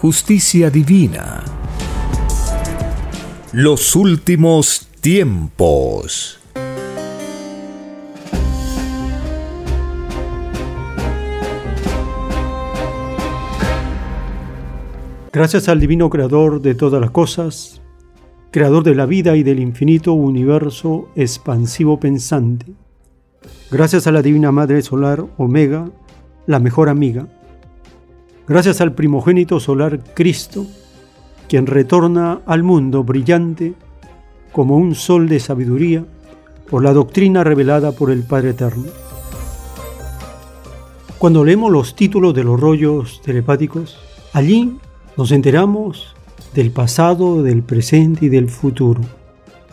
justicia divina. Los últimos tiempos. Gracias al divino creador de todas las cosas, creador de la vida y del infinito universo expansivo pensante. Gracias a la divina Madre Solar Omega, la mejor amiga. Gracias al primogénito solar Cristo, quien retorna al mundo brillante como un sol de sabiduría por la doctrina revelada por el Padre Eterno. Cuando leemos los títulos de los rollos telepáticos, allí nos enteramos del pasado, del presente y del futuro.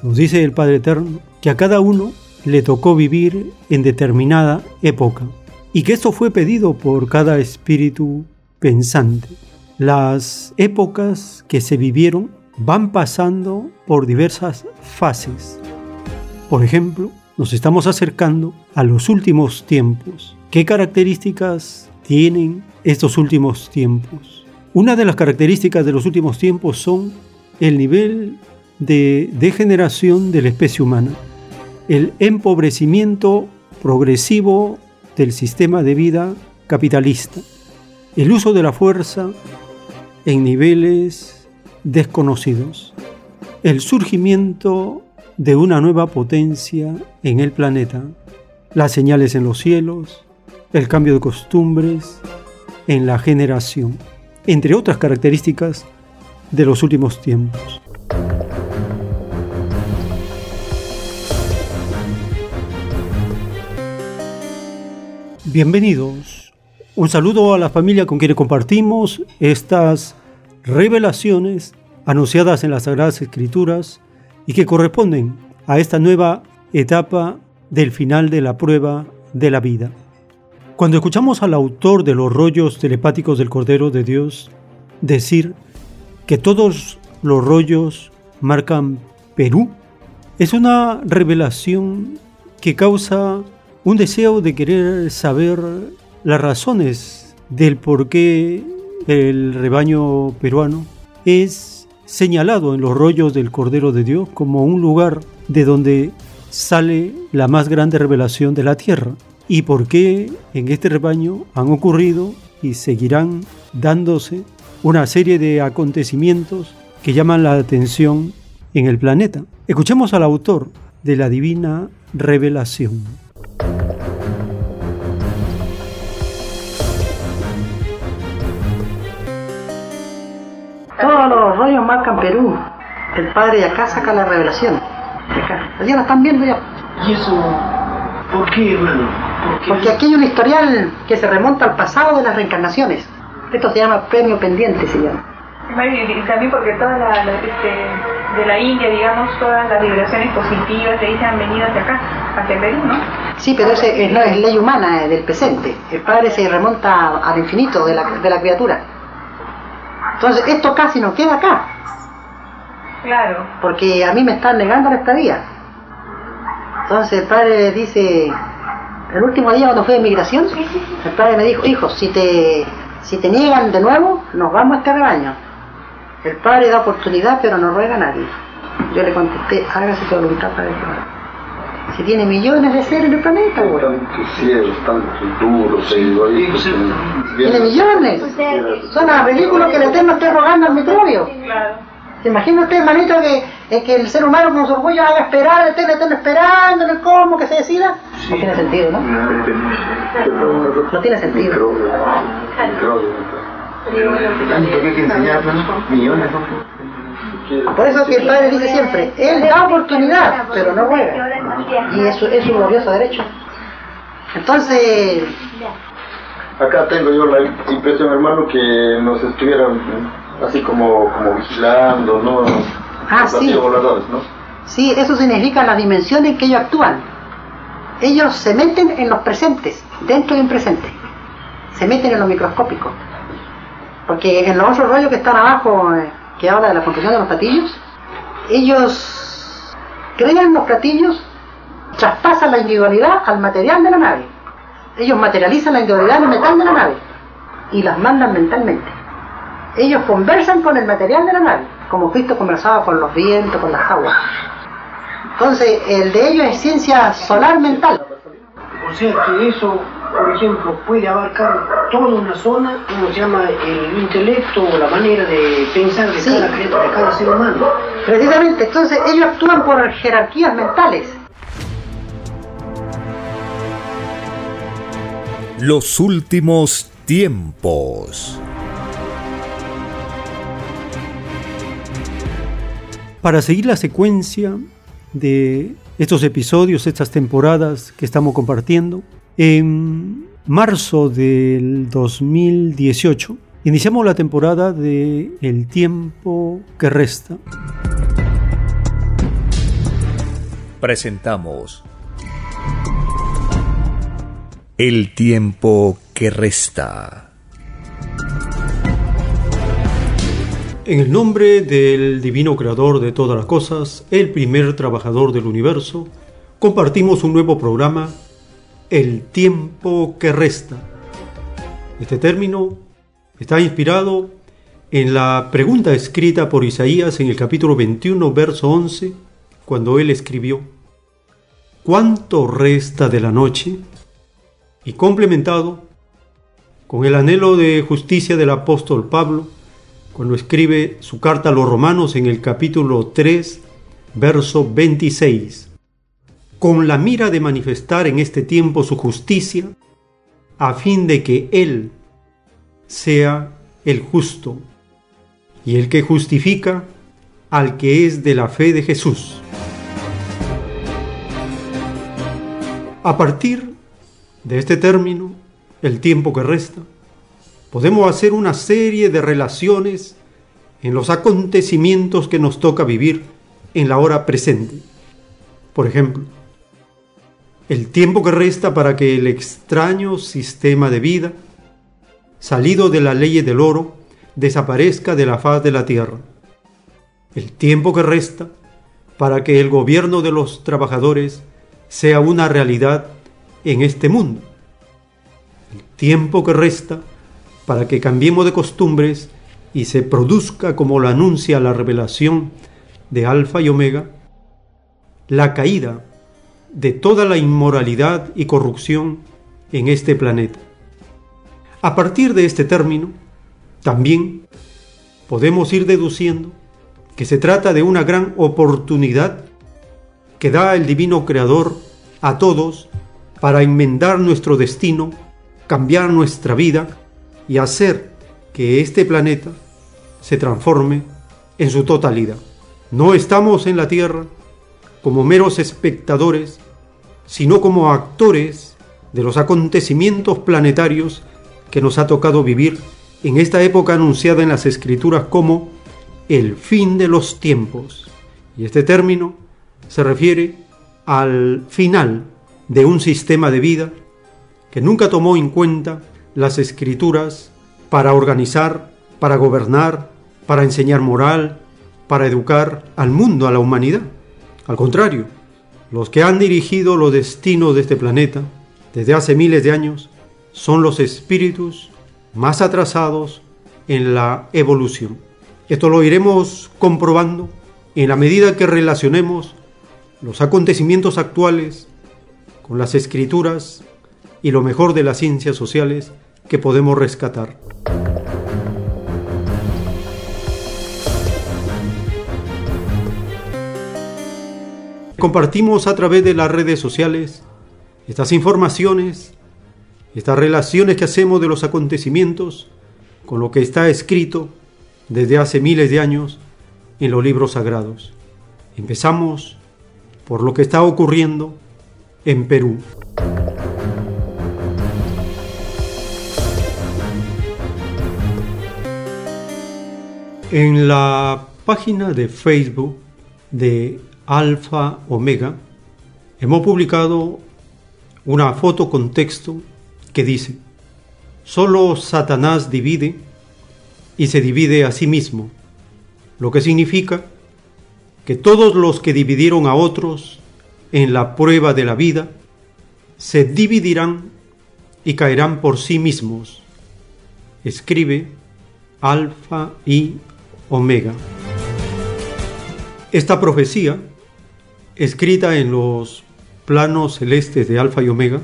Nos dice el Padre Eterno que a cada uno le tocó vivir en determinada época y que esto fue pedido por cada espíritu pensante. Las épocas que se vivieron van pasando por diversas fases. Por ejemplo, nos estamos acercando a los últimos tiempos. ¿Qué características tienen estos últimos tiempos? Una de las características de los últimos tiempos son el nivel de degeneración de la especie humana, el empobrecimiento progresivo del sistema de vida capitalista, el uso de la fuerza en niveles desconocidos, el surgimiento de una nueva potencia en el planeta, las señales en los cielos, el cambio de costumbres en la generación entre otras características de los últimos tiempos. Bienvenidos. Un saludo a la familia con quien compartimos estas revelaciones anunciadas en las Sagradas Escrituras y que corresponden a esta nueva etapa del final de la prueba de la vida. Cuando escuchamos al autor de los rollos telepáticos del Cordero de Dios decir que todos los rollos marcan Perú, es una revelación que causa un deseo de querer saber las razones del por qué el rebaño peruano es señalado en los rollos del Cordero de Dios como un lugar de donde sale la más grande revelación de la tierra y por qué en este rebaño han ocurrido y seguirán dándose una serie de acontecimientos que llaman la atención en el planeta. Escuchemos al autor de la divina revelación. Todos los rollos marcan Perú. El padre de acá saca la revelación. Acá. Ya la están viendo ya. ¿Y eso por qué, hermano? Porque aquí hay un historial que se remonta al pasado de las reencarnaciones. Esto se llama premio pendiente, se llama. Y también porque toda la, este, de la India, digamos, todas las vibraciones positivas de han venido hacia acá, hacia Perú, ¿no? Sí, pero ese es, no, es ley humana del presente. El Padre se remonta al infinito de la, de la criatura. Entonces, esto casi no queda acá. Claro. Porque a mí me están negando la estadía. Entonces el padre dice, el último día cuando fue de migración, el padre me dijo, hijo, si te, si te niegan de nuevo, nos vamos a este rebaño. El padre da oportunidad, pero no ruega a nadie. Yo le contesté, hágase tu voluntad, Padre Si tiene millones de seres en el planeta, güey. Tantos cielos, tantos duros, egoístas. pues, Tiene millones. Son a ridículo que el Eterno esté rogando al microbio. Claro. ¿Se imagina usted, hermanito, que, eh, que el ser humano con su orgullo haga esperar al Eterno, Eterno esperando en el cómo, que se decida? No tiene sentido, ¿no? No tiene sentido. Microbio, microbio. Tanto que hay que enseñar, ¿no? Millones, ¿no? Por eso que el Padre dice siempre, Él da oportunidad, pero no ruega. Y eso es su glorioso derecho. Entonces, Acá tengo yo la impresión, hermano, que nos estuvieran así como, como vigilando, ¿no? Ah, Los sí. voladores, ¿no? sí, eso significa la dimensión en que ellos actúan. Ellos se meten en los presentes, dentro de un presente. Se meten en lo microscópico. Porque en los otros rollos que están abajo, eh, que habla de la construcción de los platillos, ellos crean los platillos, traspasan la individualidad al material de la nave. Ellos materializan la individualidad en el metal de la nave y las mandan mentalmente. Ellos conversan con el material de la nave, como Cristo conversaba con los vientos, con las aguas. Entonces, el de ellos es ciencia solar mental. O sea que eso, por ejemplo, puede abarcar toda una zona, como se llama el intelecto o la manera de pensar de Sí. cada de cada ser humano. Precisamente, entonces ellos actúan por jerarquías mentales. Los últimos tiempos. Para seguir la secuencia de estos episodios, estas temporadas que estamos compartiendo, en marzo del 2018 iniciamos la temporada de El tiempo que resta. Presentamos El tiempo que resta. En el nombre del divino creador de todas las cosas, el primer trabajador del universo, compartimos un nuevo programa, El tiempo que resta. Este término está inspirado en la pregunta escrita por Isaías en el capítulo 21, verso 11, cuando él escribió, ¿Cuánto resta de la noche? Y complementado con el anhelo de justicia del apóstol Pablo, cuando escribe su carta a los romanos en el capítulo 3, verso 26, con la mira de manifestar en este tiempo su justicia, a fin de que Él sea el justo y el que justifica al que es de la fe de Jesús. A partir de este término, el tiempo que resta, podemos hacer una serie de relaciones en los acontecimientos que nos toca vivir en la hora presente. Por ejemplo, el tiempo que resta para que el extraño sistema de vida, salido de la ley del oro, desaparezca de la faz de la tierra. El tiempo que resta para que el gobierno de los trabajadores sea una realidad en este mundo. Tiempo que resta para que cambiemos de costumbres y se produzca, como lo anuncia la revelación de Alfa y Omega, la caída de toda la inmoralidad y corrupción en este planeta. A partir de este término, también podemos ir deduciendo que se trata de una gran oportunidad que da el Divino Creador a todos para enmendar nuestro destino, cambiar nuestra vida y hacer que este planeta se transforme en su totalidad. No estamos en la Tierra como meros espectadores, sino como actores de los acontecimientos planetarios que nos ha tocado vivir en esta época anunciada en las escrituras como el fin de los tiempos. Y este término se refiere al final de un sistema de vida que nunca tomó en cuenta las escrituras para organizar, para gobernar, para enseñar moral, para educar al mundo, a la humanidad. Al contrario, los que han dirigido los destinos de este planeta desde hace miles de años son los espíritus más atrasados en la evolución. Esto lo iremos comprobando en la medida que relacionemos los acontecimientos actuales con las escrituras y lo mejor de las ciencias sociales que podemos rescatar. Compartimos a través de las redes sociales estas informaciones, estas relaciones que hacemos de los acontecimientos con lo que está escrito desde hace miles de años en los libros sagrados. Empezamos por lo que está ocurriendo en Perú. En la página de Facebook de Alfa Omega hemos publicado una foto con texto que dice, solo Satanás divide y se divide a sí mismo, lo que significa que todos los que dividieron a otros en la prueba de la vida se dividirán y caerán por sí mismos. Escribe Alfa y Omega. Esta profecía, escrita en los planos celestes de Alfa y Omega,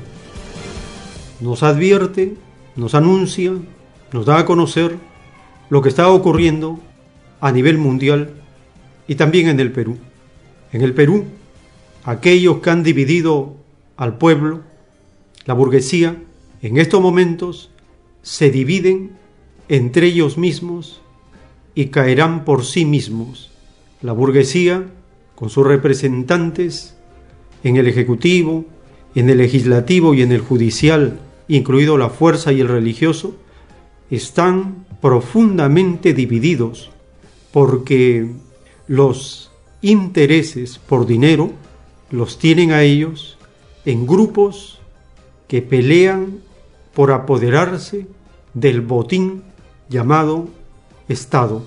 nos advierte, nos anuncia, nos da a conocer lo que está ocurriendo a nivel mundial y también en el Perú. En el Perú, aquellos que han dividido al pueblo, la burguesía, en estos momentos se dividen entre ellos mismos y caerán por sí mismos. La burguesía, con sus representantes en el Ejecutivo, en el Legislativo y en el Judicial, incluido la fuerza y el religioso, están profundamente divididos porque los intereses por dinero los tienen a ellos en grupos que pelean por apoderarse del botín llamado Estado.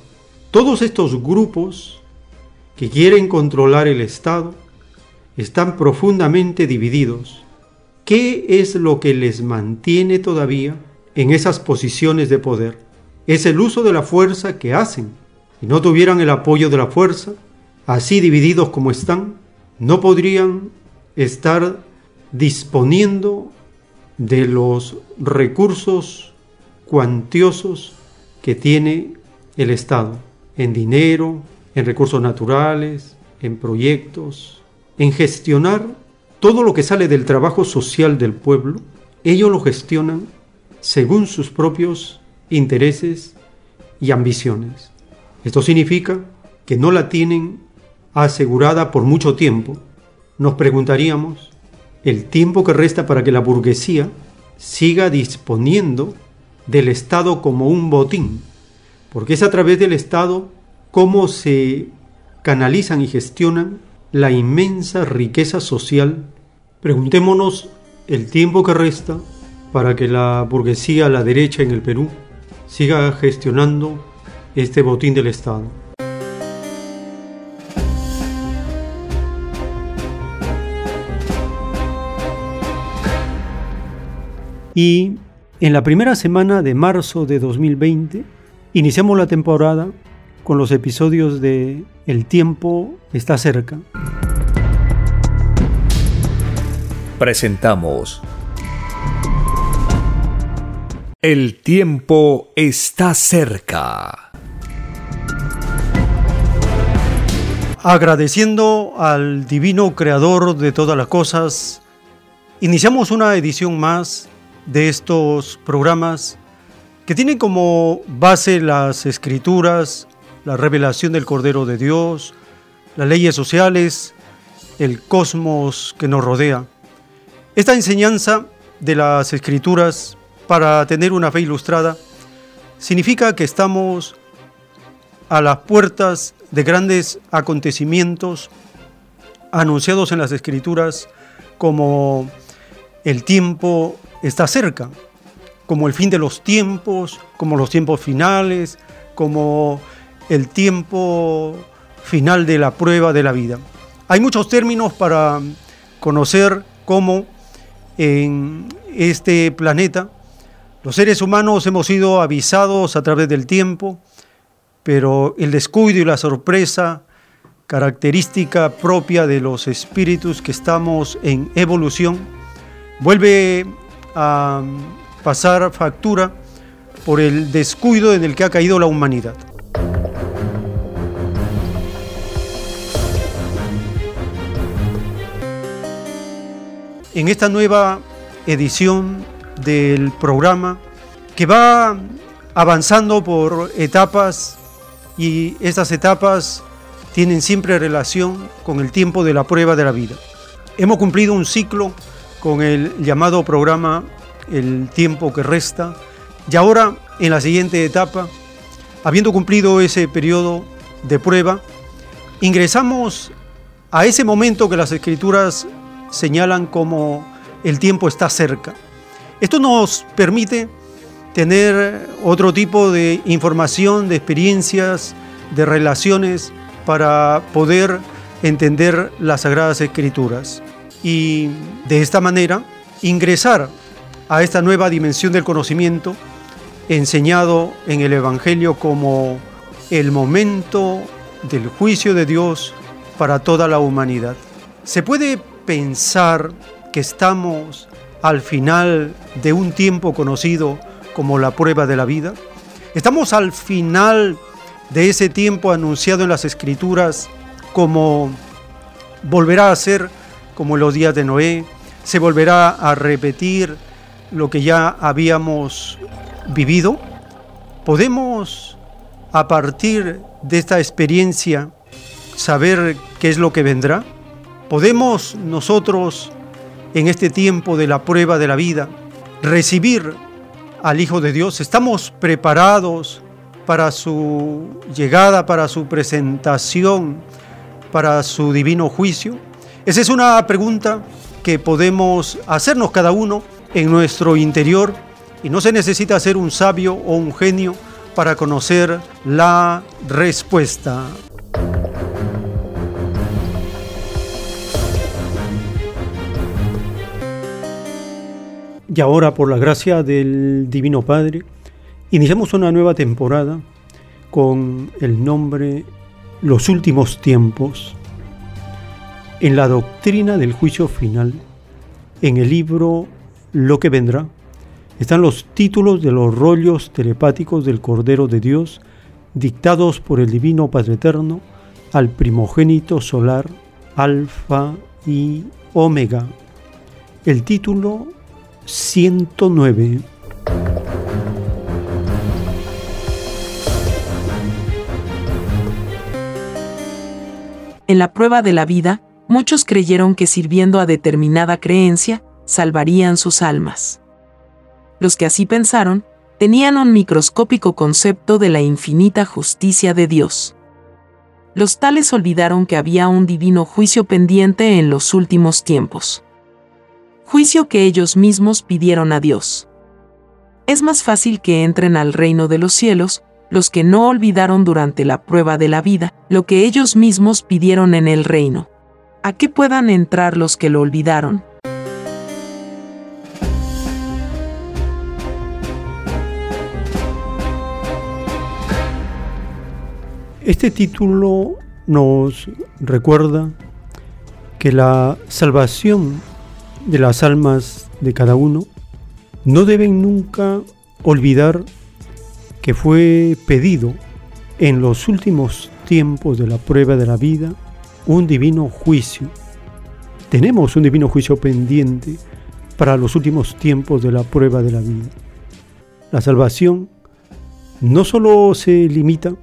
Todos estos grupos que quieren controlar el Estado están profundamente divididos. ¿Qué es lo que les mantiene todavía en esas posiciones de poder? Es el uso de la fuerza que hacen. Si no tuvieran el apoyo de la fuerza, así divididos como están, no podrían estar disponiendo de los recursos cuantiosos que tiene el Estado, en dinero, en recursos naturales, en proyectos, en gestionar todo lo que sale del trabajo social del pueblo, ellos lo gestionan según sus propios intereses y ambiciones. Esto significa que no la tienen asegurada por mucho tiempo. Nos preguntaríamos el tiempo que resta para que la burguesía siga disponiendo del Estado como un botín, porque es a través del Estado cómo se canalizan y gestionan la inmensa riqueza social. Preguntémonos el tiempo que resta para que la burguesía, la derecha en el Perú, siga gestionando este botín del Estado. Y en la primera semana de marzo de 2020 iniciamos la temporada con los episodios de El tiempo está cerca. Presentamos El tiempo está cerca. Agradeciendo al divino creador de todas las cosas, iniciamos una edición más de estos programas que tienen como base las escrituras, la revelación del Cordero de Dios, las leyes sociales, el cosmos que nos rodea. Esta enseñanza de las escrituras para tener una fe ilustrada significa que estamos a las puertas de grandes acontecimientos anunciados en las escrituras como el tiempo está cerca, como el fin de los tiempos, como los tiempos finales, como el tiempo final de la prueba de la vida. Hay muchos términos para conocer cómo en este planeta los seres humanos hemos sido avisados a través del tiempo, pero el descuido y la sorpresa, característica propia de los espíritus que estamos en evolución, vuelve a pasar factura por el descuido en el que ha caído la humanidad. En esta nueva edición del programa que va avanzando por etapas y estas etapas tienen siempre relación con el tiempo de la prueba de la vida. Hemos cumplido un ciclo con el llamado programa El tiempo que resta y ahora en la siguiente etapa, habiendo cumplido ese periodo de prueba, ingresamos a ese momento que las escrituras señalan como el tiempo está cerca. Esto nos permite tener otro tipo de información, de experiencias, de relaciones para poder entender las Sagradas Escrituras y de esta manera ingresar a esta nueva dimensión del conocimiento enseñado en el Evangelio como el momento del juicio de Dios para toda la humanidad. Se puede pensar que estamos al final de un tiempo conocido como la prueba de la vida. Estamos al final de ese tiempo anunciado en las escrituras como volverá a ser como en los días de Noé, se volverá a repetir lo que ya habíamos vivido. Podemos a partir de esta experiencia saber qué es lo que vendrá. Podemos nosotros en este tiempo de la prueba de la vida recibir al Hijo de Dios. Estamos preparados para su llegada, para su presentación, para su divino juicio? Esa es una pregunta que podemos hacernos cada uno en nuestro interior y no se necesita ser un sabio o un genio para conocer la respuesta. Y ahora, por la gracia del Divino Padre, Iniciamos una nueva temporada con el nombre Los últimos tiempos. En la doctrina del juicio final, en el libro Lo que vendrá, están los títulos de los rollos telepáticos del Cordero de Dios dictados por el Divino Padre Eterno al primogénito solar Alfa y Omega. El título 109. En la prueba de la vida, muchos creyeron que sirviendo a determinada creencia, salvarían sus almas. Los que así pensaron, tenían un microscópico concepto de la infinita justicia de Dios. Los tales olvidaron que había un divino juicio pendiente en los últimos tiempos. Juicio que ellos mismos pidieron a Dios. Es más fácil que entren al reino de los cielos los que no olvidaron durante la prueba de la vida lo que ellos mismos pidieron en el reino. ¿A qué puedan entrar los que lo olvidaron? Este título nos recuerda que la salvación de las almas de cada uno no deben nunca olvidar que fue pedido en los últimos tiempos de la prueba de la vida un divino juicio. Tenemos un divino juicio pendiente para los últimos tiempos de la prueba de la vida. La salvación no solo se limita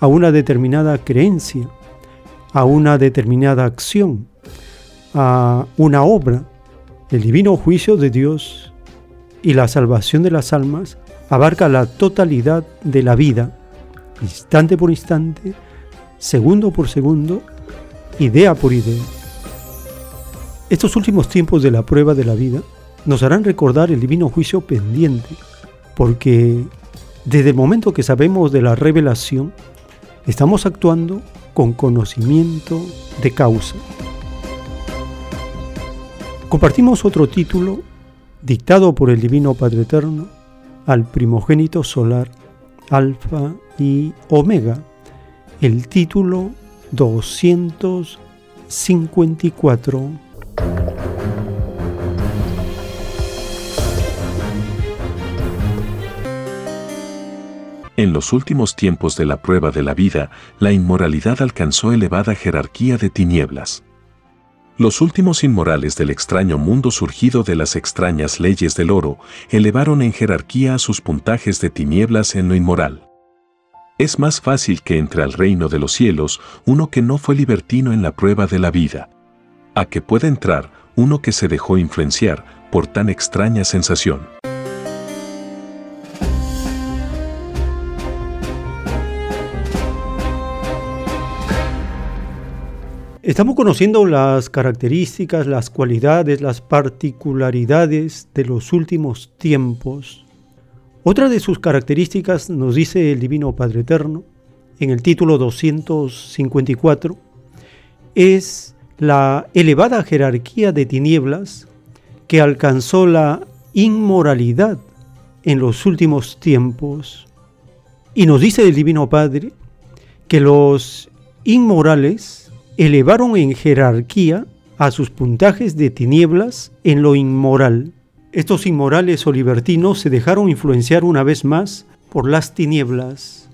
a una determinada creencia, a una determinada acción, a una obra. El divino juicio de Dios y la salvación de las almas abarca la totalidad de la vida, instante por instante, segundo por segundo, idea por idea. Estos últimos tiempos de la prueba de la vida nos harán recordar el divino juicio pendiente, porque desde el momento que sabemos de la revelación, estamos actuando con conocimiento de causa. Compartimos otro título dictado por el Divino Padre Eterno al primogénito solar Alfa y Omega, el título 254. En los últimos tiempos de la prueba de la vida, la inmoralidad alcanzó elevada jerarquía de tinieblas. Los últimos inmorales del extraño mundo surgido de las extrañas leyes del oro elevaron en jerarquía a sus puntajes de tinieblas en lo inmoral. Es más fácil que entre al reino de los cielos uno que no fue libertino en la prueba de la vida, a que pueda entrar uno que se dejó influenciar por tan extraña sensación. Estamos conociendo las características, las cualidades, las particularidades de los últimos tiempos. Otra de sus características nos dice el Divino Padre Eterno en el título 254 es la elevada jerarquía de tinieblas que alcanzó la inmoralidad en los últimos tiempos. Y nos dice el Divino Padre que los inmorales elevaron en jerarquía a sus puntajes de tinieblas en lo inmoral. Estos inmorales o libertinos se dejaron influenciar una vez más por las tinieblas.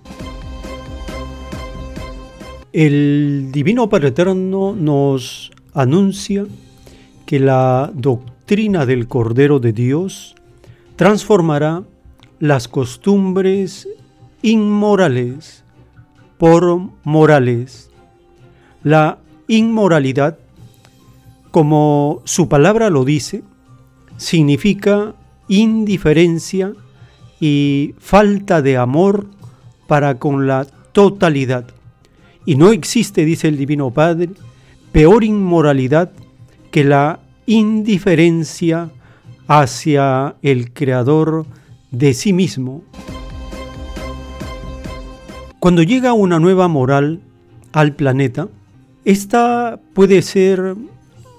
El Divino Padre Eterno nos anuncia que la doctrina del Cordero de Dios transformará las costumbres inmorales por morales la inmoralidad, como su palabra lo dice, significa indiferencia y falta de amor para con la totalidad. Y no existe, dice el Divino Padre, peor inmoralidad que la indiferencia hacia el Creador de sí mismo. Cuando llega una nueva moral al planeta, esta puede ser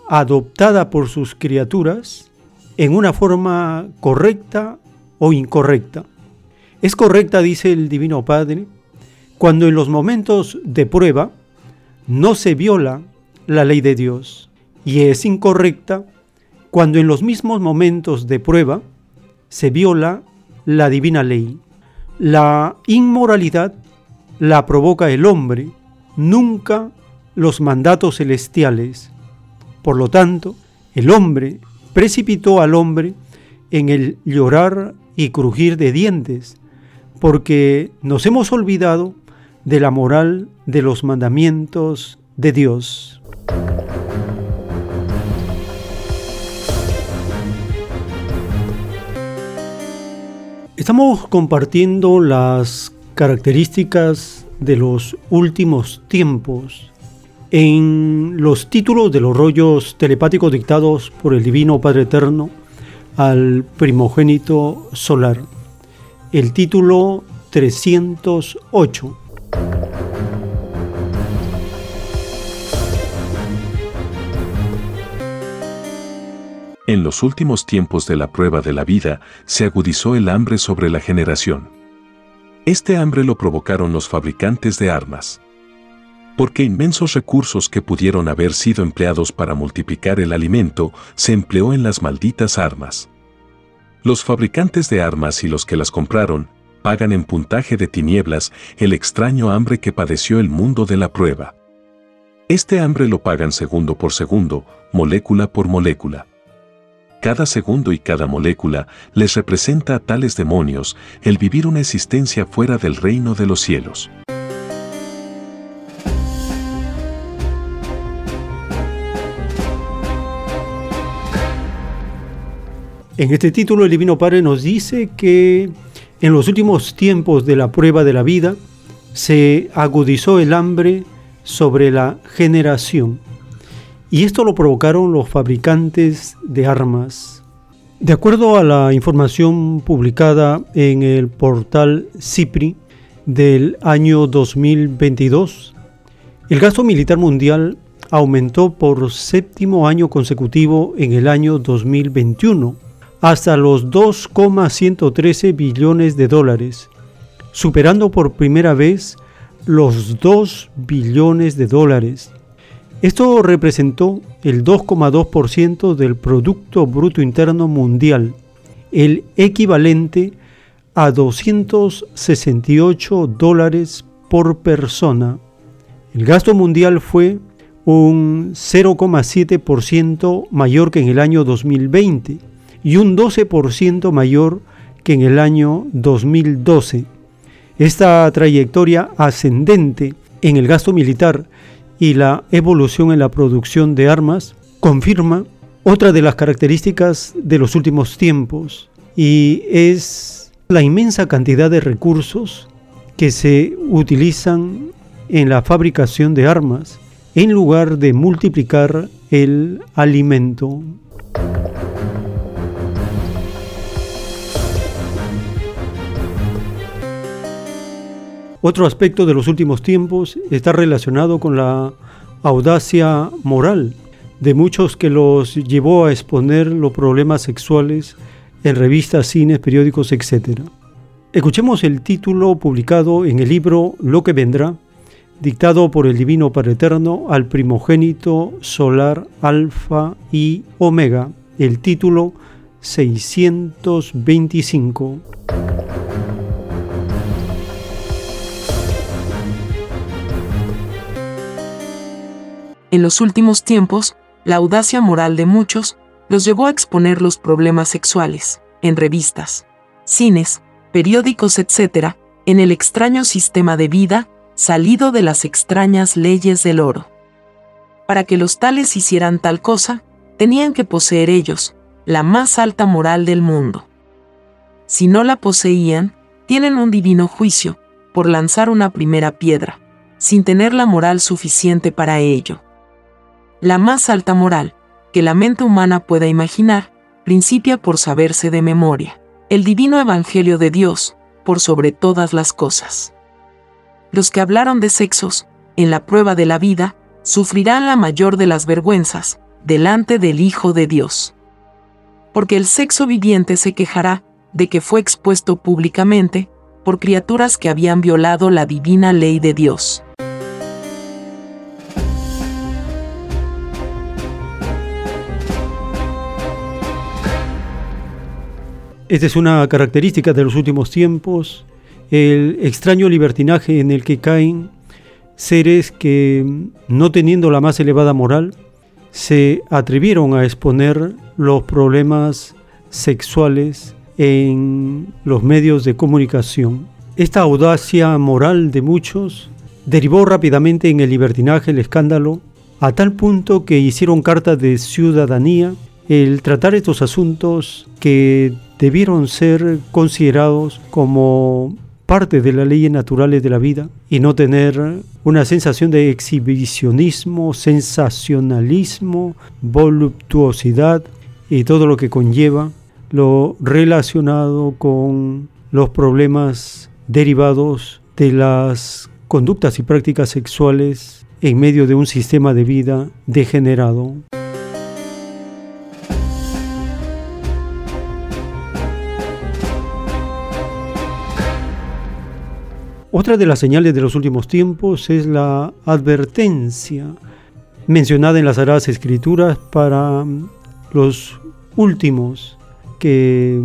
adoptada por sus criaturas en una forma correcta o incorrecta. Es correcta, dice el Divino Padre, cuando en los momentos de prueba no se viola la ley de Dios. Y es incorrecta cuando en los mismos momentos de prueba se viola la divina ley. La inmoralidad la provoca el hombre, nunca los mandatos celestiales. Por lo tanto, el hombre precipitó al hombre en el llorar y crujir de dientes, porque nos hemos olvidado de la moral de los mandamientos de Dios. Estamos compartiendo las características de los últimos tiempos en los títulos de los rollos telepáticos dictados por el Divino Padre Eterno al primogénito solar. El título 308. En los últimos tiempos de la prueba de la vida se agudizó el hambre sobre la generación. Este hambre lo provocaron los fabricantes de armas porque inmensos recursos que pudieron haber sido empleados para multiplicar el alimento se empleó en las malditas armas. Los fabricantes de armas y los que las compraron pagan en puntaje de tinieblas el extraño hambre que padeció el mundo de la prueba. Este hambre lo pagan segundo por segundo, molécula por molécula. Cada segundo y cada molécula les representa a tales demonios el vivir una existencia fuera del reino de los cielos. En este título el Divino Padre nos dice que en los últimos tiempos de la prueba de la vida se agudizó el hambre sobre la generación. Y esto lo provocaron los fabricantes de armas. De acuerdo a la información publicada en el portal CIPRI del año 2022, el gasto militar mundial aumentó por séptimo año consecutivo en el año 2021 hasta los 2,113 billones de dólares, superando por primera vez los 2 billones de dólares. Esto representó el 2,2% del Producto Bruto Interno Mundial, el equivalente a 268 dólares por persona. El gasto mundial fue un 0,7% mayor que en el año 2020 y un 12% mayor que en el año 2012. Esta trayectoria ascendente en el gasto militar y la evolución en la producción de armas confirma otra de las características de los últimos tiempos y es la inmensa cantidad de recursos que se utilizan en la fabricación de armas en lugar de multiplicar el alimento. Otro aspecto de los últimos tiempos está relacionado con la audacia moral de muchos que los llevó a exponer los problemas sexuales en revistas, cines, periódicos, etc. Escuchemos el título publicado en el libro Lo que vendrá dictado por el Divino Padre Eterno al primogénito solar Alfa y Omega, el título 625. En los últimos tiempos, la audacia moral de muchos los llevó a exponer los problemas sexuales, en revistas, cines, periódicos, etc., en el extraño sistema de vida salido de las extrañas leyes del oro. Para que los tales hicieran tal cosa, tenían que poseer ellos la más alta moral del mundo. Si no la poseían, tienen un divino juicio por lanzar una primera piedra, sin tener la moral suficiente para ello. La más alta moral que la mente humana pueda imaginar, principia por saberse de memoria, el divino Evangelio de Dios, por sobre todas las cosas los que hablaron de sexos, en la prueba de la vida, sufrirán la mayor de las vergüenzas, delante del Hijo de Dios. Porque el sexo viviente se quejará de que fue expuesto públicamente por criaturas que habían violado la divina ley de Dios. Esta es una característica de los últimos tiempos el extraño libertinaje en el que caen seres que, no teniendo la más elevada moral, se atrevieron a exponer los problemas sexuales en los medios de comunicación. Esta audacia moral de muchos derivó rápidamente en el libertinaje, el escándalo, a tal punto que hicieron carta de ciudadanía el tratar estos asuntos que debieron ser considerados como parte de las leyes naturales de la vida y no tener una sensación de exhibicionismo, sensacionalismo, voluptuosidad y todo lo que conlleva lo relacionado con los problemas derivados de las conductas y prácticas sexuales en medio de un sistema de vida degenerado. Otra de las señales de los últimos tiempos es la advertencia mencionada en las Sagradas Escrituras para mm, los últimos que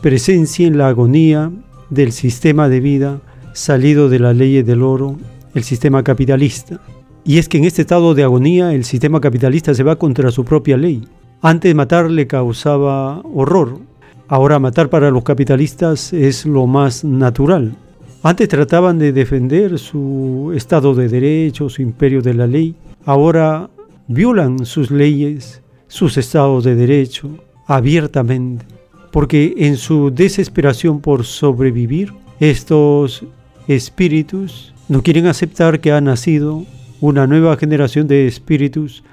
presencien la agonía del sistema de vida salido de las leyes del oro, el sistema capitalista. Y es que en este estado de agonía el sistema capitalista se va contra su propia ley. Antes matar le causaba horror, ahora matar para los capitalistas es lo más natural. Antes trataban de defender su Estado de Derecho, su imperio de la ley. Ahora violan sus leyes, sus estados de derecho, abiertamente. Porque en su desesperación por sobrevivir, estos espíritus no quieren aceptar que ha nacido una nueva generación de espíritus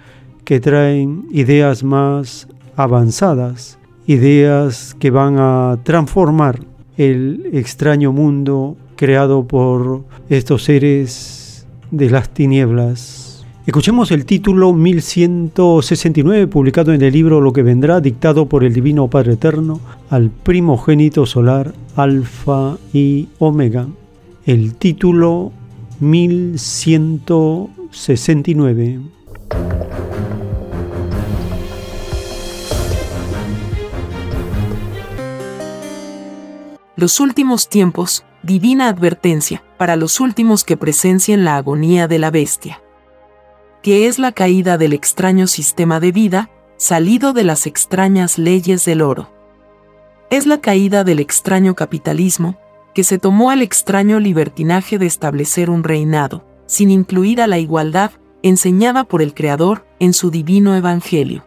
que traen ideas más avanzadas, ideas que van a transformar el extraño mundo creado por estos seres de las tinieblas. Escuchemos el título 1169 publicado en el libro Lo que vendrá, dictado por el Divino Padre Eterno al primogénito solar Alfa y Omega. El título 1169. Los últimos tiempos, divina advertencia, para los últimos que presencien la agonía de la bestia. Que es la caída del extraño sistema de vida, salido de las extrañas leyes del oro. Es la caída del extraño capitalismo, que se tomó al extraño libertinaje de establecer un reinado, sin incluir a la igualdad, enseñada por el Creador en su divino Evangelio.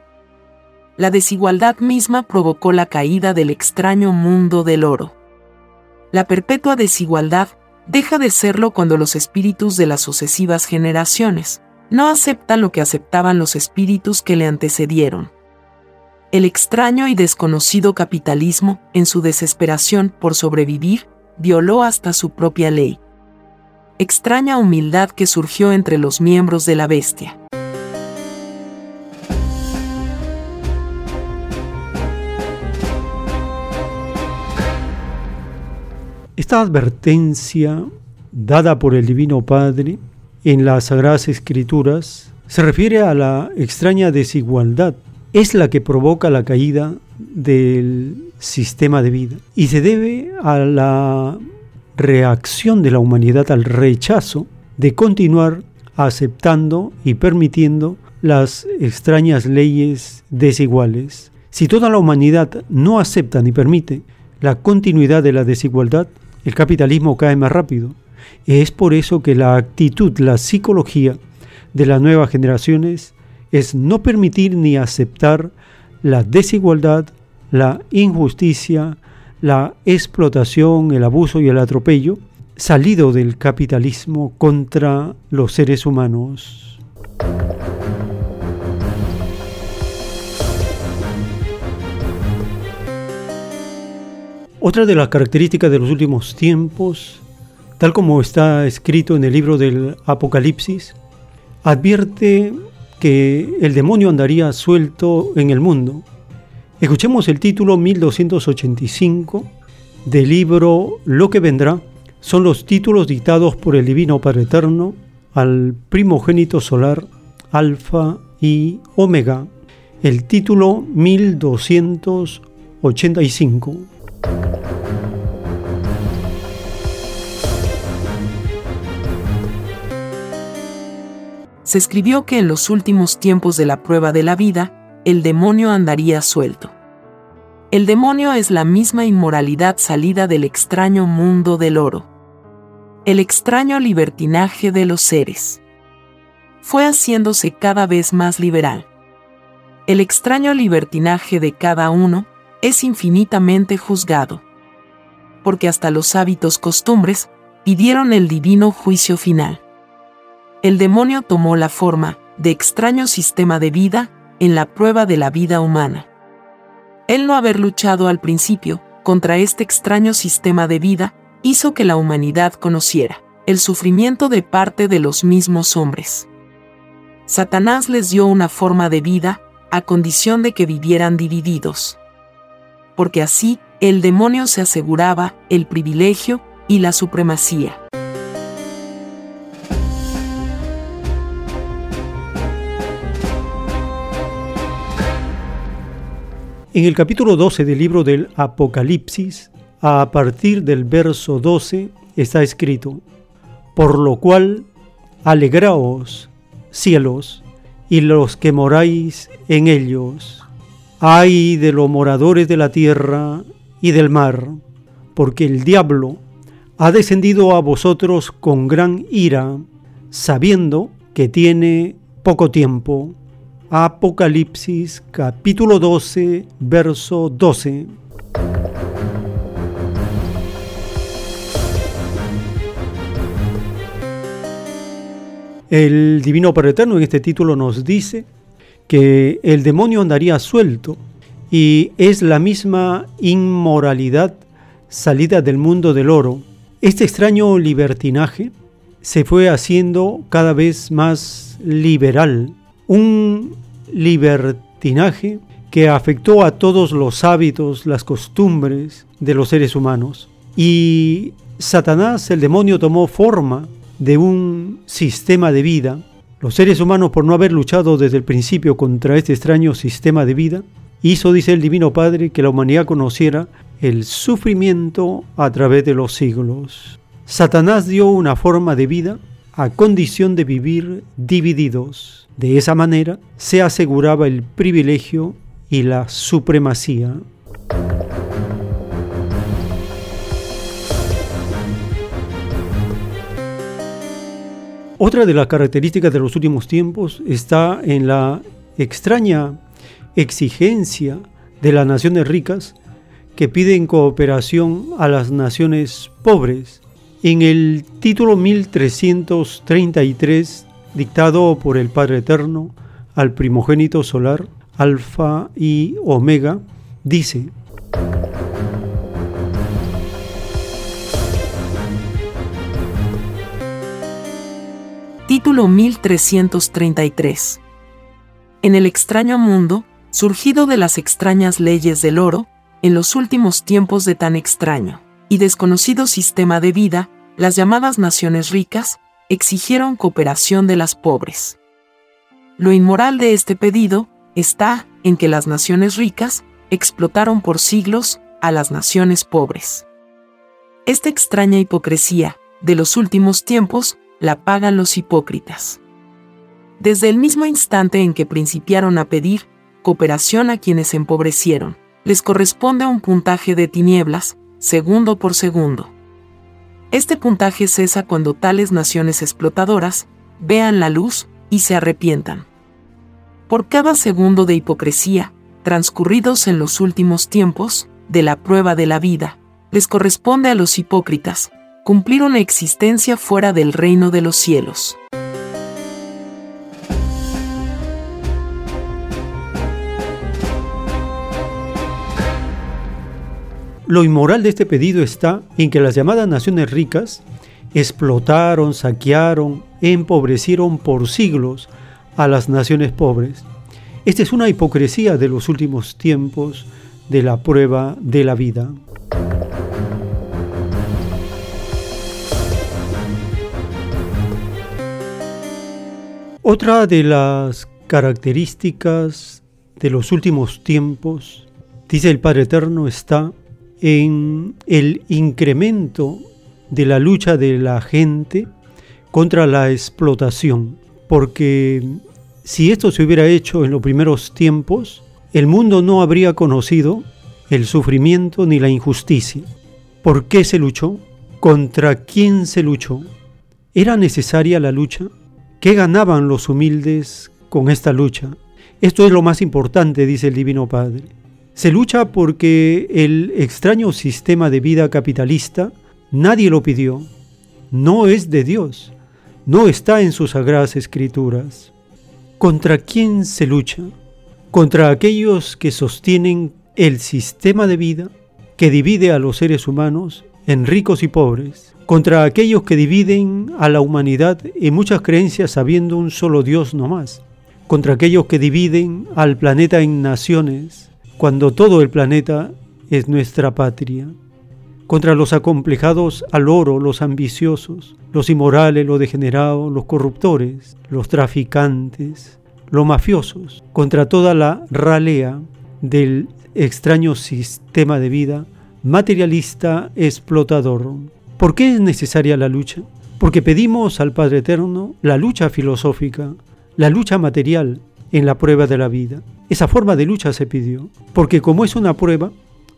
La desigualdad misma provocó la caída del extraño mundo del oro. La perpetua desigualdad deja de serlo cuando los espíritus de las sucesivas generaciones no aceptan lo que aceptaban los espíritus que le antecedieron. El extraño y desconocido capitalismo, en su desesperación por sobrevivir, violó hasta su propia ley. Extraña humildad que surgió entre los miembros de la bestia. Esta advertencia dada por el Divino Padre en las Sagradas Escrituras se refiere a la extraña desigualdad. Es la que provoca la caída del sistema de vida y se debe a la reacción de la humanidad al rechazo de continuar aceptando y permitiendo las extrañas leyes desiguales. Si toda la humanidad no acepta ni permite la continuidad de la desigualdad, el capitalismo cae más rápido. Es por eso que la actitud, la psicología de las nuevas generaciones es no permitir ni aceptar la desigualdad, la injusticia, la explotación, el abuso y el atropello salido del capitalismo contra los seres humanos. Otra de las características de los últimos tiempos, tal como está escrito en el libro del Apocalipsis, advierte que el demonio andaría suelto en el mundo. Escuchemos el título 1285 del libro Lo que vendrá. Son los títulos dictados por el Divino Padre Eterno al primogénito solar Alfa y Omega. El título 1285. Se escribió que en los últimos tiempos de la prueba de la vida, el demonio andaría suelto. El demonio es la misma inmoralidad salida del extraño mundo del oro. El extraño libertinaje de los seres. Fue haciéndose cada vez más liberal. El extraño libertinaje de cada uno es infinitamente juzgado. Porque hasta los hábitos costumbres pidieron el divino juicio final. El demonio tomó la forma de extraño sistema de vida en la prueba de la vida humana. El no haber luchado al principio contra este extraño sistema de vida hizo que la humanidad conociera el sufrimiento de parte de los mismos hombres. Satanás les dio una forma de vida a condición de que vivieran divididos. Porque así el demonio se aseguraba el privilegio y la supremacía. En el capítulo 12 del libro del Apocalipsis, a partir del verso 12, está escrito, Por lo cual, alegraos, cielos, y los que moráis en ellos. Ay de los moradores de la tierra y del mar, porque el diablo ha descendido a vosotros con gran ira, sabiendo que tiene poco tiempo. Apocalipsis capítulo 12, verso 12. El Divino Padre Eterno en este título nos dice que el demonio andaría suelto y es la misma inmoralidad salida del mundo del oro. Este extraño libertinaje se fue haciendo cada vez más liberal, un libertinaje que afectó a todos los hábitos, las costumbres de los seres humanos. Y Satanás, el demonio, tomó forma de un sistema de vida. Los seres humanos, por no haber luchado desde el principio contra este extraño sistema de vida, hizo, dice el Divino Padre, que la humanidad conociera el sufrimiento a través de los siglos. Satanás dio una forma de vida a condición de vivir divididos. De esa manera se aseguraba el privilegio y la supremacía. Otra de las características de los últimos tiempos está en la extraña exigencia de las naciones ricas que piden cooperación a las naciones pobres. En el título 1333, dictado por el Padre Eterno al primogénito solar, Alfa y Omega, dice, Título 1333 En el extraño mundo, surgido de las extrañas leyes del oro, en los últimos tiempos de tan extraño y desconocido sistema de vida, las llamadas naciones ricas exigieron cooperación de las pobres. Lo inmoral de este pedido está en que las naciones ricas explotaron por siglos a las naciones pobres. Esta extraña hipocresía de los últimos tiempos la pagan los hipócritas. Desde el mismo instante en que principiaron a pedir cooperación a quienes empobrecieron, les corresponde un puntaje de tinieblas, segundo por segundo. Este puntaje cesa cuando tales naciones explotadoras vean la luz y se arrepientan. Por cada segundo de hipocresía, transcurridos en los últimos tiempos, de la prueba de la vida, les corresponde a los hipócritas cumplir una existencia fuera del reino de los cielos. Lo inmoral de este pedido está en que las llamadas naciones ricas explotaron, saquearon, empobrecieron por siglos a las naciones pobres. Esta es una hipocresía de los últimos tiempos de la prueba de la vida. Otra de las características de los últimos tiempos, dice el Padre Eterno, está en el incremento de la lucha de la gente contra la explotación, porque si esto se hubiera hecho en los primeros tiempos, el mundo no habría conocido el sufrimiento ni la injusticia. ¿Por qué se luchó? ¿Contra quién se luchó? ¿Era necesaria la lucha? ¿Qué ganaban los humildes con esta lucha? Esto es lo más importante, dice el Divino Padre. Se lucha porque el extraño sistema de vida capitalista nadie lo pidió, no es de Dios, no está en sus sagradas escrituras. ¿Contra quién se lucha? Contra aquellos que sostienen el sistema de vida que divide a los seres humanos en ricos y pobres, contra aquellos que dividen a la humanidad en muchas creencias sabiendo un solo Dios no más, contra aquellos que dividen al planeta en naciones, cuando todo el planeta es nuestra patria, contra los acomplejados al oro, los ambiciosos, los inmorales, los degenerados, los corruptores, los traficantes, los mafiosos, contra toda la ralea del extraño sistema de vida materialista explotador. ¿Por qué es necesaria la lucha? Porque pedimos al Padre Eterno la lucha filosófica, la lucha material en la prueba de la vida. Esa forma de lucha se pidió, porque como es una prueba,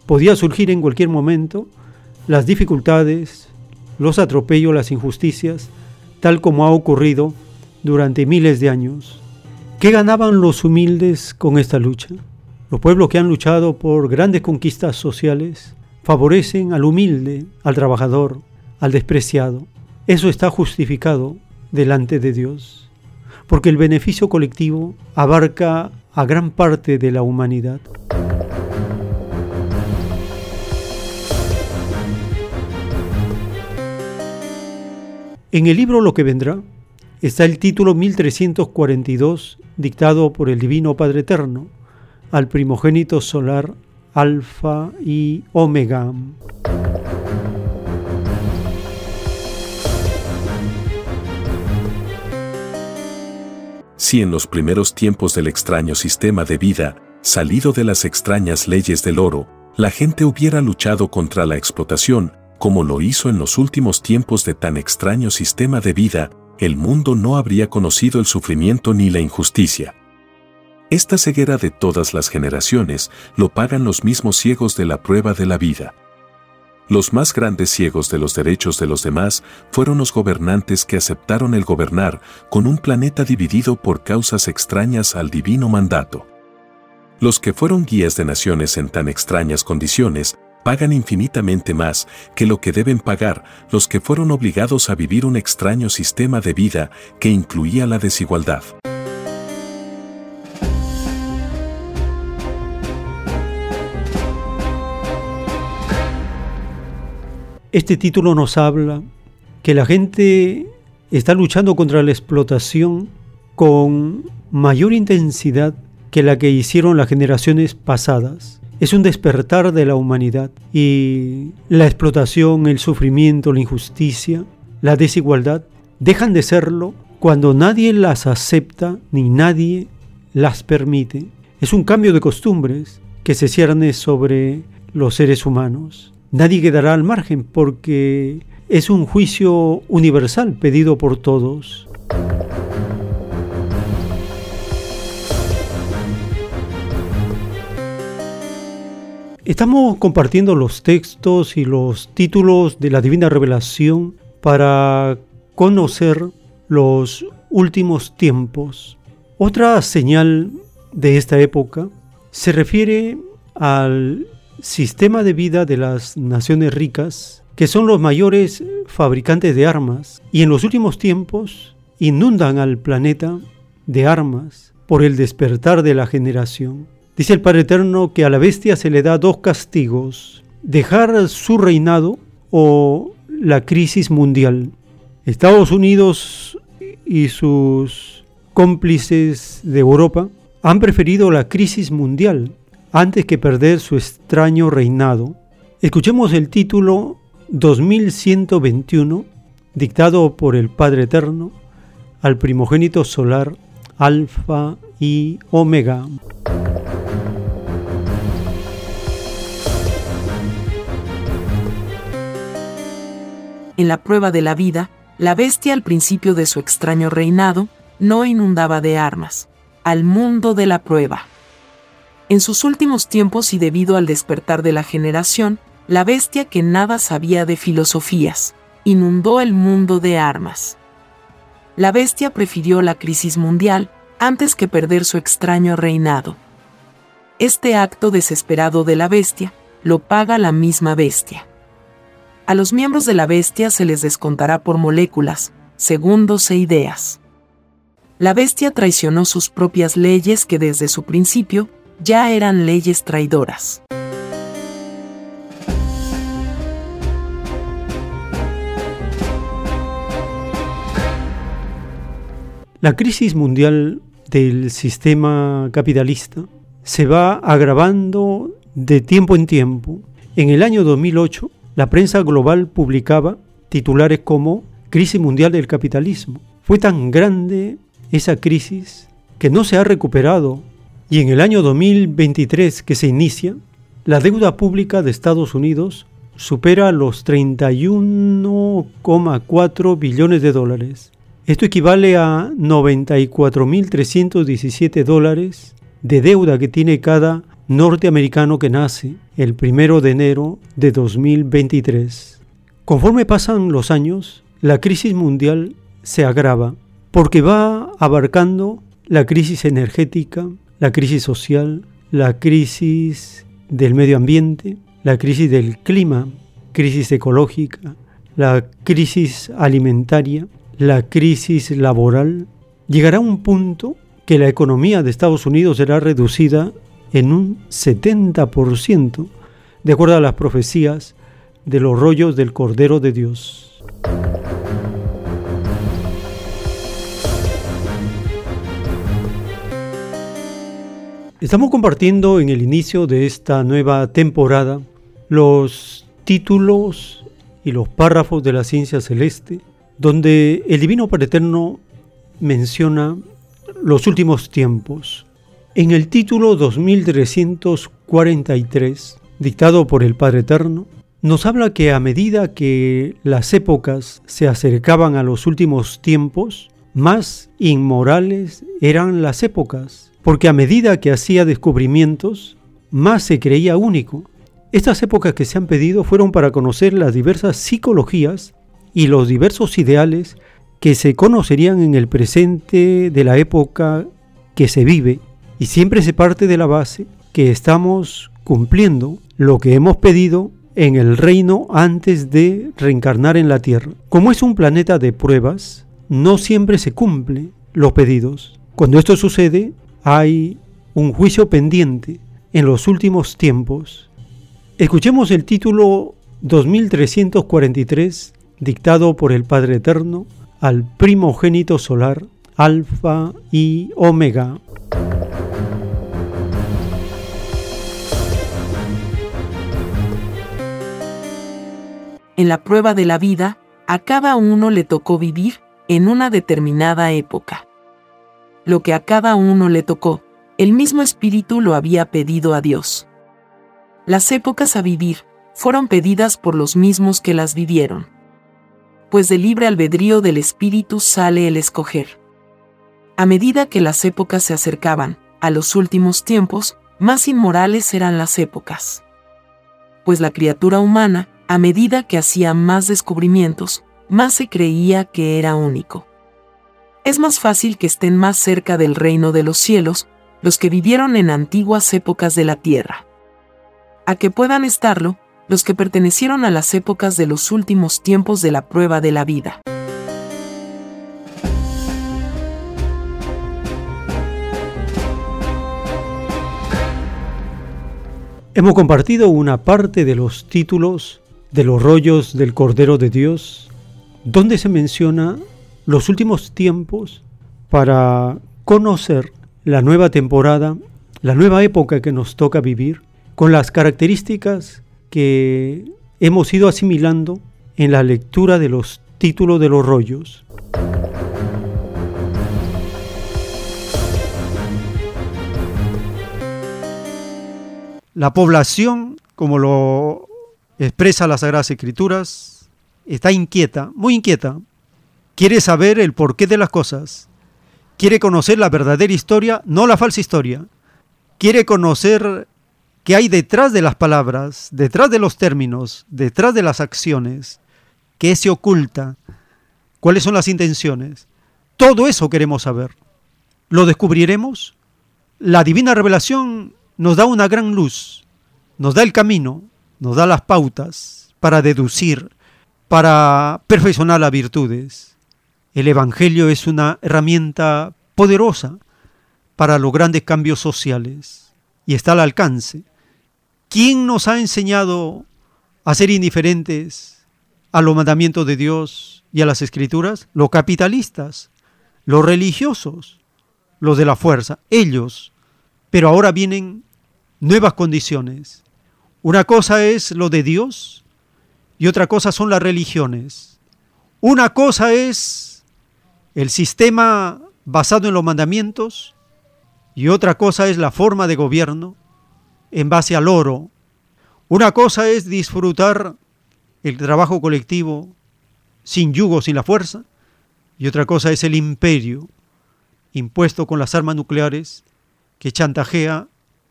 podía surgir en cualquier momento las dificultades, los atropellos, las injusticias, tal como ha ocurrido durante miles de años. ¿Qué ganaban los humildes con esta lucha? Los pueblos que han luchado por grandes conquistas sociales favorecen al humilde, al trabajador, al despreciado. Eso está justificado delante de Dios, porque el beneficio colectivo abarca a gran parte de la humanidad. En el libro Lo que vendrá está el título 1342 dictado por el Divino Padre Eterno al primogénito solar Alfa y Omega. Si en los primeros tiempos del extraño sistema de vida, salido de las extrañas leyes del oro, la gente hubiera luchado contra la explotación, como lo hizo en los últimos tiempos de tan extraño sistema de vida, el mundo no habría conocido el sufrimiento ni la injusticia. Esta ceguera de todas las generaciones lo pagan los mismos ciegos de la prueba de la vida. Los más grandes ciegos de los derechos de los demás fueron los gobernantes que aceptaron el gobernar con un planeta dividido por causas extrañas al divino mandato. Los que fueron guías de naciones en tan extrañas condiciones pagan infinitamente más que lo que deben pagar los que fueron obligados a vivir un extraño sistema de vida que incluía la desigualdad. Este título nos habla que la gente está luchando contra la explotación con mayor intensidad que la que hicieron las generaciones pasadas. Es un despertar de la humanidad y la explotación, el sufrimiento, la injusticia, la desigualdad dejan de serlo cuando nadie las acepta ni nadie las permite. Es un cambio de costumbres que se cierne sobre los seres humanos nadie quedará al margen porque es un juicio universal pedido por todos. Estamos compartiendo los textos y los títulos de la Divina Revelación para conocer los últimos tiempos. Otra señal de esta época se refiere al sistema de vida de las naciones ricas, que son los mayores fabricantes de armas, y en los últimos tiempos inundan al planeta de armas por el despertar de la generación. Dice el Padre Eterno que a la bestia se le da dos castigos, dejar su reinado o la crisis mundial. Estados Unidos y sus cómplices de Europa han preferido la crisis mundial antes que perder su extraño reinado. Escuchemos el título 2121, dictado por el Padre Eterno al primogénito solar Alfa y Omega. En la prueba de la vida, la bestia al principio de su extraño reinado no inundaba de armas al mundo de la prueba. En sus últimos tiempos y debido al despertar de la generación, la bestia que nada sabía de filosofías, inundó el mundo de armas. La bestia prefirió la crisis mundial antes que perder su extraño reinado. Este acto desesperado de la bestia lo paga la misma bestia. A los miembros de la bestia se les descontará por moléculas, segundos e ideas. La bestia traicionó sus propias leyes que desde su principio ya eran leyes traidoras. La crisis mundial del sistema capitalista se va agravando de tiempo en tiempo. En el año 2008, la prensa global publicaba titulares como Crisis Mundial del Capitalismo. Fue tan grande esa crisis que no se ha recuperado y en el año 2023 que se inicia, la deuda pública de Estados Unidos supera los 31,4 billones de dólares. Esto equivale a 94.317 dólares de deuda que tiene cada norteamericano que nace el primero de enero de 2023. Conforme pasan los años, la crisis mundial se agrava porque va abarcando la crisis energética, la crisis social, la crisis del medio ambiente, la crisis del clima, crisis ecológica, la crisis alimentaria, la crisis laboral, llegará un punto que la economía de Estados Unidos será reducida en un 70%, de acuerdo a las profecías de los rollos del Cordero de Dios. Estamos compartiendo en el inicio de esta nueva temporada los títulos y los párrafos de la ciencia celeste, donde el Divino Padre Eterno menciona los últimos tiempos. En el título 2343 dictado por el Padre Eterno, nos habla que a medida que las épocas se acercaban a los últimos tiempos, más inmorales eran las épocas, porque a medida que hacía descubrimientos, más se creía único. Estas épocas que se han pedido fueron para conocer las diversas psicologías y los diversos ideales que se conocerían en el presente de la época que se vive y siempre se parte de la base que estamos cumpliendo lo que hemos pedido en el reino antes de reencarnar en la Tierra. Como es un planeta de pruebas, no siempre se cumple los pedidos. Cuando esto sucede, hay un juicio pendiente en los últimos tiempos. Escuchemos el título 2343 dictado por el Padre Eterno al primogénito solar, Alfa y Omega. En la prueba de la vida, a cada uno le tocó vivir en una determinada época. Lo que a cada uno le tocó, el mismo espíritu lo había pedido a Dios. Las épocas a vivir fueron pedidas por los mismos que las vivieron. Pues del libre albedrío del espíritu sale el escoger. A medida que las épocas se acercaban a los últimos tiempos, más inmorales eran las épocas. Pues la criatura humana a medida que hacía más descubrimientos, más se creía que era único. Es más fácil que estén más cerca del reino de los cielos los que vivieron en antiguas épocas de la tierra. A que puedan estarlo los que pertenecieron a las épocas de los últimos tiempos de la prueba de la vida. Hemos compartido una parte de los títulos de los rollos del Cordero de Dios, donde se menciona los últimos tiempos para conocer la nueva temporada, la nueva época que nos toca vivir, con las características que hemos ido asimilando en la lectura de los títulos de los rollos. La población, como lo expresa las Sagradas Escrituras, está inquieta, muy inquieta, quiere saber el porqué de las cosas, quiere conocer la verdadera historia, no la falsa historia, quiere conocer qué hay detrás de las palabras, detrás de los términos, detrás de las acciones, qué se oculta, cuáles son las intenciones. Todo eso queremos saber. ¿Lo descubriremos? La divina revelación nos da una gran luz, nos da el camino, nos da las pautas para deducir, para perfeccionar las virtudes. El Evangelio es una herramienta poderosa para los grandes cambios sociales y está al alcance. ¿Quién nos ha enseñado a ser indiferentes a los mandamientos de Dios y a las escrituras? Los capitalistas, los religiosos, los de la fuerza, ellos. Pero ahora vienen nuevas condiciones. Una cosa es lo de Dios y otra cosa son las religiones. Una cosa es el sistema basado en los mandamientos y otra cosa es la forma de gobierno en base al oro. Una cosa es disfrutar el trabajo colectivo sin yugo, sin la fuerza, y otra cosa es el imperio impuesto con las armas nucleares que chantajea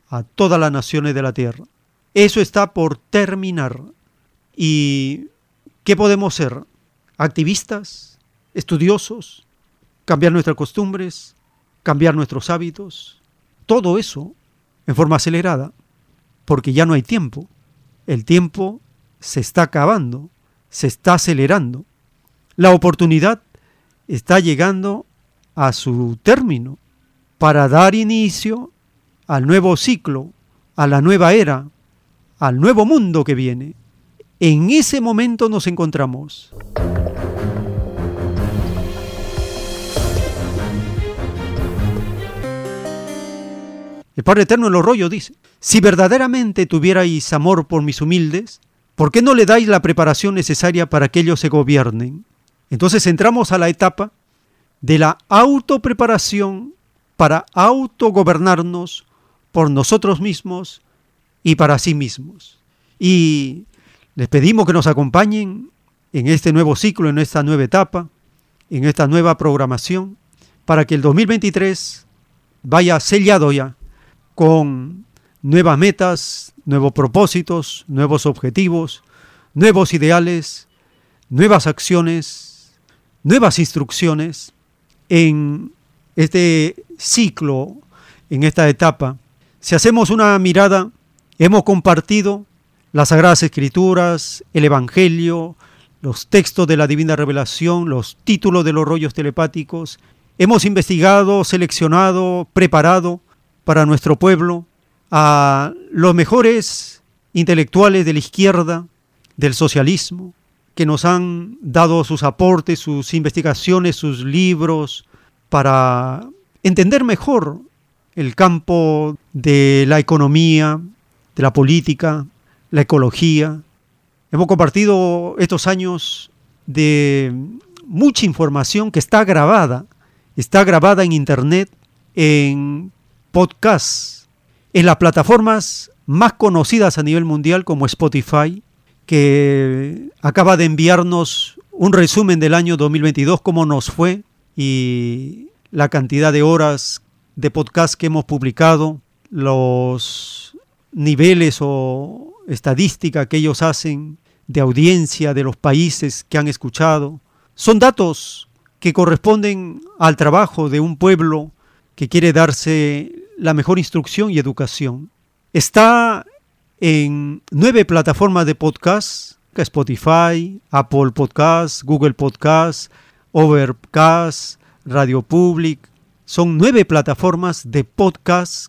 a todas las naciones de la Tierra. Eso está por terminar. ¿Y qué podemos ser? ¿Activistas? ¿Estudiosos? ¿Cambiar nuestras costumbres? ¿Cambiar nuestros hábitos? Todo eso en forma acelerada, porque ya no hay tiempo. El tiempo se está acabando, se está acelerando. La oportunidad está llegando a su término para dar inicio al nuevo ciclo, a la nueva era, al nuevo mundo que viene. En ese momento nos encontramos. El Padre Eterno en los rollos dice, si verdaderamente tuvierais amor por mis humildes, ¿por qué no le dais la preparación necesaria para que ellos se gobiernen? Entonces entramos a la etapa de la autopreparación para autogobernarnos por nosotros mismos y para sí mismos. Y les pedimos que nos acompañen en este nuevo ciclo, en esta nueva etapa, en esta nueva programación, para que el 2023 vaya sellado ya con nuevas metas, nuevos propósitos, nuevos objetivos, nuevos ideales, nuevas acciones, nuevas instrucciones en este ciclo, en esta etapa. Si hacemos una mirada, hemos compartido las Sagradas Escrituras, el Evangelio, los textos de la Divina Revelación, los títulos de los rollos telepáticos. Hemos investigado, seleccionado, preparado para nuestro pueblo a los mejores intelectuales de la izquierda, del socialismo, que nos han dado sus aportes, sus investigaciones, sus libros, para entender mejor el campo de la economía, de la política, la ecología. Hemos compartido estos años de mucha información que está grabada, está grabada en Internet, en podcasts, en las plataformas más conocidas a nivel mundial como Spotify, que acaba de enviarnos un resumen del año 2022, cómo nos fue y la cantidad de horas de podcast que hemos publicado, los niveles o estadística que ellos hacen de audiencia de los países que han escuchado. Son datos que corresponden al trabajo de un pueblo que quiere darse la mejor instrucción y educación. Está en nueve plataformas de podcast, Spotify, Apple Podcast, Google Podcast, Overcast, Radio Public. Son nueve plataformas de podcast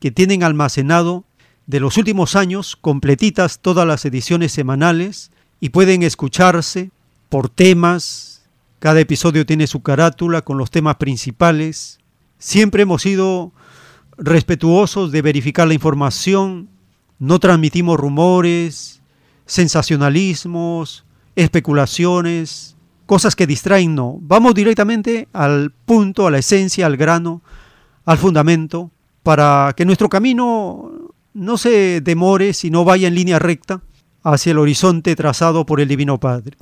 que tienen almacenado de los últimos años completitas todas las ediciones semanales y pueden escucharse por temas. Cada episodio tiene su carátula con los temas principales. Siempre hemos sido respetuosos de verificar la información no transmitimos rumores, sensacionalismos, especulaciones, cosas que distraen, no. Vamos directamente al punto, a la esencia, al grano, al fundamento, para que nuestro camino no se demore, sino vaya en línea recta hacia el horizonte trazado por el Divino Padre.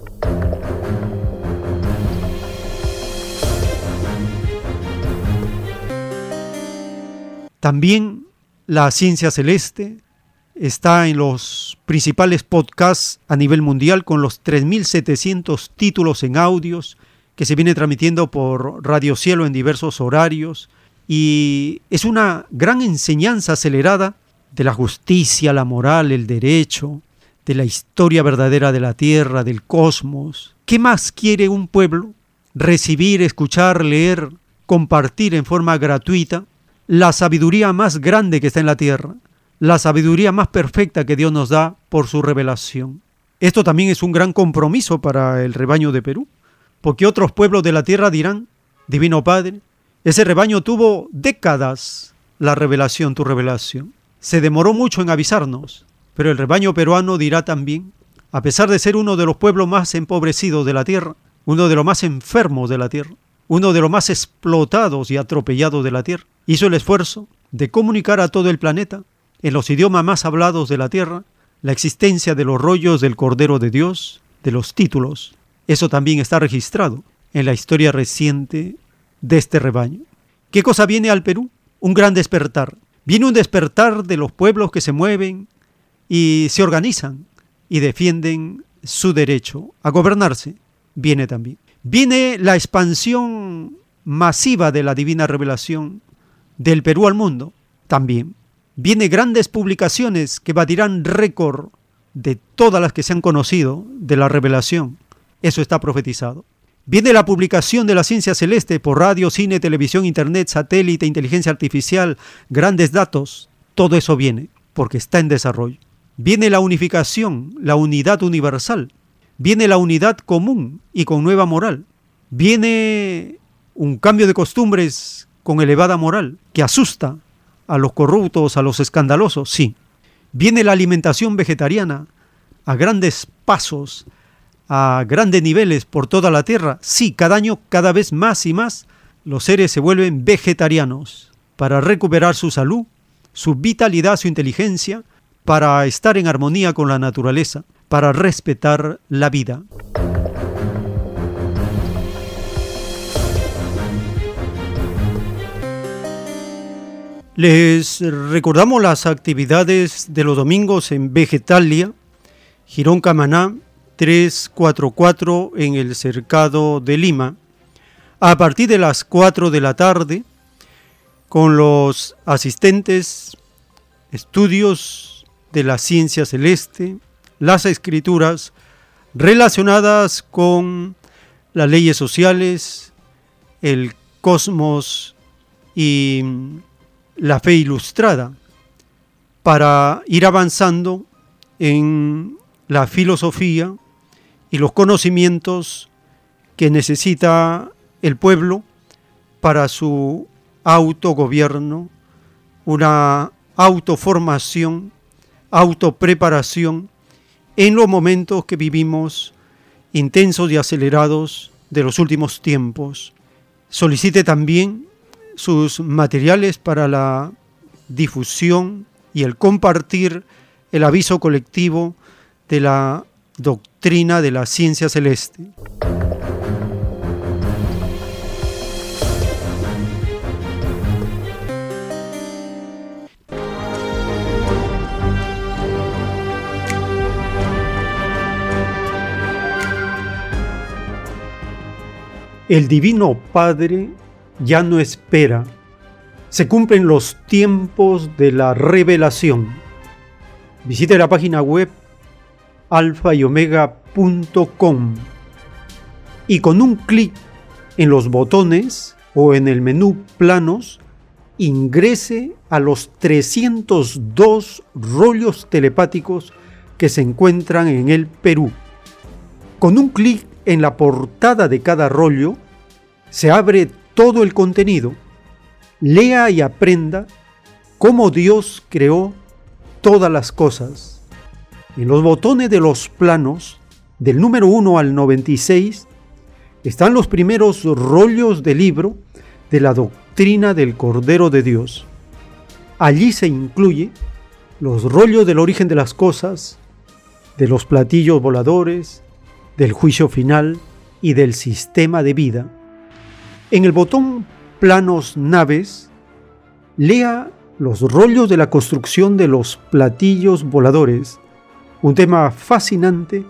También la ciencia celeste, está en los principales podcasts a nivel mundial con los 3.700 títulos en audios que se viene transmitiendo por Radio Cielo en diversos horarios y es una gran enseñanza acelerada de la justicia, la moral, el derecho, de la historia verdadera de la tierra, del cosmos. ¿Qué más quiere un pueblo? Recibir, escuchar, leer, compartir en forma gratuita la sabiduría más grande que está en la tierra, la sabiduría más perfecta que Dios nos da por su revelación. Esto también es un gran compromiso para el rebaño de Perú, porque otros pueblos de la tierra dirán, Divino Padre, ese rebaño tuvo décadas la revelación, tu revelación. Se demoró mucho en avisarnos, pero el rebaño peruano dirá también, a pesar de ser uno de los pueblos más empobrecidos de la tierra, uno de los más enfermos de la tierra, uno de los más explotados y atropellados de la tierra, hizo el esfuerzo de comunicar a todo el planeta en los idiomas más hablados de la tierra, la existencia de los rollos del Cordero de Dios, de los títulos. Eso también está registrado en la historia reciente de este rebaño. ¿Qué cosa viene al Perú? Un gran despertar. Viene un despertar de los pueblos que se mueven y se organizan y defienden su derecho a gobernarse. Viene también. Viene la expansión masiva de la divina revelación del Perú al mundo. También viene grandes publicaciones que batirán récord de todas las que se han conocido de la revelación. Eso está profetizado. Viene la publicación de la ciencia celeste por radio, cine, televisión, internet, satélite, inteligencia artificial, grandes datos. Todo eso viene porque está en desarrollo. Viene la unificación, la unidad universal. Viene la unidad común y con nueva moral. Viene un cambio de costumbres con elevada moral que asusta a los corruptos, a los escandalosos, sí. Viene la alimentación vegetariana a grandes pasos, a grandes niveles por toda la tierra. Sí, cada año cada vez más y más los seres se vuelven vegetarianos para recuperar su salud, su vitalidad, su inteligencia, para estar en armonía con la naturaleza, para respetar la vida. Les recordamos las actividades de los domingos en Vegetalia, Girón Camaná 344 en el Cercado de Lima, a partir de las 4 de la tarde, con los asistentes, estudios de la ciencia celeste, las escrituras relacionadas con las leyes sociales, el cosmos y la fe ilustrada para ir avanzando en la filosofía y los conocimientos que necesita el pueblo para su autogobierno, una autoformación, autopreparación en los momentos que vivimos intensos y acelerados de los últimos tiempos. Solicite también sus materiales para la difusión y el compartir el aviso colectivo de la doctrina de la ciencia celeste. El Divino Padre ya no espera. Se cumplen los tiempos de la revelación. Visite la página web alfa y omega.com y con un clic en los botones o en el menú planos ingrese a los 302 rollos telepáticos que se encuentran en el Perú. Con un clic en la portada de cada rollo se abre todo el contenido, lea y aprenda cómo Dios creó todas las cosas. En los botones de los planos, del número 1 al 96, están los primeros rollos del libro de la doctrina del Cordero de Dios. Allí se incluye los rollos del origen de las cosas, de los platillos voladores, del juicio final y del sistema de vida. En el botón Planos Naves, lea los rollos de la construcción de los platillos voladores, un tema fascinante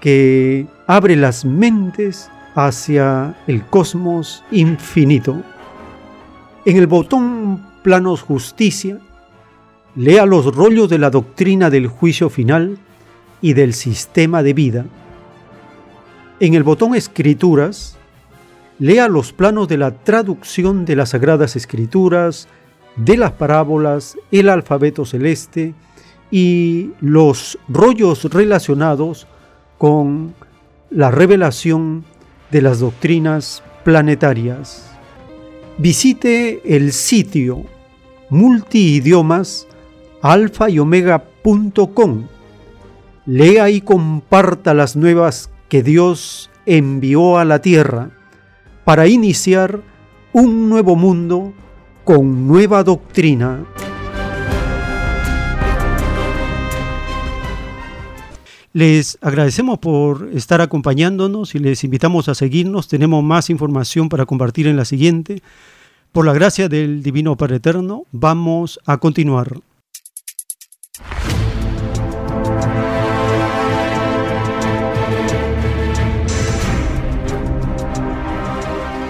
que abre las mentes hacia el cosmos infinito. En el botón Planos Justicia, lea los rollos de la doctrina del juicio final y del sistema de vida. En el botón Escrituras, lea los planos de la traducción de las Sagradas Escrituras, de las parábolas, el alfabeto celeste y los rollos relacionados con la revelación de las doctrinas planetarias. Visite el sitio multiidiomas alfa y omega.com. Lea y comparta las nuevas que Dios envió a la tierra para iniciar un nuevo mundo con nueva doctrina. Les agradecemos por estar acompañándonos y les invitamos a seguirnos. Tenemos más información para compartir en la siguiente. Por la gracia del Divino Padre Eterno, vamos a continuar.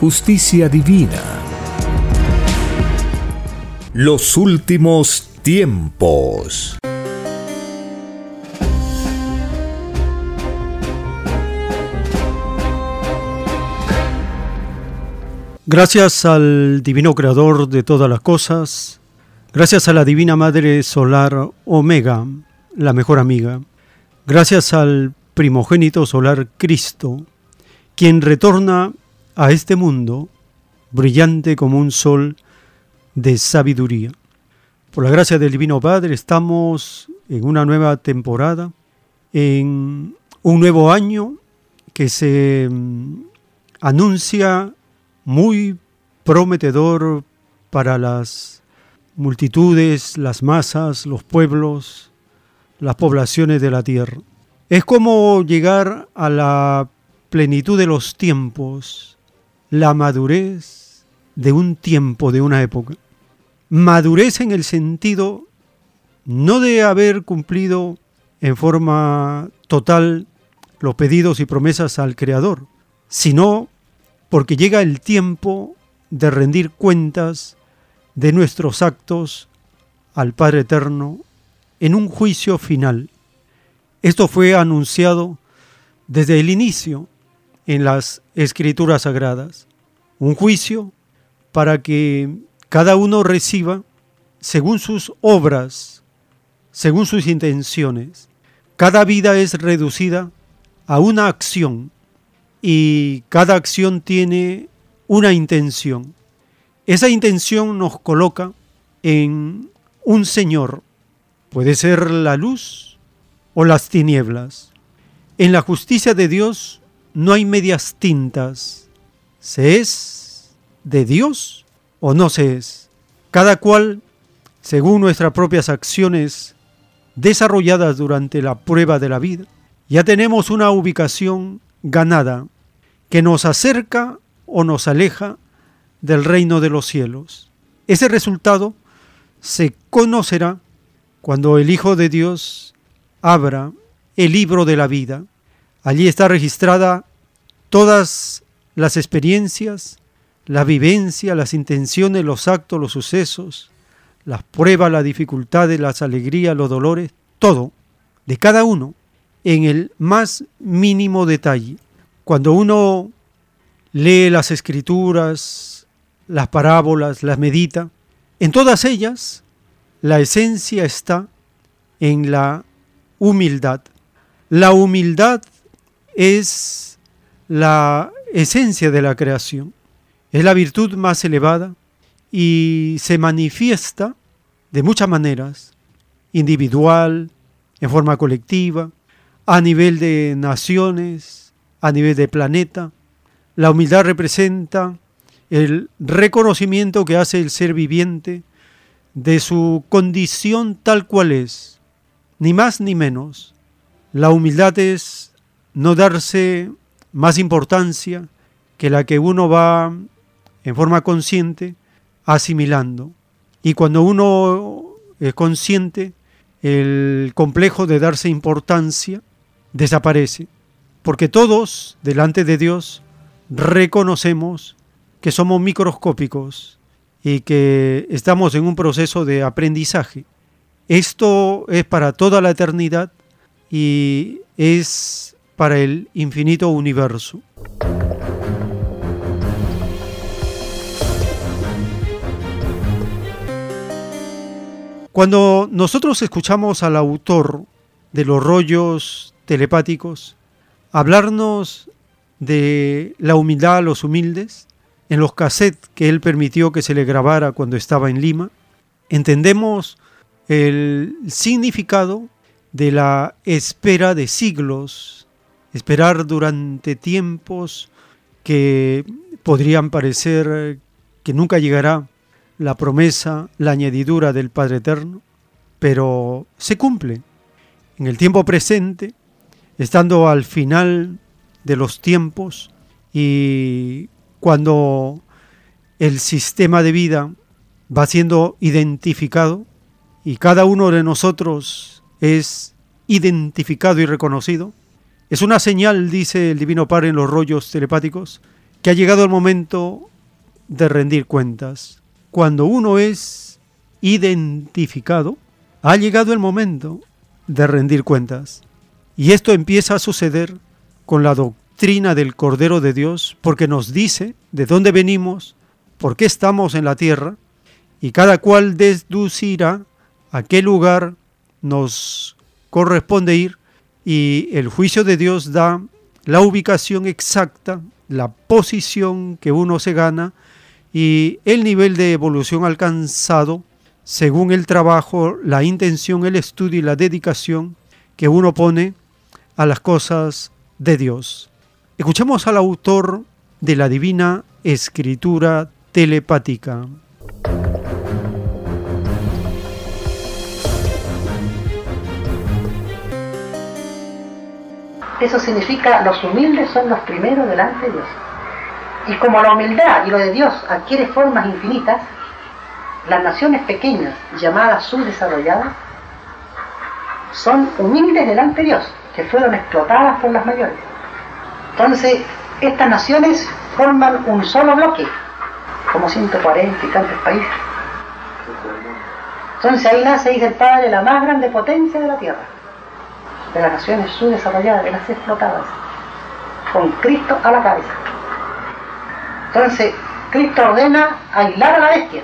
justicia divina. Los últimos tiempos. Gracias al Divino Creador de todas las cosas, gracias a la Divina Madre Solar Omega, la mejor amiga, gracias al primogénito solar Cristo, quien retorna a este mundo brillante como un sol de sabiduría. Por la gracia del Divino Padre estamos en una nueva temporada, en un nuevo año que se mm, anuncia muy prometedor para las multitudes, las masas, los pueblos, las poblaciones de la tierra. Es como llegar a la plenitud de los tiempos, la madurez de un tiempo, de una época. Madurez en el sentido no de haber cumplido en forma total los pedidos y promesas al Creador, sino porque llega el tiempo de rendir cuentas de nuestros actos al Padre Eterno en un juicio final. Esto fue anunciado desde el inicio en las escrituras sagradas. Un juicio para que cada uno reciba según sus obras, según sus intenciones. Cada vida es reducida a una acción y cada acción tiene una intención. Esa intención nos coloca en un Señor. Puede ser la luz o las tinieblas. En la justicia de Dios no hay medias tintas, ¿Se es de Dios o no se es? Cada cual, según nuestras propias acciones desarrolladas durante la prueba de la vida, ya tenemos una ubicación ganada que nos acerca o nos aleja del reino de los cielos. Ese resultado se conocerá cuando el Hijo de Dios abra el libro de la vida. Allí está registrada todas las experiencias, la vivencia, las intenciones, los actos, los sucesos, las pruebas, las dificultades, las alegrías, los dolores, todo, de cada uno, en el más mínimo detalle. Cuando uno lee las escrituras, las parábolas, las medita, en todas ellas la esencia está en la humildad. La humildad es la esencia de la creación, es la virtud más elevada y se manifiesta de muchas maneras, individual, en forma colectiva, a nivel de naciones, a nivel de planeta. La humildad representa el reconocimiento que hace el ser viviente de su condición tal cual es, ni más ni menos. La humildad es no darse más importancia que la que uno va en forma consciente asimilando. Y cuando uno es consciente, el complejo de darse importancia desaparece, porque todos delante de Dios reconocemos que somos microscópicos y que estamos en un proceso de aprendizaje. Esto es para toda la eternidad y es para el infinito universo. Cuando nosotros escuchamos al autor de los rollos telepáticos hablarnos de la humildad a los humildes, en los cassettes que él permitió que se le grabara cuando estaba en Lima, entendemos el significado de la espera de siglos, esperar durante tiempos que podrían parecer que nunca llegará la promesa, la añadidura del Padre Eterno, pero se cumple. En el tiempo presente, estando al final de los tiempos y cuando el sistema de vida va siendo identificado y cada uno de nosotros es identificado y reconocido, es una señal, dice el Divino Padre en los rollos telepáticos, que ha llegado el momento de rendir cuentas. Cuando uno es identificado, ha llegado el momento de rendir cuentas. Y esto empieza a suceder con la doctrina del Cordero de Dios porque nos dice de dónde venimos, por qué estamos en la tierra, y cada cual deducirá a qué lugar nos corresponde ir, y el juicio de Dios da la ubicación exacta, la posición que uno se gana y el nivel de evolución alcanzado según el trabajo, la intención, el estudio y la dedicación que uno pone a las cosas de Dios. Escuchemos al autor de la Divina Escritura Telepática. Eso significa los humildes son los primeros delante de Dios. Y como la humildad y lo de Dios adquiere formas infinitas, las naciones pequeñas llamadas subdesarrolladas son humildes delante de Dios, que fueron explotadas por las mayores. Entonces, estas naciones forman un solo bloque, como 140 y tantos países. Entonces ahí nace, dice el Padre, la más grande potencia de la Tierra, de las naciones subdesarrolladas, de las explotadas, con Cristo a la cabeza. Entonces, Cristo ordena aislar a la bestia,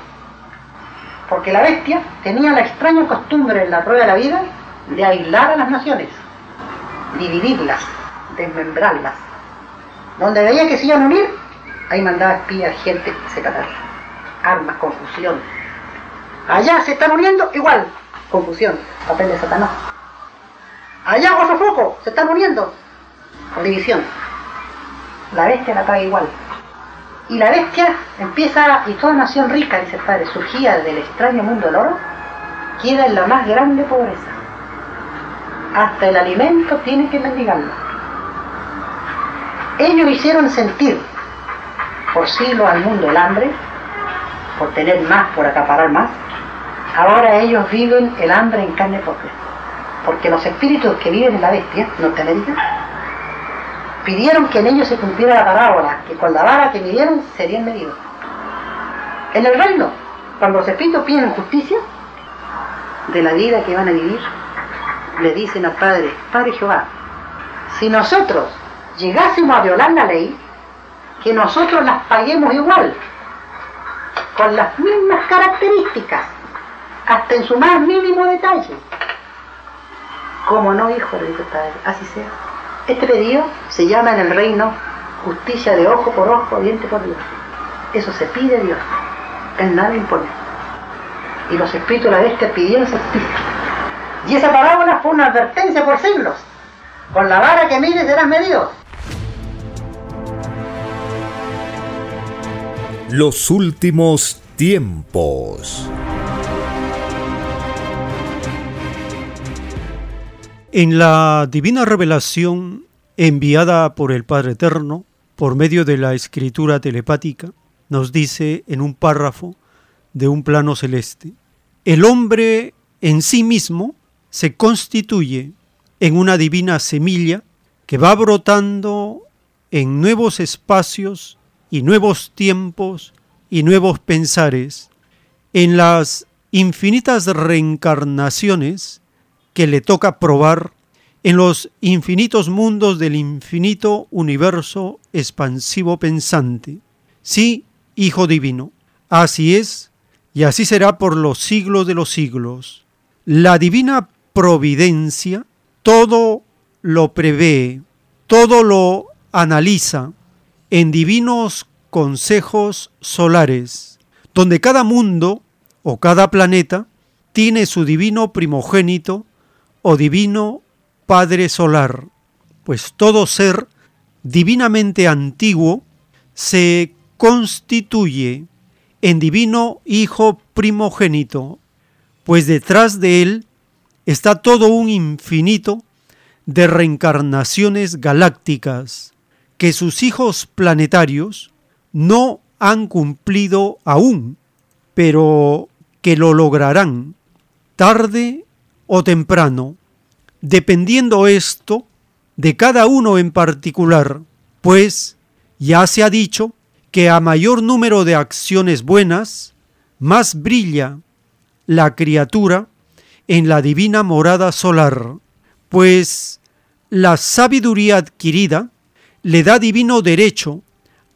porque la bestia tenía la extraña costumbre en la prueba de la vida de aislar a las naciones, dividirlas, desmembrarlas. Donde veía que se iban a unir, ahí mandaba espías, gente, separar. Armas, confusión. Allá se están uniendo, igual, confusión, papel de Satanás. Allá otro foco, se están uniendo, con división. La bestia la trae igual. Y la bestia empieza, y toda nación rica, dice el padre, surgía del extraño mundo del oro, queda en la más grande pobreza. Hasta el alimento tiene que mendigarlo. Ellos hicieron sentir por siglos al mundo el hambre, por tener más, por acaparar más. Ahora ellos viven el hambre en carne propia. Porque los espíritus que viven en la bestia, Norteamérica, pidieron que en ellos se cumpliera la parábola, que con la vara que midieron serían medidos. En el reino, cuando los espíritus piden justicia de la vida que van a vivir, le dicen al Padre, Padre Jehová, si nosotros llegásemos a violar la ley, que nosotros las paguemos igual, con las mismas características, hasta en su más mínimo detalle. Como no, hijo, le el Padre, así sea. Este pedido se llama en el reino justicia de ojo por ojo, diente por diente. Eso se pide Dios. Él nada impone. Y los espíritus de la bestia pidieron justicia. Y esa parábola fue una advertencia por siglos. Con la vara que mires serás medido. Los últimos tiempos. En la divina revelación enviada por el Padre Eterno por medio de la escritura telepática, nos dice en un párrafo de un plano celeste, el hombre en sí mismo se constituye en una divina semilla que va brotando en nuevos espacios y nuevos tiempos y nuevos pensares, en las infinitas reencarnaciones que le toca probar en los infinitos mundos del infinito universo expansivo pensante. Sí, Hijo Divino, así es y así será por los siglos de los siglos. La divina providencia todo lo prevé, todo lo analiza en divinos consejos solares, donde cada mundo o cada planeta tiene su divino primogénito o divino Padre Solar, pues todo ser divinamente antiguo se constituye en divino Hijo primogénito, pues detrás de él está todo un infinito de reencarnaciones galácticas que sus hijos planetarios no han cumplido aún, pero que lo lograrán tarde o temprano, dependiendo esto de cada uno en particular, pues ya se ha dicho que a mayor número de acciones buenas, más brilla la criatura en la divina morada solar, pues la sabiduría adquirida le da divino derecho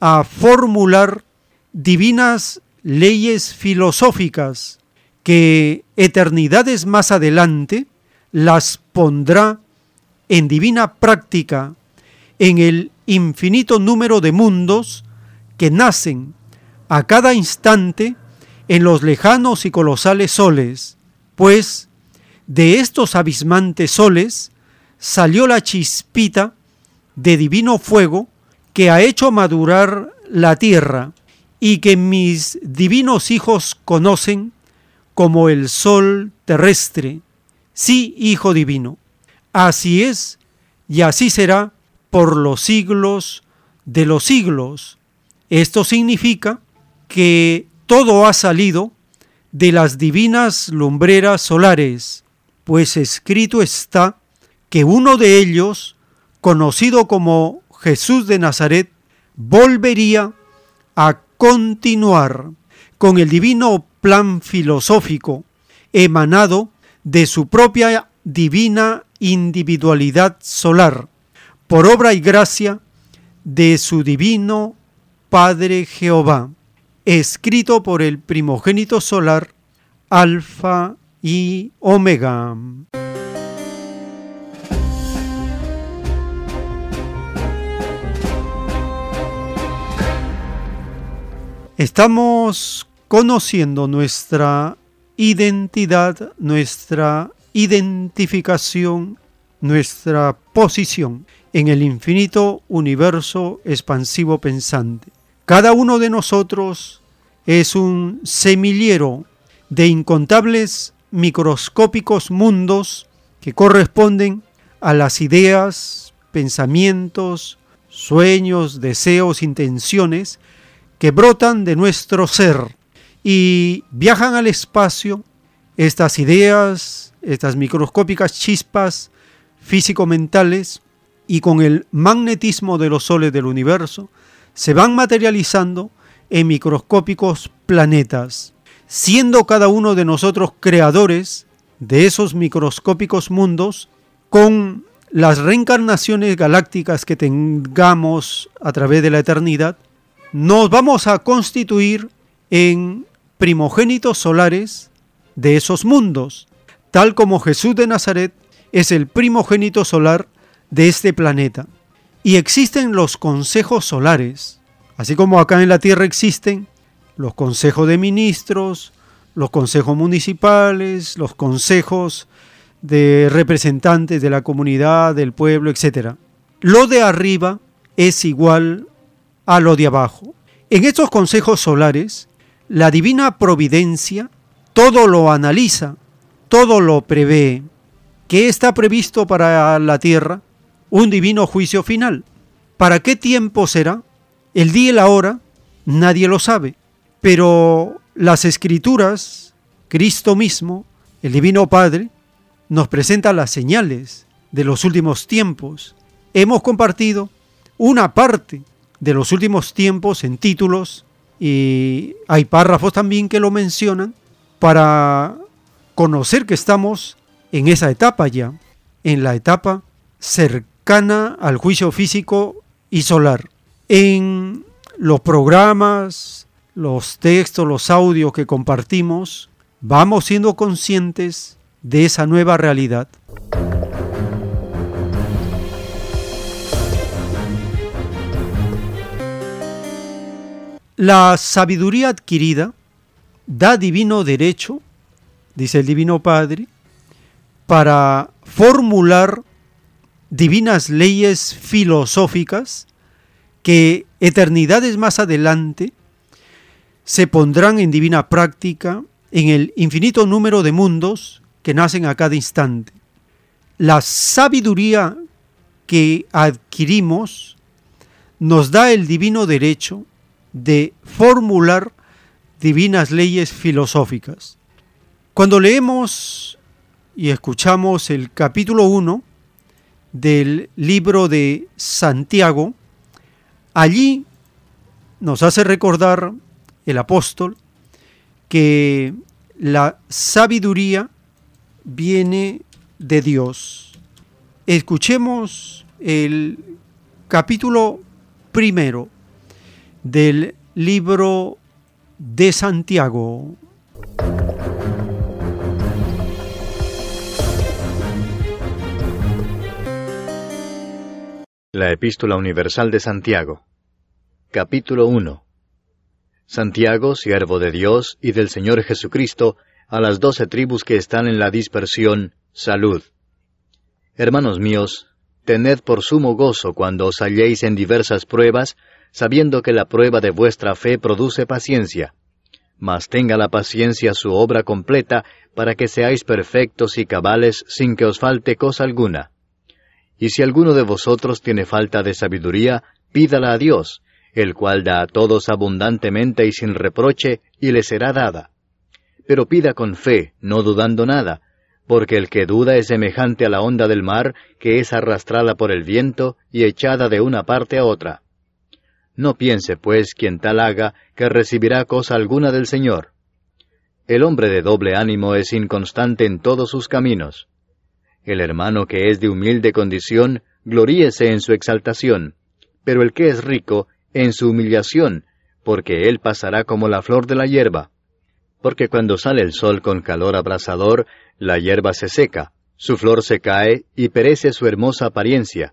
a formular divinas leyes filosóficas que eternidades más adelante las pondrá en divina práctica en el infinito número de mundos que nacen a cada instante en los lejanos y colosales soles, pues de estos abismantes soles salió la chispita de divino fuego que ha hecho madurar la tierra y que mis divinos hijos conocen como el sol terrestre. Sí, Hijo Divino, así es y así será por los siglos de los siglos. Esto significa que todo ha salido de las divinas lumbreras solares, pues escrito está que uno de ellos, conocido como Jesús de Nazaret, volvería a continuar con el divino plan filosófico emanado de su propia divina individualidad solar, por obra y gracia de su divino Padre Jehová, escrito por el primogénito solar, Alfa y Omega. Estamos conociendo nuestra identidad, nuestra identificación, nuestra posición en el infinito universo expansivo pensante. Cada uno de nosotros es un semillero de incontables microscópicos mundos que corresponden a las ideas, pensamientos, sueños, deseos, intenciones que brotan de nuestro ser y viajan al espacio estas ideas, estas microscópicas chispas físico-mentales y con el magnetismo de los soles del universo se van materializando en microscópicos planetas, siendo cada uno de nosotros creadores de esos microscópicos mundos con las reencarnaciones galácticas que tengamos a través de la eternidad, nos vamos a constituir en primogénitos solares de esos mundos, tal como Jesús de Nazaret es el primogénito solar de este planeta. Y existen los consejos solares, así como acá en la Tierra existen los consejos de ministros, los consejos municipales, los consejos de representantes de la comunidad, del pueblo, etc. Lo de arriba es igual a lo de abajo. En estos consejos solares, la divina providencia todo lo analiza, todo lo prevé. ¿Qué está previsto para la tierra? Un divino juicio final. ¿Para qué tiempo será? El día y la hora, nadie lo sabe. Pero las escrituras, Cristo mismo, el Divino Padre, nos presenta las señales de los últimos tiempos. Hemos compartido una parte de los últimos tiempos en títulos y hay párrafos también que lo mencionan para conocer que estamos en esa etapa ya, en la etapa cercana al juicio físico y solar. En los programas, los textos, los audios que compartimos, vamos siendo conscientes de esa nueva realidad. La sabiduría adquirida da divino derecho, dice el Divino Padre, para formular divinas leyes filosóficas que eternidades más adelante se pondrán en divina práctica en el infinito número de mundos que nacen a cada instante. La sabiduría que adquirimos nos da el divino derecho de formular divinas leyes filosóficas. Cuando leemos y escuchamos el capítulo 1 del libro de Santiago, allí nos hace recordar el apóstol que la sabiduría viene de Dios. Escuchemos el capítulo primero del libro de Santiago. La Epístola Universal de Santiago Capítulo 1 Santiago, siervo de Dios y del Señor Jesucristo, a las doce tribus que están en la dispersión, salud. Hermanos míos, tened por sumo gozo cuando os halléis en diversas pruebas, sabiendo que la prueba de vuestra fe produce paciencia. Mas tenga la paciencia su obra completa, para que seáis perfectos y cabales sin que os falte cosa alguna. Y si alguno de vosotros tiene falta de sabiduría, pídala a Dios, el cual da a todos abundantemente y sin reproche, y le será dada pero pida con fe, no dudando nada, porque el que duda es semejante a la onda del mar, que es arrastrada por el viento y echada de una parte a otra. No piense, pues, quien tal haga, que recibirá cosa alguna del Señor. El hombre de doble ánimo es inconstante en todos sus caminos. El hermano que es de humilde condición, gloríese en su exaltación, pero el que es rico, en su humillación, porque él pasará como la flor de la hierba porque cuando sale el sol con calor abrasador, la hierba se seca, su flor se cae y perece su hermosa apariencia.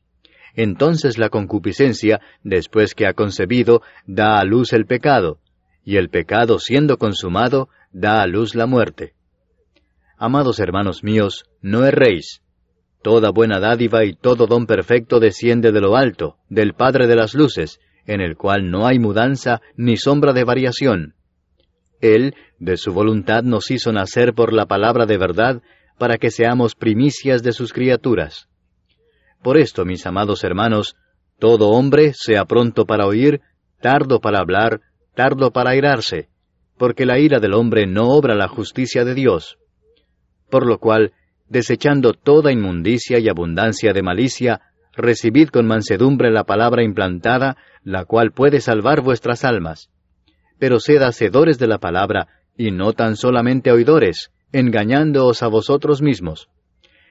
Entonces la concupiscencia, después que ha concebido, da a luz el pecado, y el pecado siendo consumado, da a luz la muerte. Amados hermanos míos, no erréis. Toda buena dádiva y todo don perfecto desciende de lo alto, del Padre de las Luces, en el cual no hay mudanza ni sombra de variación. Él, de su voluntad, nos hizo nacer por la palabra de verdad, para que seamos primicias de sus criaturas. Por esto, mis amados hermanos, todo hombre sea pronto para oír, tardo para hablar, tardo para airarse, porque la ira del hombre no obra la justicia de Dios. Por lo cual, desechando toda inmundicia y abundancia de malicia, recibid con mansedumbre la palabra implantada, la cual puede salvar vuestras almas. Pero sed hacedores de la palabra, y no tan solamente oidores, engañándoos a vosotros mismos.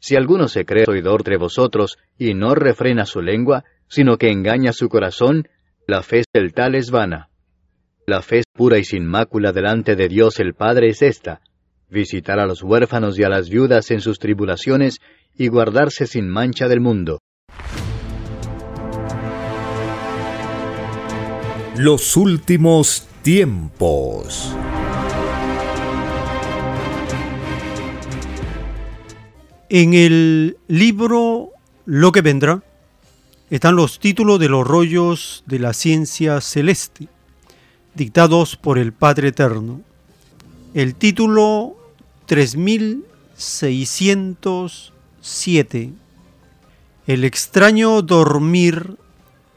Si alguno se cree oidor de vosotros y no refrena su lengua, sino que engaña su corazón, la fe del tal es vana. La fe pura y sin mácula delante de Dios el Padre es esta, visitar a los huérfanos y a las viudas en sus tribulaciones y guardarse sin mancha del mundo. Los últimos tiempos. En el libro Lo que vendrá están los títulos de los rollos de la ciencia celeste, dictados por el Padre Eterno. El título 3607. El extraño dormir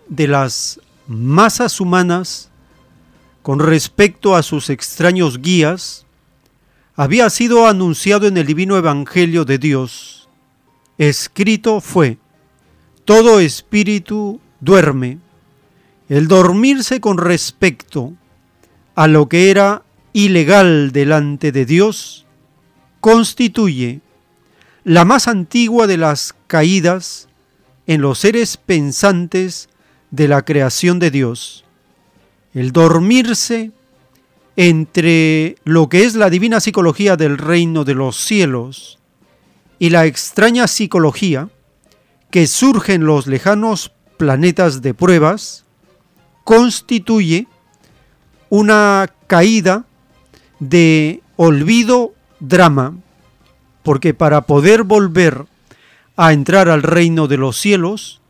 de las masas humanas con respecto a sus extraños guías había sido anunciado en el divino Evangelio de Dios. Escrito fue, todo espíritu duerme. El dormirse con respecto a lo que era ilegal delante de Dios constituye la más antigua de las caídas en los seres pensantes de la creación de Dios. El dormirse entre lo que es la divina psicología del reino de los cielos y la extraña psicología que surge en los lejanos planetas de pruebas, constituye una caída de olvido drama, porque para poder volver a entrar al reino de los cielos,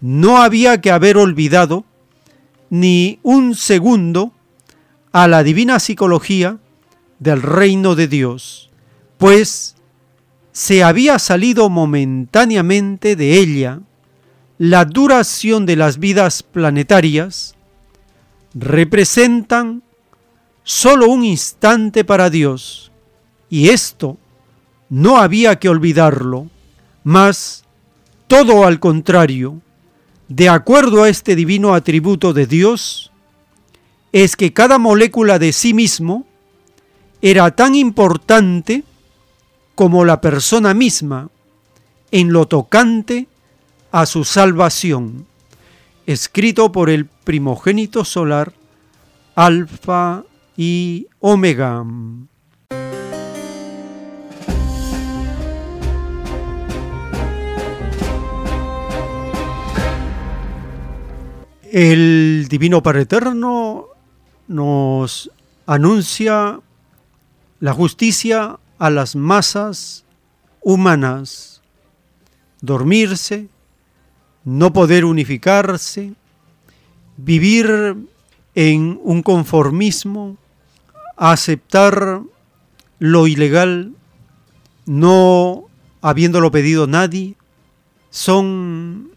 no había que haber olvidado ni un segundo a la divina psicología del reino de Dios, pues se había salido momentáneamente de ella la duración de las vidas planetarias, representan solo un instante para Dios, y esto no había que olvidarlo, mas todo al contrario, de acuerdo a este divino atributo de Dios, es que cada molécula de sí mismo era tan importante como la persona misma en lo tocante a su salvación, escrito por el primogénito solar, Alfa y Omega. El Divino Padre Eterno nos anuncia la justicia a las masas humanas, dormirse, no poder unificarse, vivir en un conformismo, aceptar lo ilegal, no habiéndolo pedido nadie, son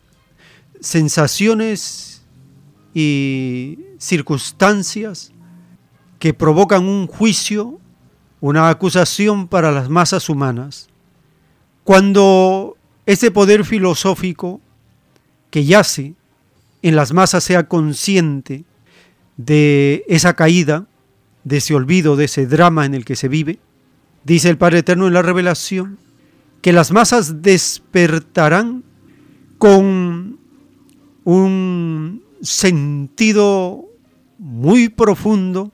sensaciones y circunstancias que provocan un juicio una acusación para las masas humanas. Cuando ese poder filosófico que yace en las masas sea consciente de esa caída, de ese olvido, de ese drama en el que se vive, dice el Padre Eterno en la revelación, que las masas despertarán con un sentido muy profundo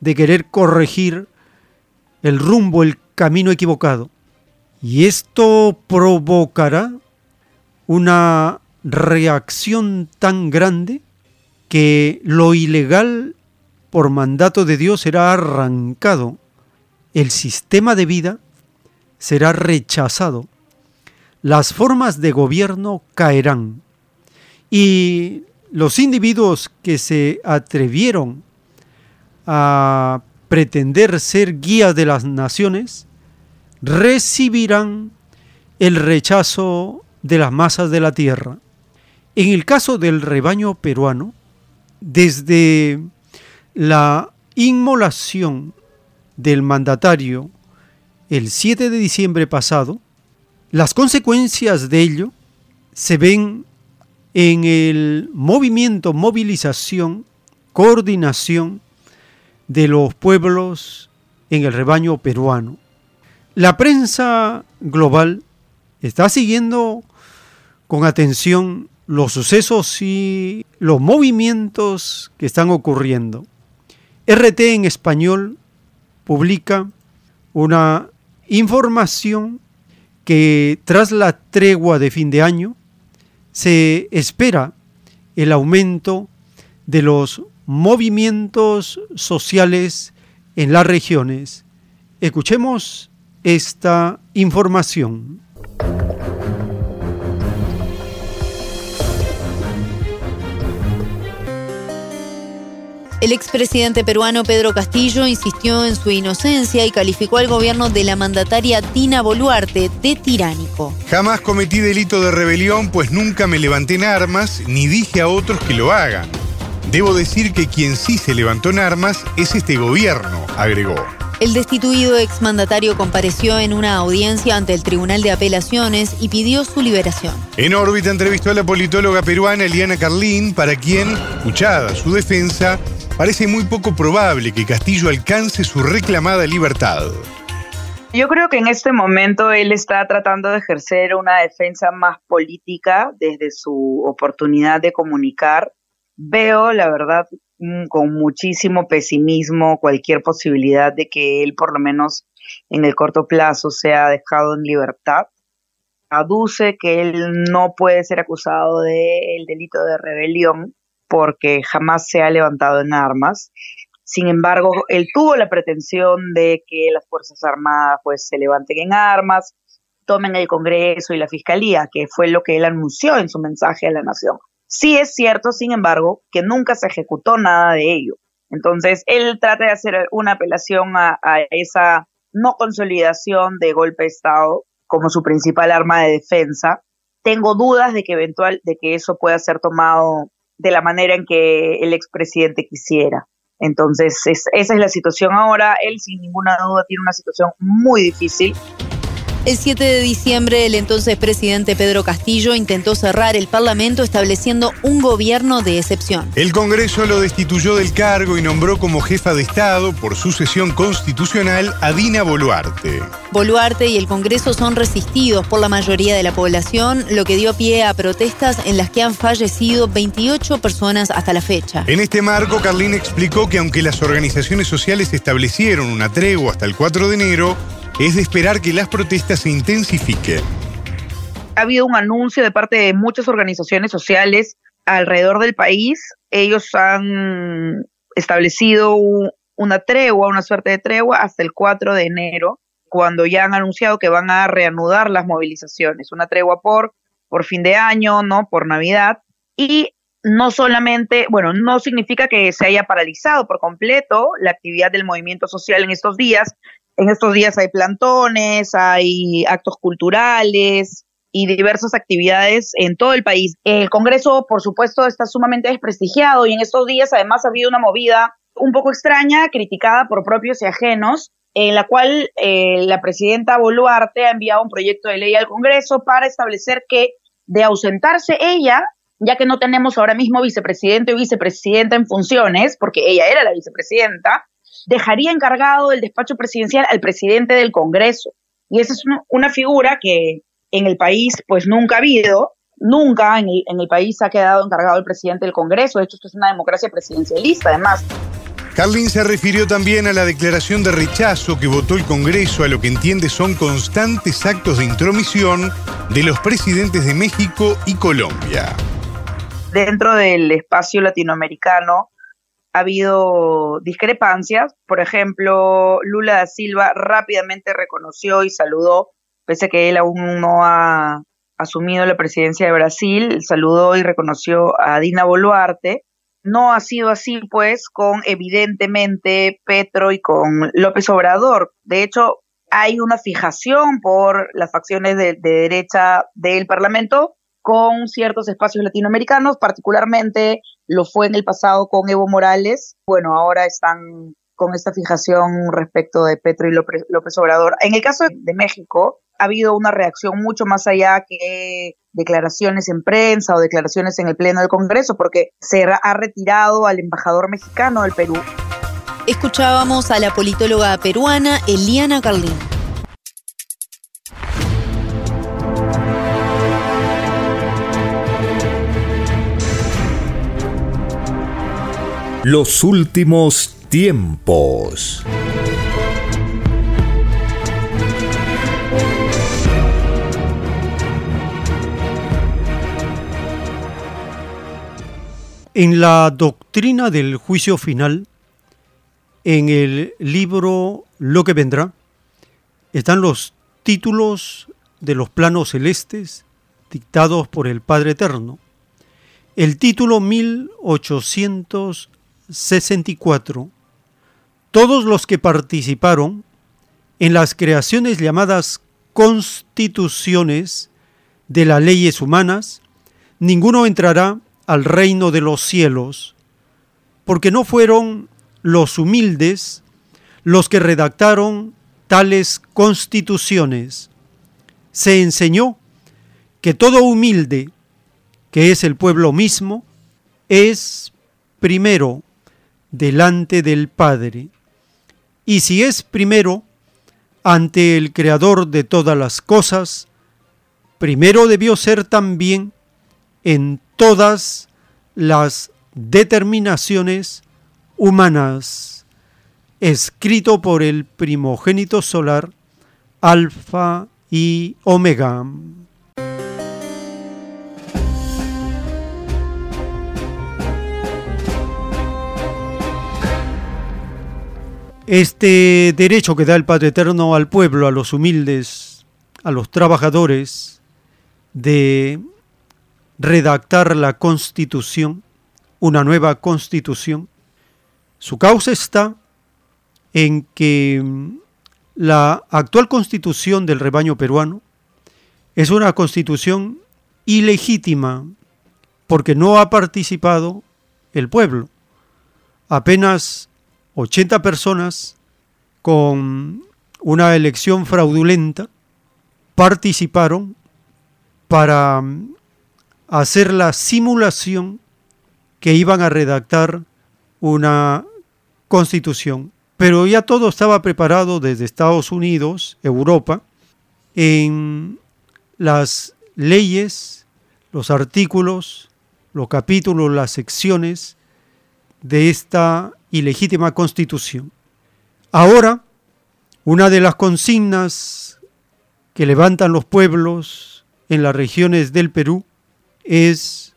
de querer corregir el rumbo, el camino equivocado. Y esto provocará una reacción tan grande que lo ilegal por mandato de Dios será arrancado, el sistema de vida será rechazado, las formas de gobierno caerán. Y los individuos que se atrevieron a pretender ser guías de las naciones recibirán el rechazo de las masas de la tierra. En el caso del rebaño peruano, desde la inmolación del mandatario el 7 de diciembre pasado, las consecuencias de ello se ven en el movimiento, movilización, coordinación de los pueblos en el rebaño peruano. La prensa global está siguiendo con atención los sucesos y los movimientos que están ocurriendo. RT en español publica una información que tras la tregua de fin de año se espera el aumento de los movimientos sociales en las regiones. Escuchemos esta información. El expresidente peruano Pedro Castillo insistió en su inocencia y calificó al gobierno de la mandataria Dina Boluarte de tiránico. Jamás cometí delito de rebelión, pues nunca me levanté en armas ni dije a otros que lo hagan. Debo decir que quien sí se levantó en armas es este gobierno, agregó. El destituido exmandatario compareció en una audiencia ante el Tribunal de Apelaciones y pidió su liberación. En órbita entrevistó a la politóloga peruana Eliana Carlín, para quien, escuchada su defensa, parece muy poco probable que Castillo alcance su reclamada libertad. Yo creo que en este momento él está tratando de ejercer una defensa más política desde su oportunidad de comunicar. Veo, la verdad, mm, con muchísimo pesimismo cualquier posibilidad de que él, por lo menos en el corto plazo, sea dejado en libertad. Aduce que él no puede ser acusado del delito de rebelión porque jamás se ha levantado en armas. Sin embargo, él tuvo la pretensión de que las Fuerzas Armadas pues se levanten en armas, tomen el Congreso y la Fiscalía, que fue lo que él anunció en su mensaje a la nación. Sí es cierto, sin embargo, que nunca se ejecutó nada de ello. Entonces, él trata de hacer una apelación a, a esa no consolidación de golpe de Estado como su principal arma de defensa. Tengo dudas de que eventual de que eso pueda ser tomado de la manera en que el expresidente quisiera. Entonces, esa es la situación ahora. Él, sin ninguna duda, tiene una situación muy difícil. El 7 de diciembre, el entonces presidente Pedro Castillo intentó cerrar el Parlamento estableciendo un gobierno de excepción. El Congreso lo destituyó del cargo y nombró como jefa de Estado por sucesión constitucional a Dina Boluarte. Boluarte y el Congreso son resistidos por la mayoría de la población, lo que dio pie a protestas en las que han fallecido 28 personas hasta la fecha. En este marco, Carlín explicó que aunque las organizaciones sociales establecieron una tregua hasta el 4 de enero, es de esperar que las protestas se intensifiquen. Ha habido un anuncio de parte de muchas organizaciones sociales alrededor del país. Ellos han establecido una tregua, una suerte de tregua hasta el 4 de enero, cuando ya han anunciado que van a reanudar las movilizaciones. Una tregua por, por fin de año, ¿no? Por Navidad. Y no solamente, bueno, no significa que se haya paralizado por completo la actividad del movimiento social en estos días, en estos días hay plantones, hay actos culturales y diversas actividades en todo el país. El Congreso, por supuesto, está sumamente desprestigiado y en estos días además ha habido una movida un poco extraña, criticada por propios y ajenos, en la cual eh, la presidenta Boluarte ha enviado un proyecto de ley al Congreso para establecer que de ausentarse ella, ya que no tenemos ahora mismo vicepresidente o vicepresidenta en funciones, porque ella era la vicepresidenta, dejaría encargado el despacho presidencial al presidente del Congreso. Y esa es una, figura que en el país pues nunca ha habido, nunca en el, en el país ha quedado encargado el presidente del Congreso. De hecho, esto es una democracia presidencialista, además. Carlin se refirió también a la declaración de rechazo que votó el Congreso a lo que entiende son constantes actos de intromisión de los presidentes de México y Colombia. Dentro del espacio latinoamericano ha habido discrepancias. Por ejemplo, Lula da Silva rápidamente reconoció y saludó, pese a que él aún no ha asumido la presidencia de Brasil, saludó y reconoció a Dina Boluarte no ha sido así, pues, con evidentemente Petro y con López Obrador. De hecho, hay una fijación por las facciones de, derecha del Parlamento con ciertos espacios latinoamericanos, particularmente lo fue en el pasado con Evo Morales. Bueno, ahora están con esta fijación respecto de Petro y López, Obrador. En el caso de México, ha habido una reacción mucho más allá que declaraciones en prensa o declaraciones en el Pleno del Congreso, porque se ha retirado al embajador mexicano del Perú. Escuchábamos a la politóloga peruana Eliana Carlín. Los últimos tiempos. En la doctrina del juicio final, en el libro Lo que vendrá, están los títulos de los planos celestes dictados por el Padre Eterno. El título 1864. Todos los que participaron en las creaciones llamadas constituciones de las leyes humanas, ninguno entrará al reino de los cielos, porque no fueron los humildes los que redactaron tales constituciones. Se enseñó que todo humilde, que es el pueblo mismo, es primero delante del Padre. Y si es primero ante el Creador de todas las cosas, primero debió ser también en todas las determinaciones humanas, escrito por el primogénito solar, Alfa y Omega. Este derecho que da el Padre Eterno al pueblo, a los humildes, a los trabajadores, de redactar la constitución, una nueva constitución. Su causa está en que mm, la actual constitución del rebaño peruano es una constitución ilegítima porque no ha participado el pueblo. Apenas 80 personas con una elección fraudulenta participaron para mm, hacer la simulación que iban a redactar una constitución. Pero ya todo estaba preparado desde Estados Unidos, Europa, en las leyes, los artículos, los capítulos, las secciones de esta ilegítima constitución. Ahora, una de las consignas que levantan los pueblos en las regiones del Perú es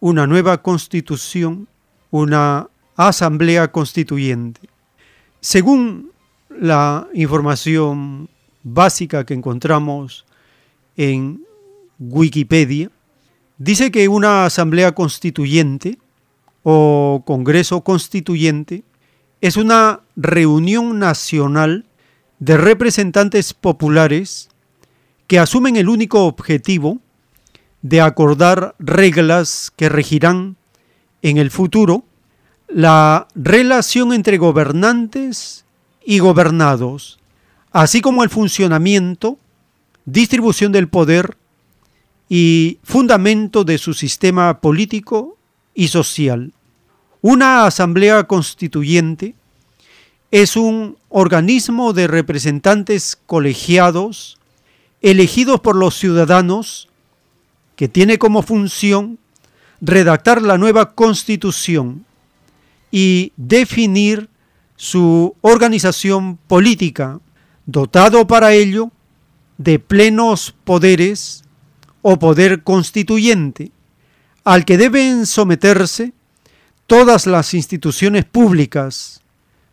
una nueva constitución, una asamblea constituyente. Según la información básica que encontramos en Wikipedia, dice que una asamblea constituyente o congreso constituyente es una reunión nacional de representantes populares que asumen el único objetivo de acordar reglas que regirán en el futuro la relación entre gobernantes y gobernados, así como el funcionamiento, distribución del poder y fundamento de su sistema político y social. Una asamblea constituyente es un organismo de representantes colegiados elegidos por los ciudadanos que tiene como función redactar la nueva constitución y definir su organización política, dotado para ello de plenos poderes o poder constituyente, al que deben someterse todas las instituciones públicas.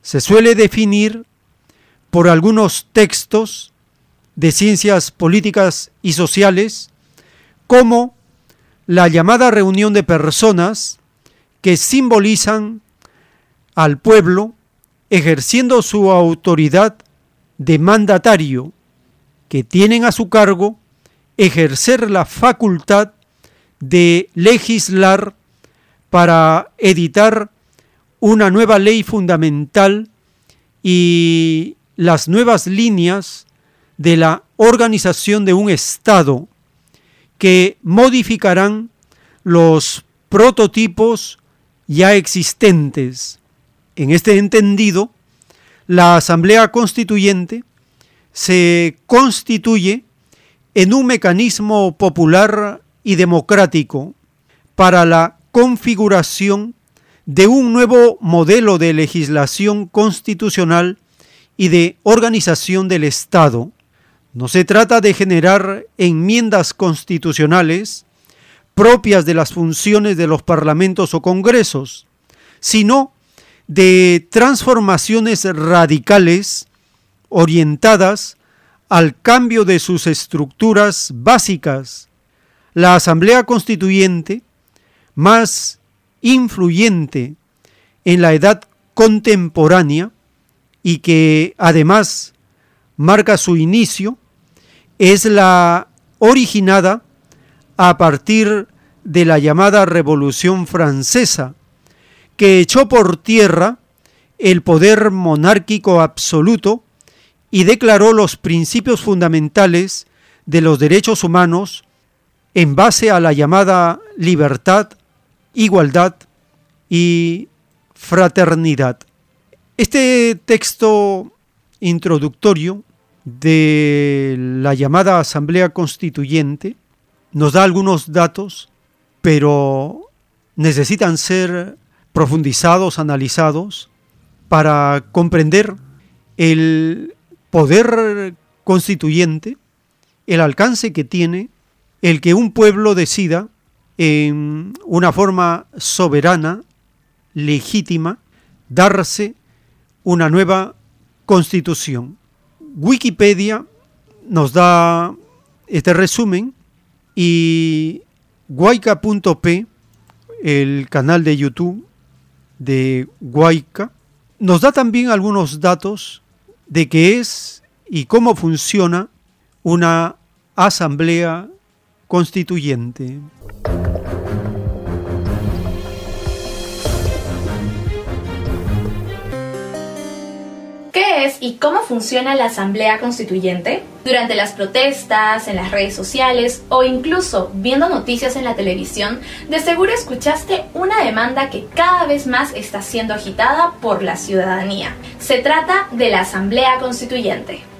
Se suele definir por algunos textos de ciencias políticas y sociales como la llamada reunión de personas que simbolizan al pueblo ejerciendo su autoridad de mandatario, que tienen a su cargo ejercer la facultad de legislar para editar una nueva ley fundamental y las nuevas líneas de la organización de un Estado que modificarán los prototipos ya existentes. En este entendido, la Asamblea Constituyente se constituye en un mecanismo popular y democrático para la configuración de un nuevo modelo de legislación constitucional y de organización del Estado. No se trata de generar enmiendas constitucionales propias de las funciones de los parlamentos o congresos, sino de transformaciones radicales orientadas al cambio de sus estructuras básicas. La Asamblea Constituyente, más influyente en la edad contemporánea y que además marca su inicio, es la originada a partir de la llamada Revolución Francesa, que echó por tierra el poder monárquico absoluto y declaró los principios fundamentales de los derechos humanos en base a la llamada libertad, igualdad y fraternidad. Este texto introductorio de la llamada Asamblea Constituyente nos da algunos datos, pero necesitan ser profundizados, analizados, para comprender el poder constituyente, el alcance que tiene el que un pueblo decida en una forma soberana, legítima, darse una nueva constitución. Wikipedia nos da este resumen y guayca.p, el canal de YouTube de Guayca, nos da también algunos datos de qué es y cómo funciona una asamblea constituyente. ¿Qué es y cómo funciona la Asamblea Constituyente? Durante las protestas, en las redes sociales o incluso viendo noticias en la televisión, de seguro escuchaste una demanda que cada vez más está siendo agitada por la ciudadanía. Se trata de la Asamblea Constituyente.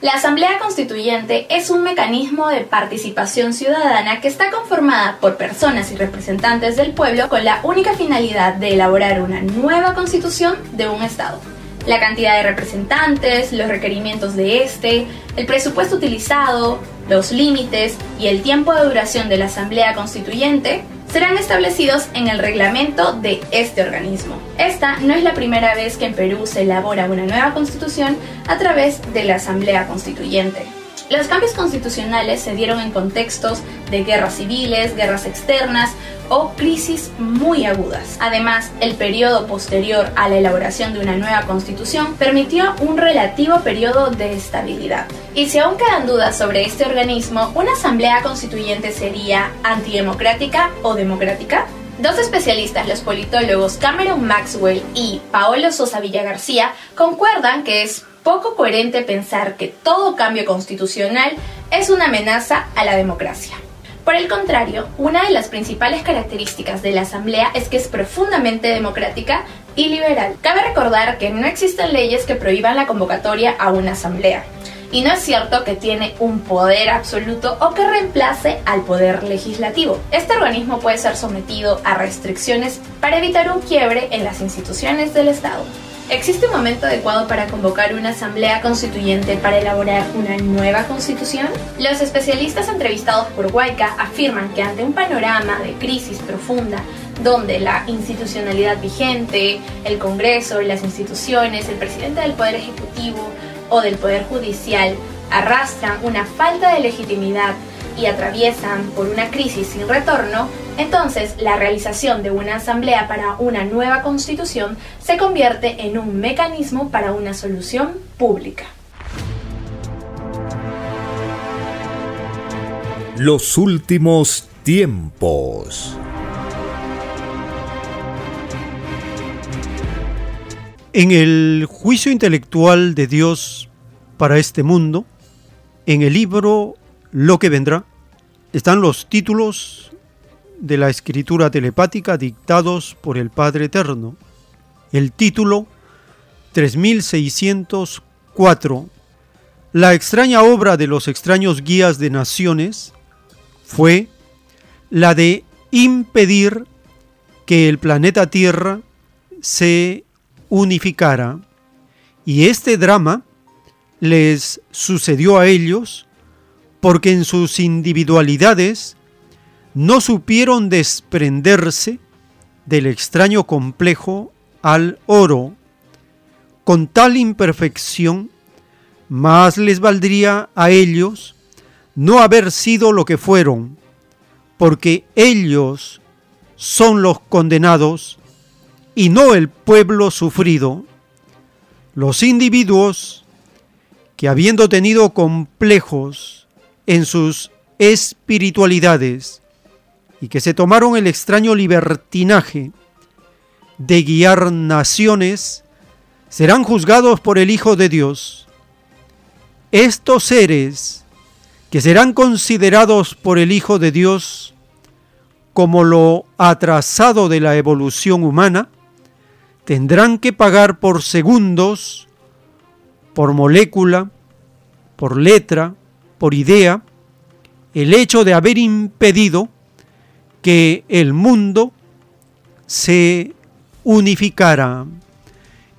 La Asamblea Constituyente es un mecanismo de participación ciudadana que está conformada por personas y representantes del pueblo con la única finalidad de elaborar una nueva constitución de un Estado. La cantidad de representantes, los requerimientos de este, el presupuesto utilizado, los límites y el tiempo de duración de la Asamblea Constituyente serán establecidos en el reglamento de este organismo. Esta no es la primera vez que en Perú se elabora una nueva constitución a través de la Asamblea Constituyente. Los cambios constitucionales se dieron en contextos de guerras civiles, guerras externas o crisis muy agudas. Además, el periodo posterior a la elaboración de una nueva constitución permitió un relativo periodo de estabilidad. Y si aún quedan dudas sobre este organismo, ¿una asamblea constituyente sería antidemocrática o democrática? Dos especialistas, los politólogos Cameron Maxwell y Paolo Sosa Villagarcía, concuerdan que es poco coherente pensar que todo cambio constitucional es una amenaza a la democracia. Por el contrario, una de las principales características de la Asamblea es que es profundamente democrática y liberal. Cabe recordar que no existen leyes que prohíban la convocatoria a una Asamblea. Y no es cierto que tiene un poder absoluto o que reemplace al poder legislativo. Este organismo puede ser sometido a restricciones para evitar un quiebre en las instituciones del Estado. ¿Existe un momento adecuado para convocar una asamblea constituyente para elaborar una nueva constitución? Los especialistas entrevistados por Huayca afirman que ante un panorama de crisis profunda, donde la institucionalidad vigente, el Congreso, las instituciones, el presidente del Poder Ejecutivo o del Poder Judicial arrastran una falta de legitimidad y atraviesan por una crisis sin retorno, entonces la realización de una asamblea para una nueva constitución se convierte en un mecanismo para una solución pública. Los últimos tiempos. En el juicio intelectual de Dios para este mundo, en el libro Lo que vendrá, están los títulos de la escritura telepática dictados por el Padre Eterno. El título 3604. La extraña obra de los extraños guías de naciones fue la de impedir que el planeta Tierra se unificara. Y este drama les sucedió a ellos porque en sus individualidades no supieron desprenderse del extraño complejo al oro. Con tal imperfección, más les valdría a ellos no haber sido lo que fueron, porque ellos son los condenados y no el pueblo sufrido. Los individuos que habiendo tenido complejos en sus espiritualidades y que se tomaron el extraño libertinaje de guiar naciones, serán juzgados por el Hijo de Dios. Estos seres que serán considerados por el Hijo de Dios como lo atrasado de la evolución humana, tendrán que pagar por segundos, por molécula, por letra, por idea, el hecho de haber impedido que el mundo se unificara,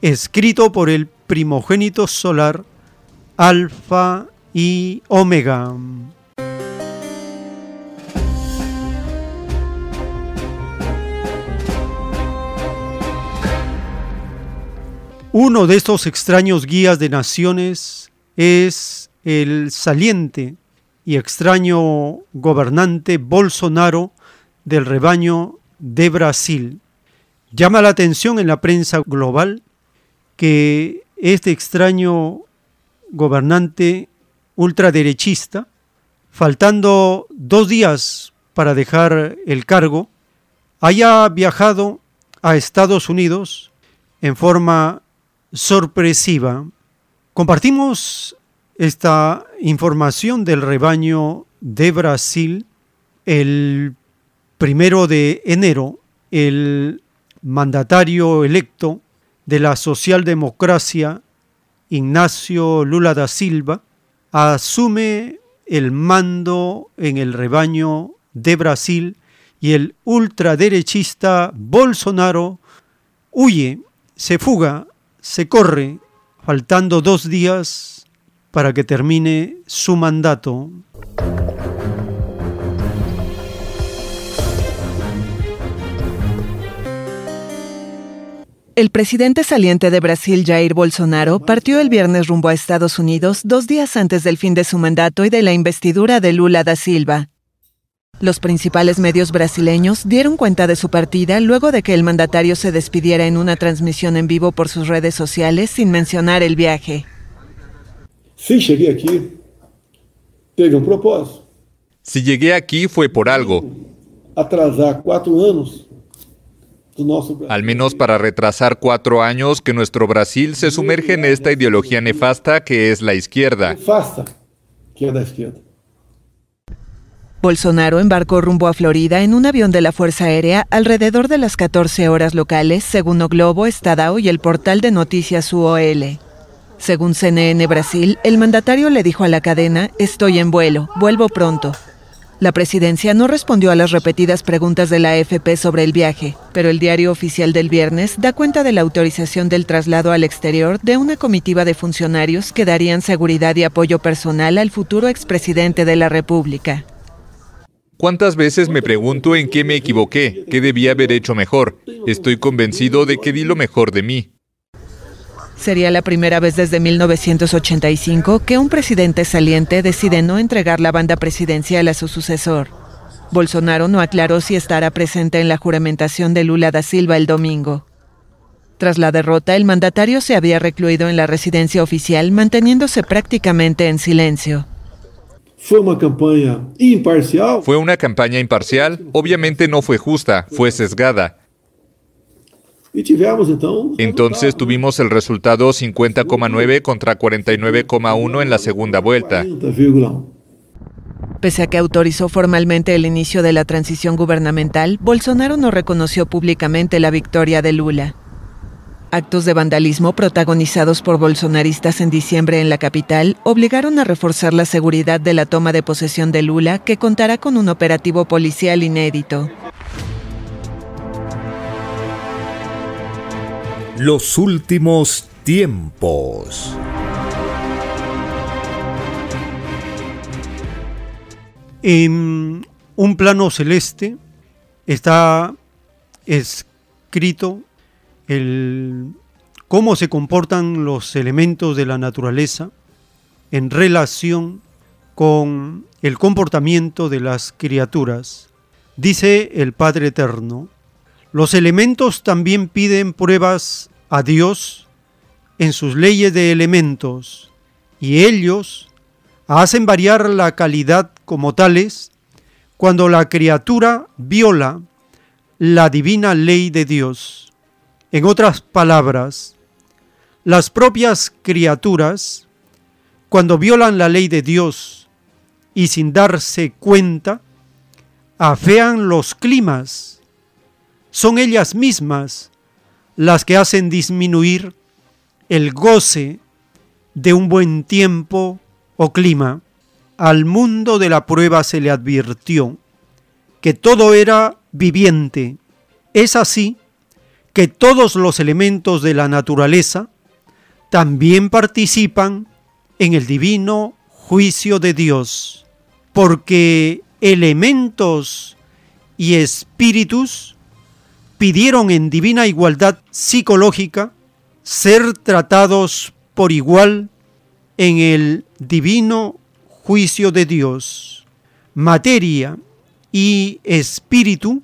escrito por el primogénito solar Alfa y Omega. Uno de estos extraños guías de naciones es el saliente y extraño gobernante Bolsonaro del rebaño de Brasil. Llama la atención en la prensa global que este extraño gobernante ultraderechista, faltando dos días para dejar el cargo, haya viajado a Estados Unidos en forma sorpresiva. Compartimos esta información del rebaño de Brasil. El primero de enero, el mandatario electo de la socialdemocracia, Ignacio Lula da Silva, asume el mando en el rebaño de Brasil y el ultraderechista Bolsonaro huye, se fuga se corre, faltando dos días para que termine su mandato. El presidente saliente de Brasil, Jair Bolsonaro, partió el viernes rumbo a Estados Unidos dos días antes del fin de su mandato y de la investidura de Lula da Silva. Los principales medios brasileños dieron cuenta de su partida luego de que el mandatario se despidiera en una transmisión en vivo por sus redes sociales sin mencionar el viaje. Si llegué aquí, teve propósito. Llegué por algo. Atrasar cuatro al menos para retrasar cuatro años que nuestro Brasil se sumerge en esta ideología nefasta que es la izquierda. Bolsonaro embarcó rumbo a Florida en un avión de la Fuerza Aérea alrededor de las 14 horas locales, según O Globo, Estadao y el portal de noticias UOL. Según CNN Brasil, el mandatario le dijo a la cadena, estoy en vuelo, vuelvo pronto. La presidencia no respondió a las repetidas preguntas de la AFP sobre el viaje, pero el diario oficial del viernes da cuenta de la autorización del traslado al exterior de una comitiva de funcionarios que darían seguridad y apoyo personal al futuro expresidente de la República. ¿Cuántas veces me pregunto en qué me equivoqué? ¿Qué debía haber hecho mejor? Estoy convencido de que di lo mejor de mí. Sería la primera vez desde 1985 que un presidente saliente decide no entregar la banda presidencial a su sucesor. Bolsonaro no aclaró si estará presente en la juramentación de Lula da Silva el domingo. Tras la derrota, el mandatario se había recluido en la residencia oficial, manteniéndose prácticamente en silencio. Fue una campaña imparcial. Fue una campaña imparcial. Obviamente no fue justa, fue sesgada. Entonces tuvimos el resultado 50,9 contra 49,1 en la segunda vuelta. Pese a que autorizó formalmente el inicio de la transición gubernamental, Bolsonaro no reconoció públicamente la victoria de Lula. Actos de vandalismo protagonizados por bolsonaristas en diciembre en la capital obligaron a reforzar la seguridad de la toma de posesión de Lula, que contará con un operativo policial inédito. Los últimos tiempos. En un plano celeste está escrito el cómo se comportan los elementos de la naturaleza en relación con el comportamiento de las criaturas. Dice el Padre Eterno, los elementos también piden pruebas a Dios en sus leyes de elementos y ellos hacen variar la calidad como tales cuando la criatura viola la divina ley de Dios. En otras palabras, las propias criaturas, cuando violan la ley de Dios y sin darse cuenta, afean los climas. Son ellas mismas las que hacen disminuir el goce de un buen tiempo o clima. Al mundo de la prueba se le advirtió que todo era viviente. Es así que todos los elementos de la naturaleza también participan en el divino juicio de Dios, porque elementos y espíritus pidieron en divina igualdad psicológica ser tratados por igual en el divino juicio de Dios. Materia y espíritu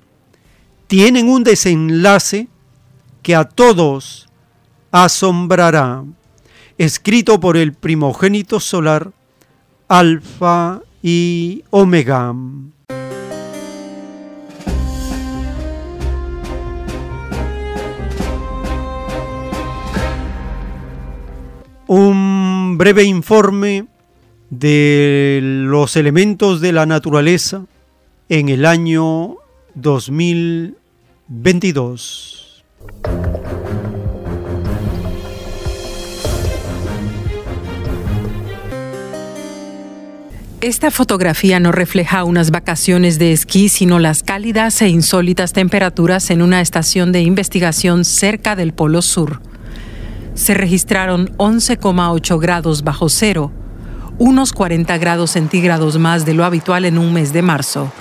tienen un desenlace que a todos asombrará, escrito por el primogénito solar, Alfa y Omega. Un breve informe de los elementos de la naturaleza en el año 2022. Esta fotografía no refleja unas vacaciones de esquí, sino las cálidas e insólitas temperaturas en una estación de investigación cerca del Polo Sur. Se registraron 11,8 grados bajo cero, unos 40 grados centígrados más de lo habitual en un mes de marzo.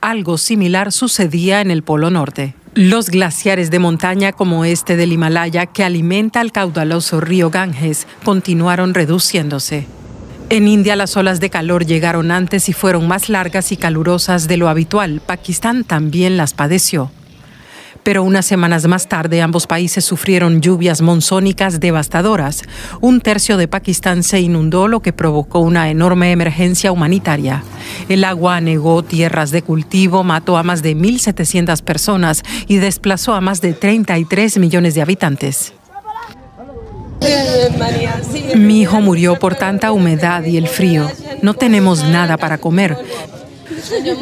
Algo similar sucedía en el Polo Norte. Los glaciares de montaña como este del Himalaya, que alimenta el caudaloso río Ganges, continuaron reduciéndose. En India las olas de calor llegaron antes y fueron más largas y calurosas de lo habitual. Pakistán también las padeció. Pero unas semanas más tarde ambos países sufrieron lluvias monzónicas devastadoras. Un tercio de Pakistán se inundó, lo que provocó una enorme emergencia humanitaria. El agua anegó tierras de cultivo, mató a más de 1.700 personas y desplazó a más de 33 millones de habitantes. Mi hijo murió por tanta humedad y el frío. No tenemos nada para comer.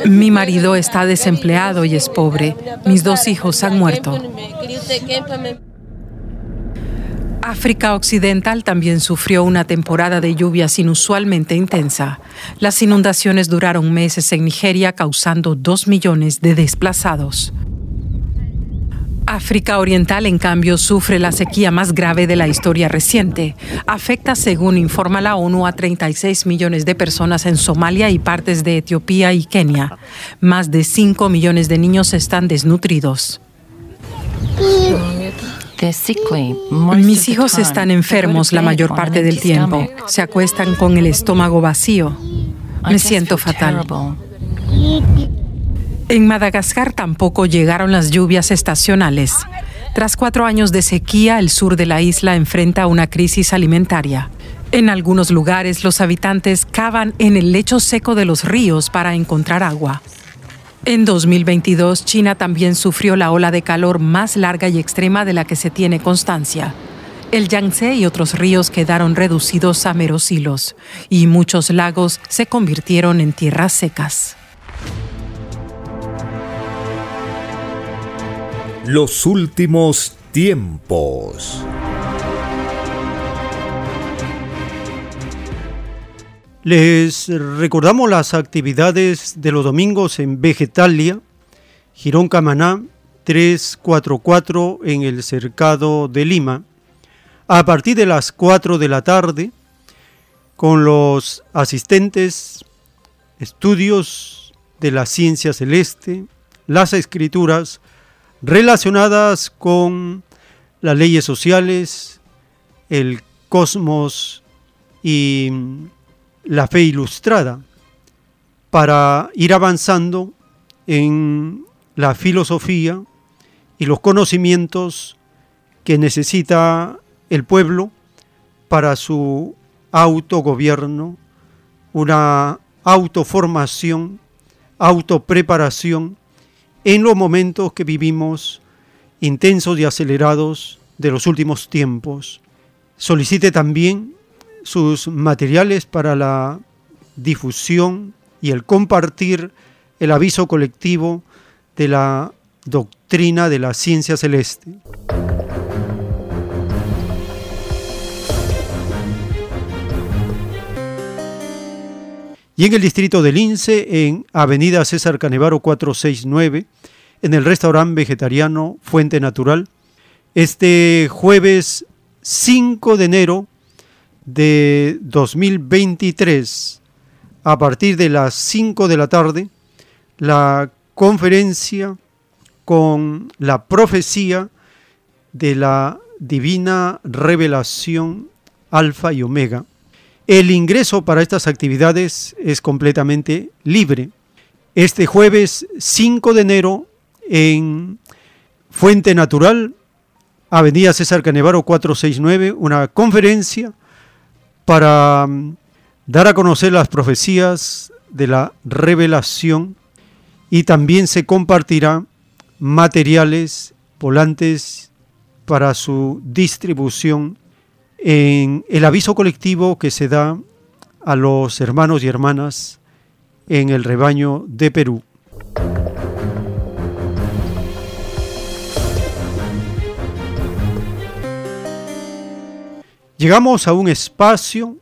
Mi marido está desempleado y es pobre. Mis dos hijos han muerto. África Occidental también sufrió una temporada de lluvias inusualmente intensa. Las inundaciones duraron meses en Nigeria, causando dos millones de desplazados. África Oriental, en cambio, sufre la sequía más grave de la historia reciente. Afecta, según informa la ONU, a 36 millones de personas en Somalia y partes de Etiopía y Kenia. Más de 5 millones de niños están desnutridos. Mis hijos están enfermos la mayor parte del tiempo. Se acuestan con el estómago vacío. Me siento fatal. En Madagascar tampoco llegaron las lluvias estacionales. Tras cuatro años de sequía, el sur de la isla enfrenta una crisis alimentaria. En algunos lugares los habitantes cavan en el lecho seco de los ríos para encontrar agua. En 2022, China también sufrió la ola de calor más larga y extrema de la que se tiene constancia. El Yangtze y otros ríos quedaron reducidos a meros hilos y muchos lagos se convirtieron en tierras secas. Los últimos tiempos. Les recordamos las actividades de los domingos en Vegetalia, Girón Camaná 344 en el Cercado de Lima, a partir de las 4 de la tarde, con los asistentes, estudios de la ciencia celeste, las escrituras, relacionadas con las leyes sociales, el cosmos y la fe ilustrada, para ir avanzando en la filosofía y los conocimientos que necesita el pueblo para su autogobierno, una autoformación, autopreparación en los momentos que vivimos intensos y acelerados de los últimos tiempos. Solicite también sus materiales para la difusión y el compartir el aviso colectivo de la doctrina de la ciencia celeste. Y en el distrito del Lince, en Avenida César Canevaro 469, en el restaurante vegetariano Fuente Natural, este jueves 5 de enero de 2023, a partir de las 5 de la tarde, la conferencia con la profecía de la divina revelación alfa y omega el ingreso para estas actividades es completamente libre. Este jueves 5 de enero en Fuente Natural, Avenida César Canevaro 469, una conferencia para mm, dar a conocer las profecías de la revelación y también se compartirá materiales, volantes para su distribución en el aviso colectivo que se da a los hermanos y hermanas en el rebaño de Perú. Llegamos a un espacio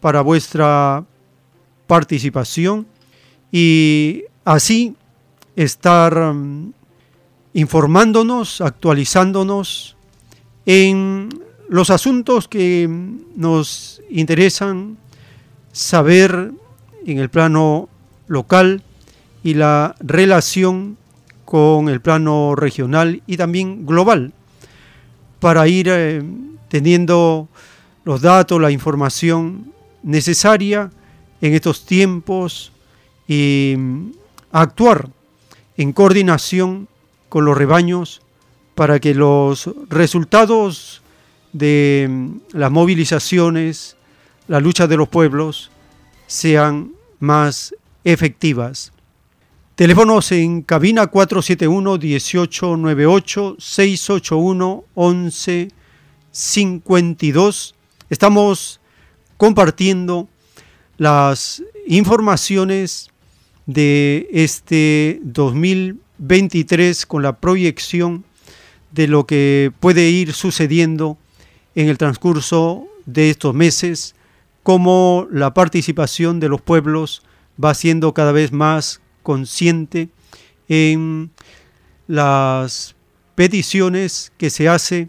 para vuestra participación y así estar mm, informándonos, actualizándonos en los asuntos que nos interesan saber en el plano local y la relación con el plano regional y también global para ir eh, teniendo los datos, la información necesaria en estos tiempos y mm, actuar en coordinación con los rebaños para que los resultados de mm, las movilizaciones, la lucha de los pueblos, sean más efectivas. Teléfonos en cabina 471-1898-681-1152. Estamos compartiendo las informaciones de este 2023 con la proyección de lo que puede ir sucediendo en el transcurso de estos meses, cómo la participación de los pueblos va siendo cada vez más consciente en las peticiones que se hace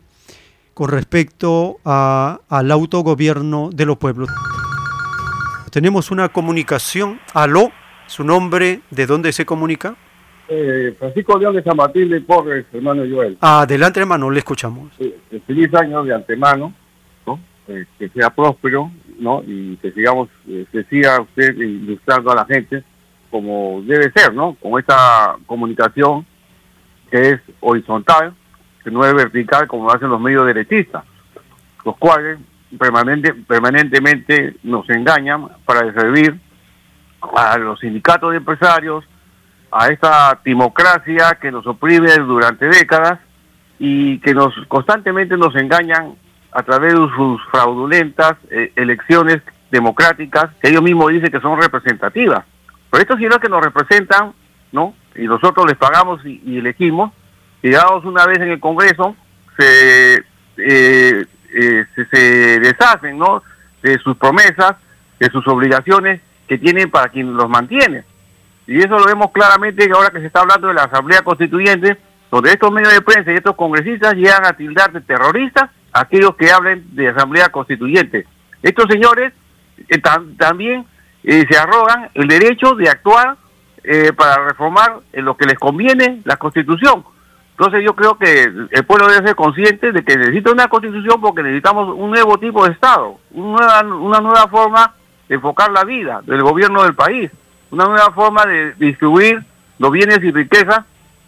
con respecto al autogobierno de los pueblos. Tenemos una comunicación. Aló, su nombre, ¿de dónde se comunica? Eh, Francisco León de San Martín de Porres, hermano Joel. Adelante, hermano, le escuchamos. Eh, feliz año de antemano, ¿no? Eh, que sea próspero, ¿no? Y que sigamos, eh, que siga usted ilustrando a la gente como debe ser, ¿no? Con esta comunicación que es horizontal, que no es vertical como lo hacen los medios derechistas, los cuales permanente, permanentemente nos engañan para servir a los sindicatos de empresarios, a esta timocracia que nos oprime durante décadas y que nos constantemente nos engañan a través de sus fraudulentas eh, elecciones democráticas que ellos mismos dicen que son representativas. Pero estos señores que nos representan, ¿no? Y nosotros les pagamos y, elegimos, llegados una vez en el Congreso, se, eh, eh, se, se deshacen, ¿no? De sus promesas, de sus obligaciones que tienen para quien los mantiene. Y eso lo vemos claramente ahora que se está hablando de la Asamblea Constituyente, donde estos medios de prensa y estos congresistas llegan a tildar de terroristas a aquellos que hablen de Asamblea Constituyente. Estos señores eh, también eh, se arrogan el derecho de actuar eh, para reformar en lo que les conviene la Constitución. Entonces yo creo que el pueblo debe ser consciente de que necesita una Constitución porque necesitamos un nuevo tipo de Estado, una nueva, una nueva forma de enfocar la vida del gobierno del país una nueva forma de distribuir los bienes y riquezas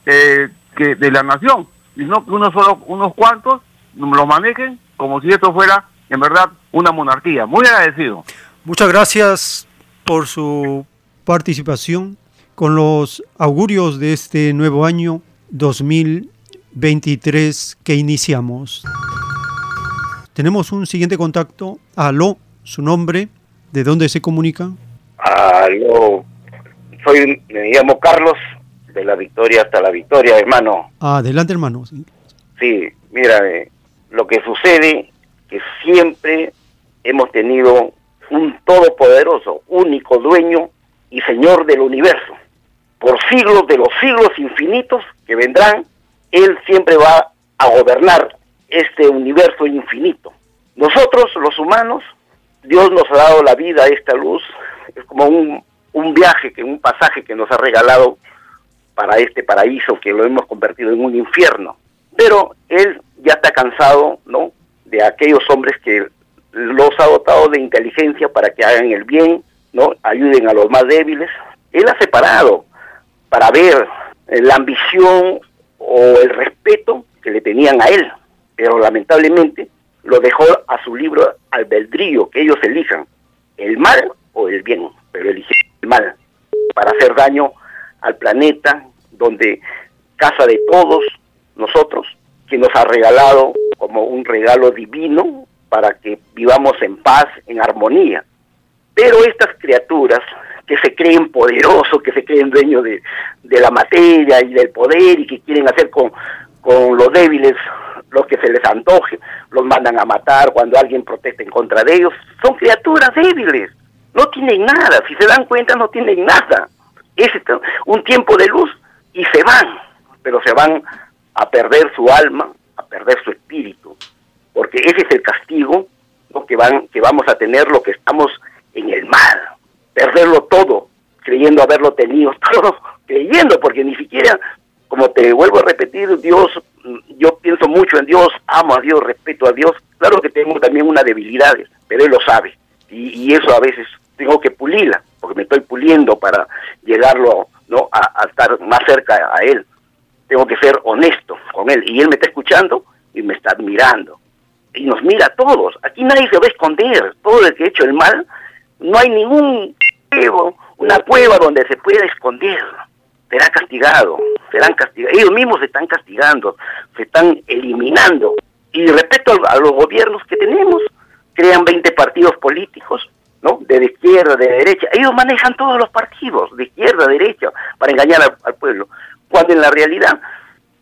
eh, que de la nación y no que unos solo unos cuantos lo manejen como si esto fuera en verdad una monarquía. Muy agradecido. Muchas gracias por su participación con los augurios de este nuevo año 2023 que iniciamos. Tenemos un siguiente contacto. Aló, su nombre, ¿de dónde se comunica? Aló, soy, me llamo Carlos, de la victoria hasta la victoria, hermano. Adelante, hermano. Sí, mira, eh, lo que sucede que siempre hemos tenido un todopoderoso, único dueño y señor del universo. Por siglos de los siglos infinitos que vendrán, Él siempre va a gobernar este universo infinito. Nosotros, los humanos, Dios nos ha dado la vida, esta luz, es como un un viaje, que un pasaje que nos ha regalado para este paraíso que lo hemos convertido en un infierno. Pero él ya está cansado, ¿no? De aquellos hombres que los ha dotado de inteligencia para que hagan el bien, ¿no? Ayuden a los más débiles. Él ha separado para ver la ambición o el respeto que le tenían a él, pero lamentablemente lo dejó a su libro albedrío, que ellos elijan el mal o el bien, pero eligieron mal para hacer daño al planeta, donde casa de todos nosotros, que nos ha regalado como un regalo divino para que vivamos en paz, en armonía. Pero estas criaturas que se creen poderosos, que se creen dueños de, de la materia y del poder y que quieren hacer con, con los débiles lo que se les antoje, los mandan a matar cuando alguien protesta en contra de ellos, son criaturas débiles, no tienen nada, si se dan cuenta no tienen nada. Es un tiempo de luz y se van, pero se van a perder su alma, a perder su espíritu, porque ese es el castigo ¿no? que, van, que vamos a tener lo que estamos en el mal, perderlo todo, creyendo haberlo tenido todo, creyendo, porque ni siquiera, como te vuelvo a repetir, Dios, yo pienso mucho en Dios, amo a Dios, respeto a Dios, claro que tengo también una debilidad, pero Él lo sabe, y eso a veces tengo que pulirla, porque me estoy puliendo para llegarlo ¿no? a, estar más cerca a él. tengo que ser honesto con él. Y él me está escuchando y me está admirando. Y nos mira a todos. Aquí nadie se va a esconder. Todo el que ha hecho el mal, no hay ningún una cueva donde se pueda esconder. Será castigado, serán castigados. Ellos mismos se están castigando, se están eliminando. Y respecto a, los gobiernos que tenemos, crean 20 partidos políticos, ¿no? De izquierda, de derecha. Ellos manejan todos los partidos, de izquierda, derecha, para engañar al, pueblo. Cuando en la realidad,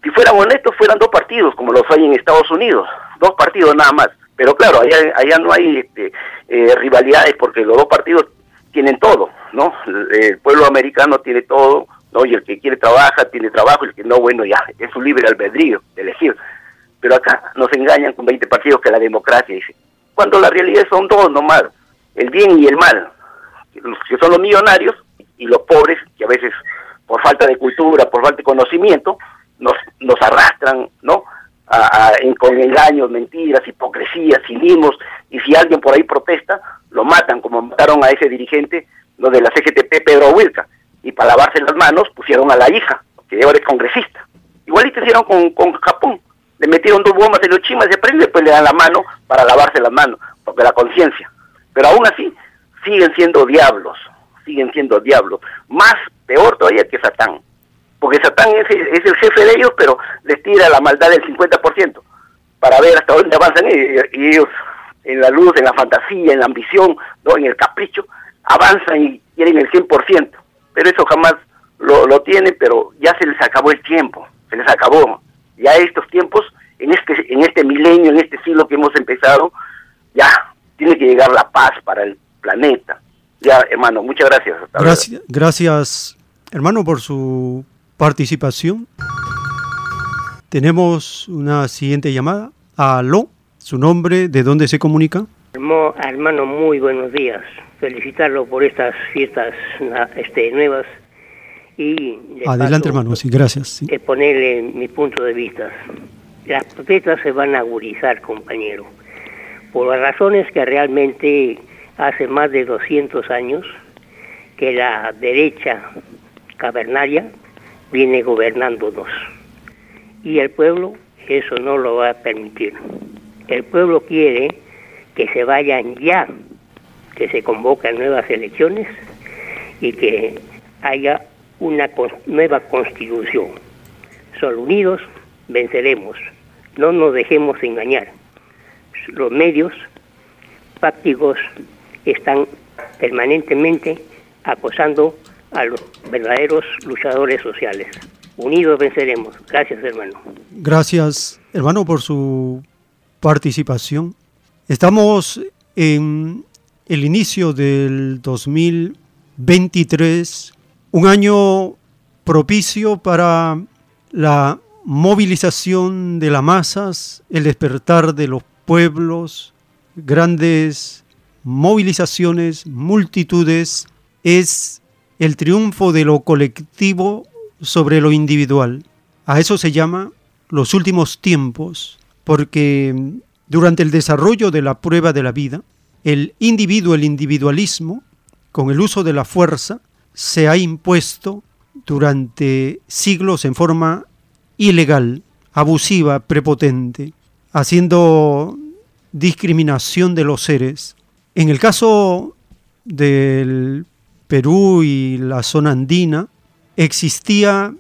si fueran honestos, fueran dos partidos, como los hay en Estados Unidos. Dos partidos nada más. Pero claro, allá, allá no hay este, eh, rivalidades porque los dos partidos tienen todo, ¿no? El pueblo americano tiene todo, ¿no? Y el que quiere trabaja, tiene trabajo, y el que no, bueno, ya, es su libre albedrío de elegir. Pero acá nos engañan con 20 partidos que la democracia dice. Cuando la realidad son dos nomás, el bien y el mal, que son los millonarios y los pobres, que a veces por falta de cultura, por falta de conocimiento, nos, nos arrastran, ¿no? A, con engaños, mentiras, hipocresías, cinismos, y si alguien por ahí protesta, lo matan, como mataron a ese dirigente lo de la CGTP, Pedro Huilca, y para lavarse las manos pusieron a la hija, que ahora es congresista. Igualito hicieron con, con Japón, le metieron dos bombas en los chimas y prende, después le dan la mano para lavarse las manos, porque la conciencia. Pero aún así, siguen siendo diablos, siguen siendo diablos. Más peor todavía que Satán. Porque Satán es, es el jefe de ellos, pero les tira la maldad del 50% para ver hasta dónde avanzan y, ellos en la luz, en la fantasía, en la ambición, no en el capricho, avanzan y quieren el 100%. Pero eso jamás lo, lo tienen, pero ya se les acabó el tiempo, se les acabó ya estos tiempos, en este, en este milenio, en este siglo que hemos empezado, ya tiene que llegar la paz para el planeta. Ya, hermano, muchas gracias. gracias, gracias, hermano, por su participación. Tenemos una siguiente llamada. Aló, su nombre, ¿de dónde se comunica? Hermano, muy buenos días. Felicitarlo por estas fiestas este, nuevas y Adelante, hermano, sí, gracias. Exponerle mi punto de vista. Las protestas se van a agudizar, compañero, por las razones que realmente hace más de 200 años que la derecha cavernaria viene gobernándonos. Y el pueblo eso no lo va a permitir. El pueblo quiere que se vayan ya, que se convoquen nuevas elecciones y que haya una nueva constitución. Solo unidos venceremos. No nos dejemos engañar. Los medios fácticos están permanentemente acosando a los verdaderos luchadores sociales. Unidos venceremos. Gracias, hermano. Gracias, hermano, por su participación. Estamos en el inicio del 2023 un año propicio para la movilización de las masas, el despertar de los pueblos, grandes movilizaciones, multitudes, es el triunfo de lo colectivo sobre lo individual. A eso se llama los últimos tiempos, porque durante el desarrollo de la prueba de la vida, el individuo, el individualismo, con el uso de la fuerza, se ha impuesto durante siglos en forma ilegal, abusiva, prepotente, haciendo discriminación de los seres. En el caso del Perú y la zona andina, existía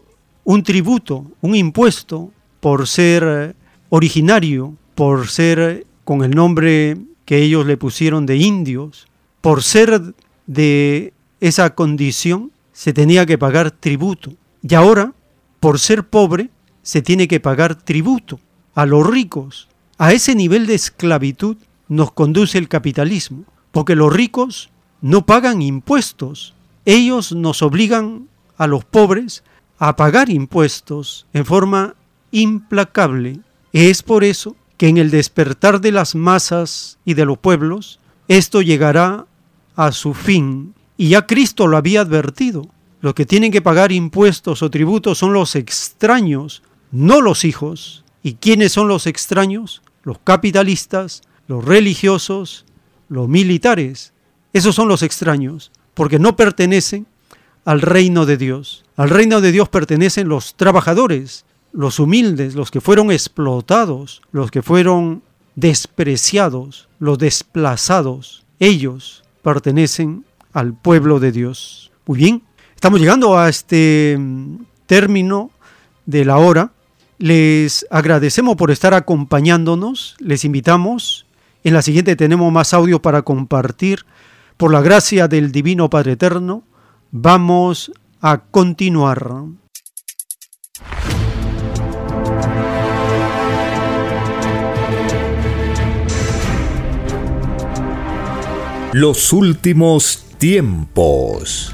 un tributo, un impuesto por ser originario, por ser con el nombre que ellos le pusieron de indios, por ser de esa condición se tenía que pagar tributo. Y ahora, por ser pobre, se tiene que pagar tributo a los ricos. A ese nivel de esclavitud nos conduce el capitalismo, porque los ricos no pagan impuestos. Ellos nos obligan a los pobres a pagar impuestos en forma implacable. Es por eso que en el despertar de las masas y de los pueblos, esto llegará a su fin y ya Cristo lo había advertido. Los que tienen que pagar impuestos o tributos son los extraños, no los hijos. ¿Y quiénes son los extraños? Los capitalistas, los religiosos, los militares. Esos son los extraños, porque no pertenecen al reino de Dios. Al reino de Dios pertenecen los trabajadores, los humildes, los que fueron explotados, los que fueron despreciados, los desplazados, ellos pertenecen al pueblo de Dios. Muy bien, estamos llegando a este mm, término de la hora. Les agradecemos por estar acompañándonos. Les invitamos. En la siguiente tenemos más audio para compartir. Por la gracia del Divino Padre Eterno, vamos a continuar. Los últimos tiempos.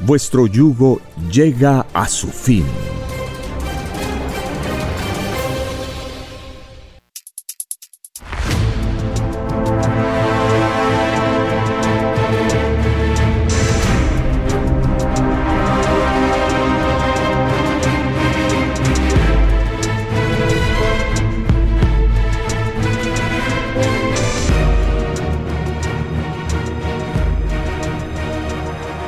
vuestro yugo llega a su fin.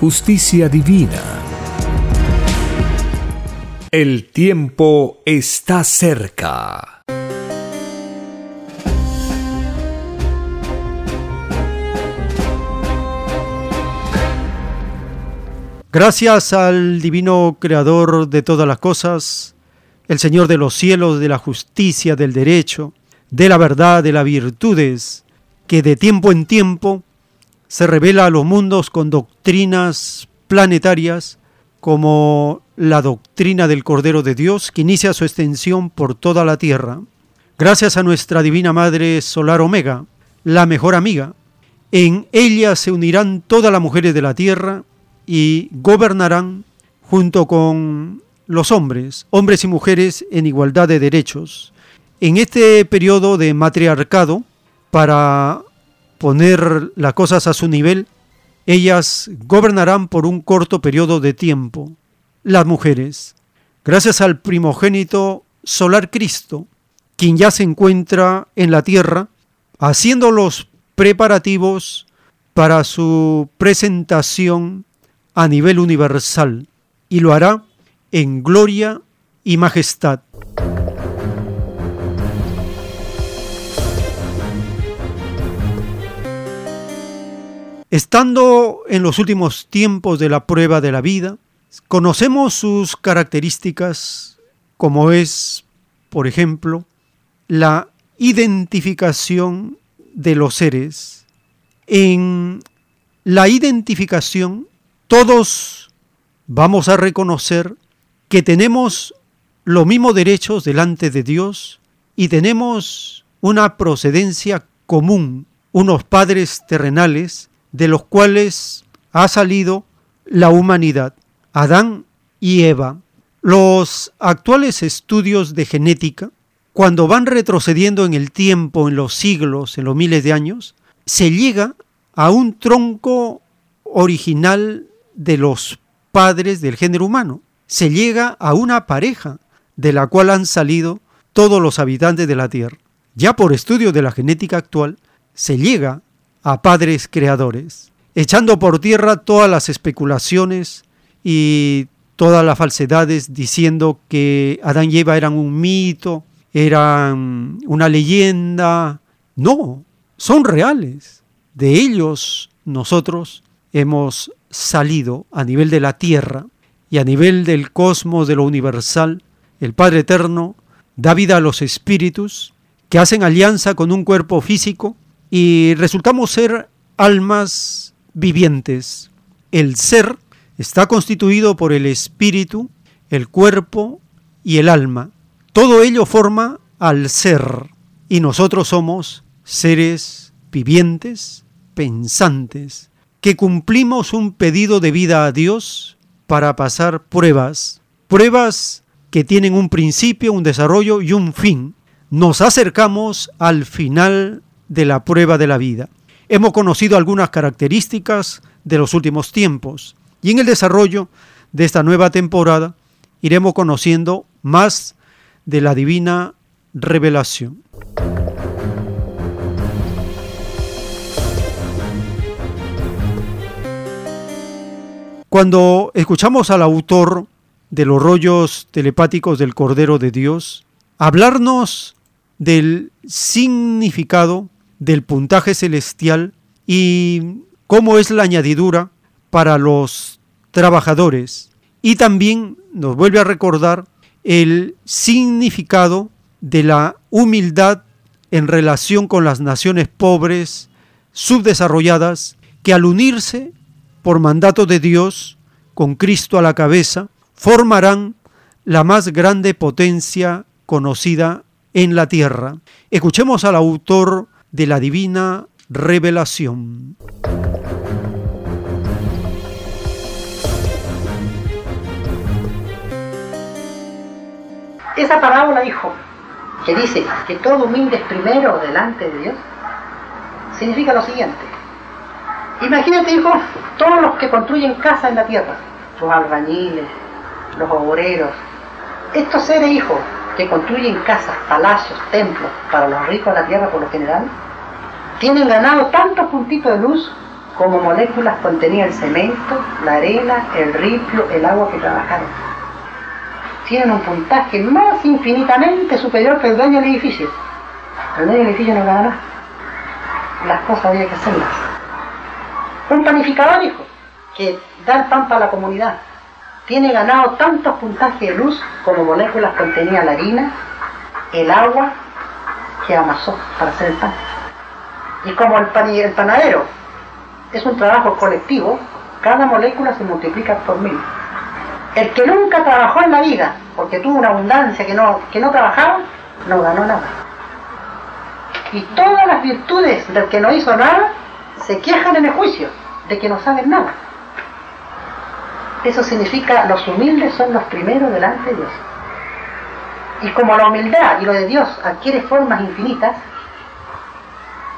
justicia divina. El tiempo está cerca. Gracias al divino creador de todas las cosas, el Señor de los cielos, de la justicia, del derecho, de la verdad, de las virtudes, que de tiempo en tiempo se revela a los mundos con doctrinas planetarias como la doctrina del Cordero de Dios que inicia su extensión por toda la Tierra. Gracias a nuestra Divina Madre Solar Omega, la mejor amiga, en ella se unirán todas las mujeres de la Tierra y gobernarán junto con los hombres, hombres y mujeres en igualdad de derechos. En este periodo de matriarcado, para poner las cosas a su nivel, ellas gobernarán por un corto periodo de tiempo. Las mujeres, gracias al primogénito solar Cristo, quien ya se encuentra en la tierra, haciendo los preparativos para su presentación a nivel universal, y lo hará en gloria y majestad. Estando en los últimos tiempos de la prueba de la vida, conocemos sus características como es, por ejemplo, la identificación de los seres, en la identificación, todos vamos a reconocer que tenemos los mismos derechos delante de Dios y tenemos una procedencia común, unos padres terrenales de los cuales ha salido la humanidad, Adán y Eva. Los actuales estudios de genética, cuando van retrocediendo en el tiempo, en los siglos, en los miles de años, se llega a un tronco original de los padres del género humano. Se llega a una pareja de la cual han salido todos los habitantes de la Tierra. Ya por estudio de la genética actual, se llega a padres creadores, echando por tierra todas las especulaciones y todas las falsedades diciendo que Adán y Eva eran un mito, eran una leyenda. No, son reales. De ellos nosotros hemos salido a nivel de la tierra y a nivel del cosmos, de lo universal. El Padre Eterno da vida a los espíritus que hacen alianza con un cuerpo físico y resultamos ser almas vivientes. El ser está constituido por el espíritu, el cuerpo y el alma. Todo ello forma al ser y nosotros somos seres vivientes, pensantes, que cumplimos un pedido de vida a Dios para pasar pruebas, pruebas que tienen un principio, un desarrollo y un fin. Nos acercamos al final de la prueba de la vida. Hemos conocido algunas características de los últimos tiempos y en el desarrollo de esta nueva temporada iremos conociendo más de la divina revelación. Cuando escuchamos al autor de los rollos telepáticos del Cordero de Dios hablarnos del significado del puntaje celestial y cómo es la añadidura para los trabajadores. Y también nos vuelve a recordar el significado de la humildad en relación con las naciones pobres, subdesarrolladas, que al unirse por mandato de Dios, con Cristo a la cabeza, formarán la más grande potencia conocida en la tierra. Escuchemos al autor de la divina revelación. Esa parábola, hijo, que dice que todo humilde es primero delante de Dios, significa lo siguiente. Imagínate, hijo, todos los que construyen casa en la tierra, los albañiles, los obreros, estos seres, hijos, que construyen casas, palacios, templos para los ricos de la tierra por lo general, tienen ganado tantos puntitos de luz como moléculas contenía el cemento, la arena, el ripio, el agua que trabajaron. Tienen un puntaje más infinitamente superior que el dueño del edificio. El dueño del edificio no gana. Las cosas había que hacerlas. Un panificador, hijo, que da el pan para la comunidad, tiene ganado tantos puntajes de luz como moléculas contenía la harina, el agua que amasó para hacer el pan. Y como el, pan, el panadero es un trabajo colectivo, cada molécula se multiplica por mil. El que nunca trabajó en la vida, porque tuvo una abundancia que no, que no trabajaba, no ganó nada. Y todas las virtudes del que no hizo nada se quejan en el juicio de que no saben nada. Eso significa los humildes son los primeros delante de Dios. Y como la humildad y lo de Dios adquiere formas infinitas,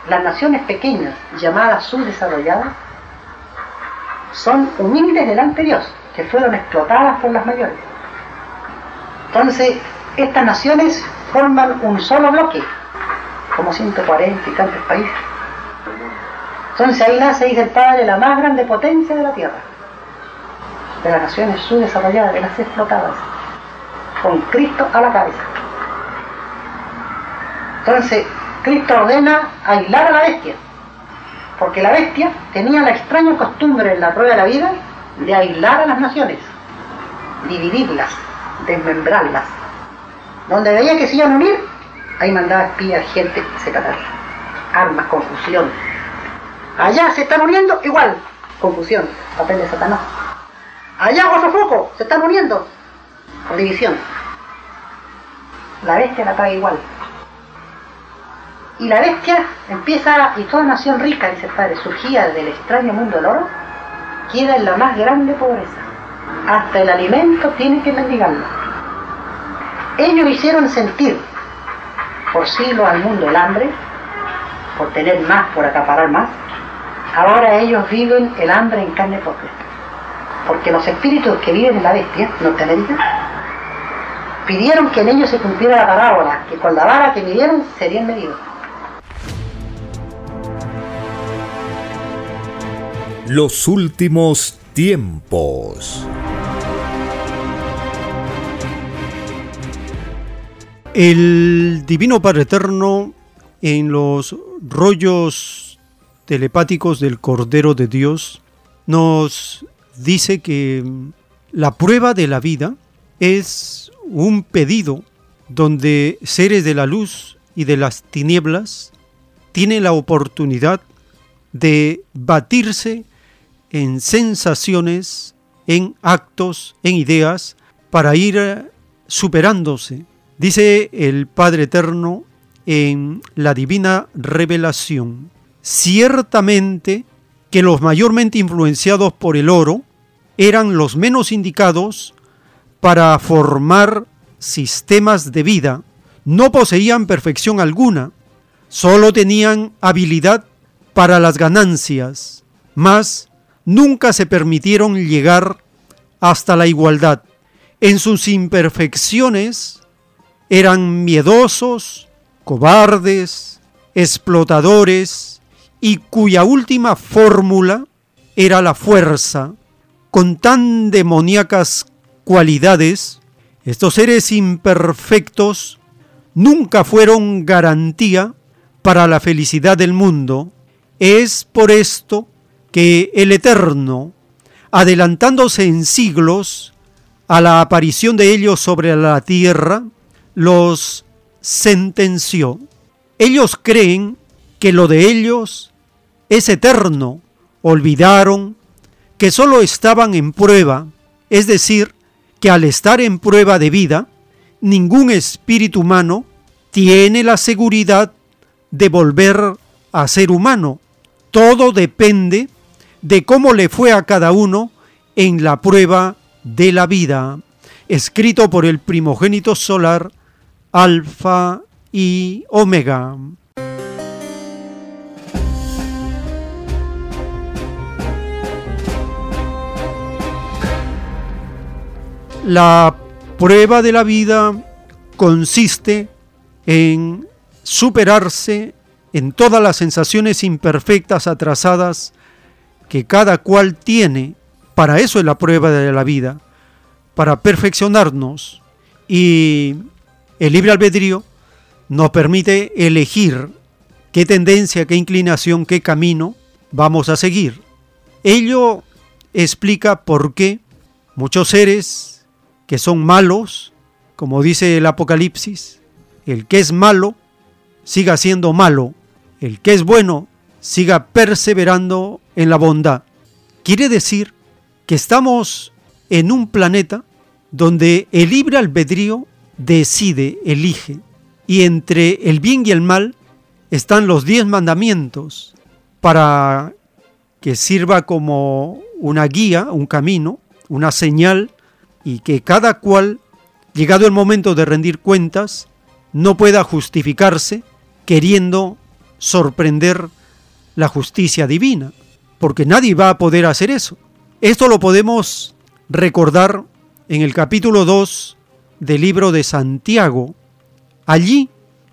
las naciones pequeñas, llamadas subdesarrolladas, son humildes delante de Dios, que fueron explotadas por las mayores. Entonces, estas naciones forman un solo bloque, como 140 y tantos países. Entonces ahí nace, dice el Padre, la más grande potencia de la Tierra de las naciones subdesarrolladas, de las explotadas, con Cristo a la cabeza. Entonces, Cristo ordena aislar a la bestia, porque la bestia tenía la extraña costumbre en la prueba de la vida de aislar a las naciones, dividirlas, desmembrarlas. Donde veía que se iban a unir, ahí mandaba espías, gente, separarlas. armas, confusión. Allá se están uniendo, igual, confusión, papel de Satanás. Allá otro foco, se están uniendo, por división. La bestia la paga igual. Y la bestia empieza, y toda nación rica, dice el padre, surgía del extraño mundo del oro, queda en la más grande pobreza. Hasta el alimento tiene que mendigarlo. Ellos hicieron sentir por siglos al mundo el hambre, por tener más, por acaparar más. Ahora ellos viven el hambre en carne propia. Porque los espíritus que viven en la bestia, Norteamérica, pidieron que en ellos se cumpliera la parábola, que con la vara que midieron serían medidos. Los últimos tiempos. El Divino Padre Eterno en los rollos telepáticos del Cordero de Dios nos dice que la prueba de la vida es un pedido donde seres de la luz y de las tinieblas tienen la oportunidad de batirse en sensaciones, en actos, en ideas, para ir superándose. Dice el Padre Eterno en la divina revelación, ciertamente que los mayormente influenciados por el oro eran los menos indicados para formar sistemas de vida, no poseían perfección alguna, solo tenían habilidad para las ganancias, mas nunca se permitieron llegar hasta la igualdad. En sus imperfecciones eran miedosos, cobardes, explotadores y cuya última fórmula era la fuerza. Con tan demoníacas cualidades, estos seres imperfectos nunca fueron garantía para la felicidad del mundo. Es por esto que el Eterno, adelantándose en siglos a la aparición de ellos sobre la tierra, los sentenció. Ellos creen que lo de ellos es eterno. Olvidaron que solo estaban en prueba, es decir, que al estar en prueba de vida, ningún espíritu humano tiene la seguridad de volver a ser humano. Todo depende de cómo le fue a cada uno en la prueba de la vida, escrito por el primogénito solar, Alfa y Omega. La prueba de la vida consiste en superarse en todas las sensaciones imperfectas atrasadas que cada cual tiene. Para eso es la prueba de la vida, para perfeccionarnos. Y el libre albedrío nos permite elegir qué tendencia, qué inclinación, qué camino vamos a seguir. Ello explica por qué muchos seres que son malos, como dice el Apocalipsis, el que es malo siga siendo malo, el que es bueno siga perseverando en la bondad. Quiere decir que estamos en un planeta donde el libre albedrío decide, elige, y entre el bien y el mal están los diez mandamientos para que sirva como una guía, un camino, una señal, y que cada cual, llegado el momento de rendir cuentas, no pueda justificarse queriendo sorprender la justicia divina, porque nadie va a poder hacer eso. Esto lo podemos recordar en el capítulo 2 del libro de Santiago. Allí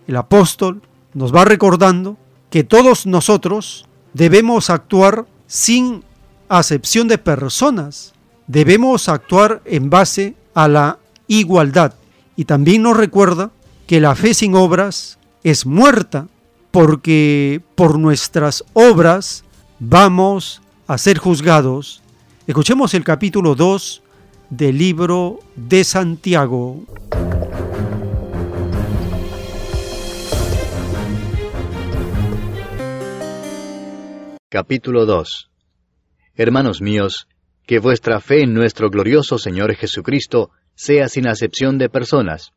el apóstol nos va recordando que todos nosotros debemos actuar sin acepción de personas, debemos actuar en base a la igualdad. Y también nos recuerda que la fe sin obras es muerta, porque por nuestras obras vamos a ser juzgados. Escuchemos el capítulo 2 del libro de Santiago. Capítulo 2 Hermanos míos, que vuestra fe en nuestro glorioso Señor Jesucristo sea sin acepción de personas.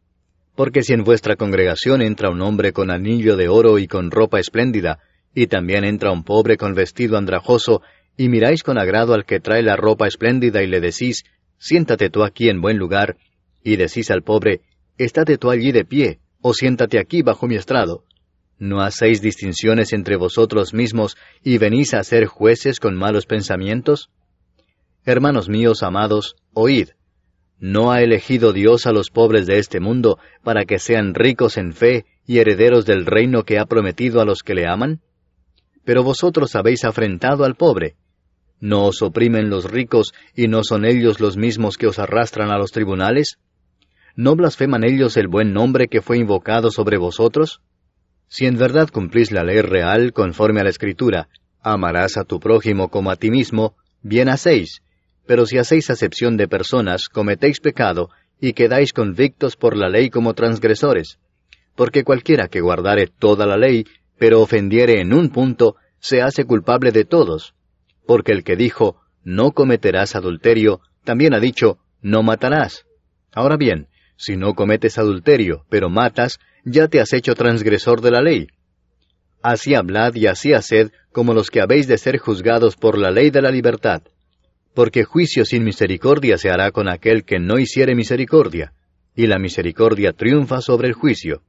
Porque si en vuestra congregación entra un hombre con anillo de oro y con ropa espléndida, y también entra un pobre con vestido andrajoso, y miráis con agrado al que trae la ropa espléndida y le decís, siéntate tú aquí en buen lugar, y decís al pobre, estate tú allí de pie, o siéntate aquí bajo mi estrado. ¿No hacéis distinciones entre vosotros mismos y venís a ser jueces con malos pensamientos? Hermanos míos amados, oíd. ¿No ha elegido Dios a los pobres de este mundo para que sean ricos en fe y herederos del reino que ha prometido a los que le aman? Pero vosotros habéis afrentado al pobre. ¿No os oprimen los ricos y no son ellos los mismos que os arrastran a los tribunales? ¿No blasfeman ellos el buen nombre que fue invocado sobre vosotros? Si en verdad cumplís la ley real conforme a la Escritura, amarás a tu prójimo como a ti mismo, bien hacéis. Pero si hacéis acepción de personas, cometéis pecado, y quedáis convictos por la ley como transgresores. Porque cualquiera que guardare toda la ley, pero ofendiere en un punto, se hace culpable de todos. Porque el que dijo, no cometerás adulterio, también ha dicho, no matarás. Ahora bien, si no cometes adulterio, pero matas, ya te has hecho transgresor de la ley. Así hablad y así haced como los que habéis de ser juzgados por la ley de la libertad. Porque juicio sin misericordia se hará con aquel que no hiciere misericordia, y la misericordia triunfa sobre el juicio.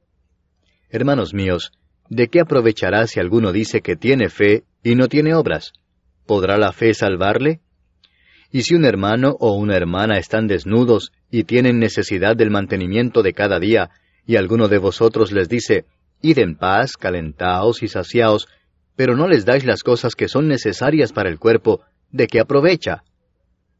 Hermanos míos, ¿De qué aprovechará si alguno dice que tiene fe y no tiene obras? ¿Podrá la fe salvarle? Y si un hermano o una hermana están desnudos y tienen necesidad del mantenimiento de cada día, y alguno de vosotros les dice, Id en paz, calentaos y saciaos, pero no les dais las cosas que son necesarias para el cuerpo, ¿de qué aprovecha?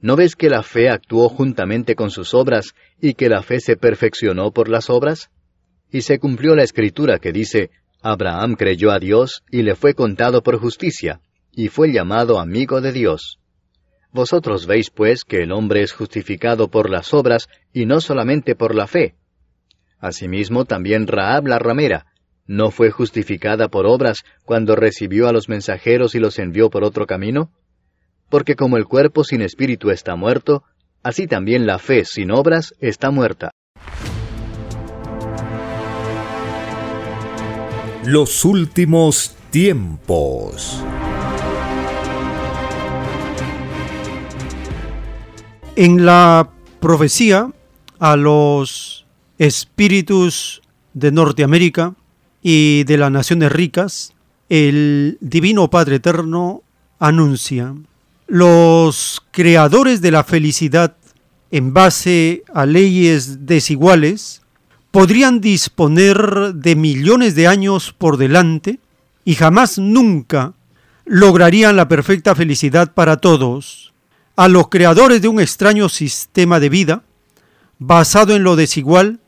¿No ves que la fe actuó juntamente con sus obras y que la fe se perfeccionó por las obras? Y se cumplió la escritura que dice, Abraham creyó a Dios y le fue contado por justicia, y fue llamado amigo de Dios. Vosotros veis pues que el hombre es justificado por las obras y no solamente por la fe. Asimismo también Raab la ramera, ¿no fue justificada por obras cuando recibió a los mensajeros y los envió por otro camino? Porque como el cuerpo sin espíritu está muerto, así también la fe sin obras está muerta. Los últimos tiempos. En la profecía a los espíritus de Norteamérica y de las naciones ricas, el Divino Padre Eterno anuncia, los creadores de la felicidad en base a leyes desiguales podrían disponer de millones de años por delante y jamás nunca lograrían la perfecta felicidad para todos. A los creadores de un extraño sistema de vida, basado en lo desigual,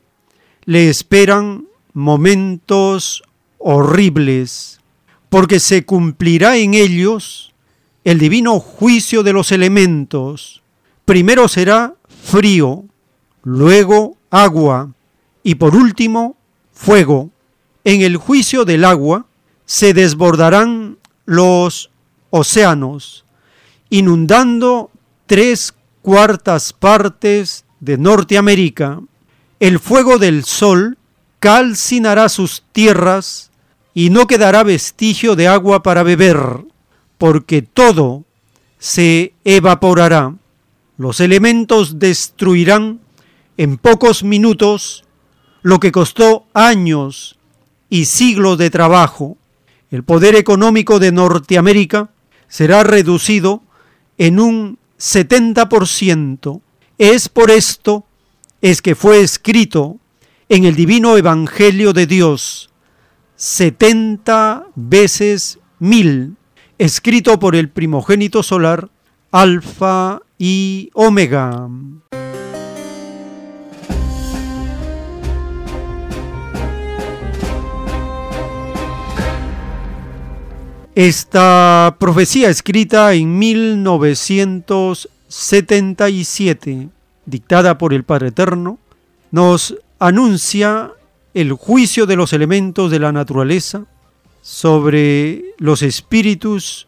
le esperan momentos horribles, porque se cumplirá en ellos el divino juicio de los elementos. Primero será frío, luego agua, y por último, fuego. En el juicio del agua se desbordarán los océanos, inundando tres cuartas partes de Norteamérica. El fuego del sol calcinará sus tierras y no quedará vestigio de agua para beber, porque todo se evaporará. Los elementos destruirán en pocos minutos lo que costó años y siglos de trabajo. El poder económico de Norteamérica será reducido en un 70%. Es por esto es que fue escrito en el divino Evangelio de Dios 70 veces mil. Escrito por el primogénito solar, Alfa y Omega. Esta profecía escrita en 1977, dictada por el Padre Eterno, nos anuncia el juicio de los elementos de la naturaleza sobre los espíritus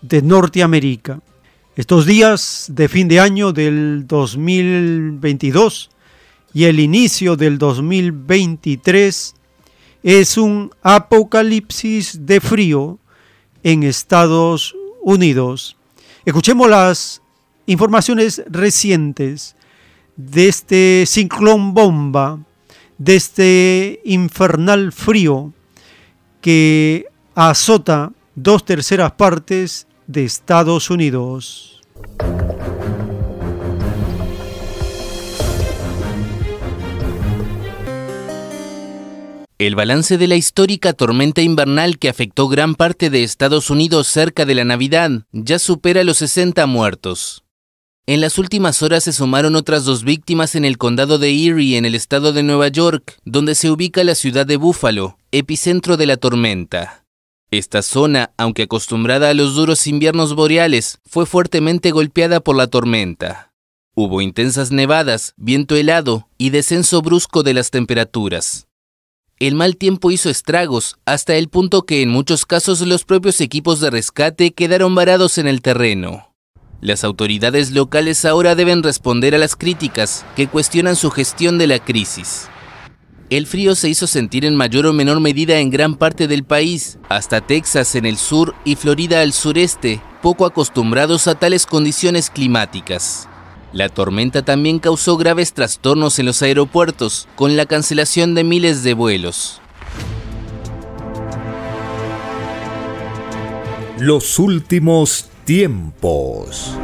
de Norteamérica. Estos días de fin de año del 2022 y el inicio del 2023 es un apocalipsis de frío en Estados Unidos. Escuchemos las informaciones recientes de este ciclón bomba, de este infernal frío que azota dos terceras partes de Estados Unidos. El balance de la histórica tormenta invernal que afectó gran parte de Estados Unidos cerca de la Navidad ya supera los 60 muertos. En las últimas horas se sumaron otras dos víctimas en el condado de Erie, en el estado de Nueva York, donde se ubica la ciudad de Buffalo, epicentro de la tormenta. Esta zona, aunque acostumbrada a los duros inviernos boreales, fue fuertemente golpeada por la tormenta. Hubo intensas nevadas, viento helado y descenso brusco de las temperaturas el mal tiempo hizo estragos hasta el punto que en muchos casos los propios equipos de rescate quedaron varados en el terreno. Las autoridades locales ahora deben responder a las críticas que cuestionan su gestión de la crisis. El frío se hizo sentir en mayor o menor medida en gran parte del país, hasta Texas en el sur y Florida al sureste, poco acostumbrados a tales condiciones climáticas. La tormenta también causó graves trastornos en los aeropuertos, con la cancelación de miles de vuelos. Los últimos tiempos.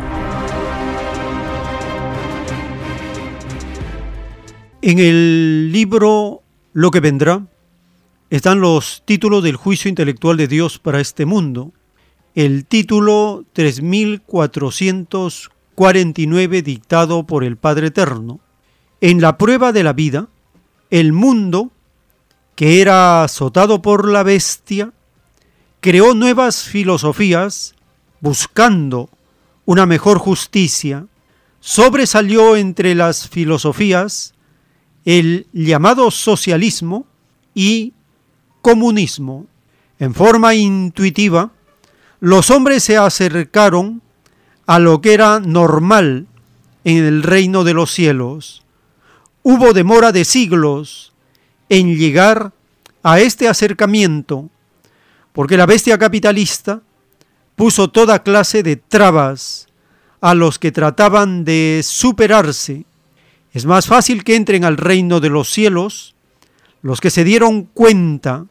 En el libro Lo que vendrá están los títulos del juicio intelectual de Dios para este mundo. El título 3400 49 dictado por el Padre Eterno. En la prueba de la vida, el mundo, que era azotado por la bestia, creó nuevas filosofías buscando una mejor justicia. Sobresalió entre las filosofías el llamado socialismo y comunismo. En forma intuitiva, los hombres se acercaron a lo que era normal en el reino de los cielos. Hubo demora de siglos en llegar a este acercamiento, porque la bestia capitalista puso toda clase de trabas a los que trataban de superarse. Es más fácil que entren al reino de los cielos los que se dieron cuenta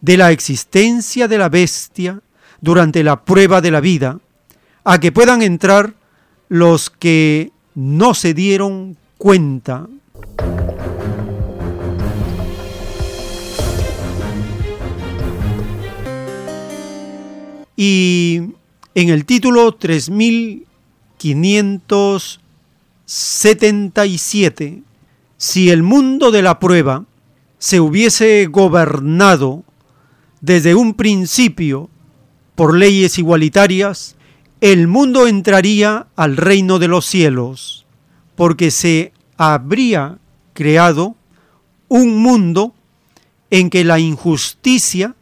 de la existencia de la bestia durante la prueba de la vida, a que puedan entrar los que no se dieron cuenta. Y en el título 3577, si el mundo de la prueba se hubiese gobernado desde un principio por leyes igualitarias, el mundo entraría al reino de los cielos, porque se habría creado un mundo en que la injusticia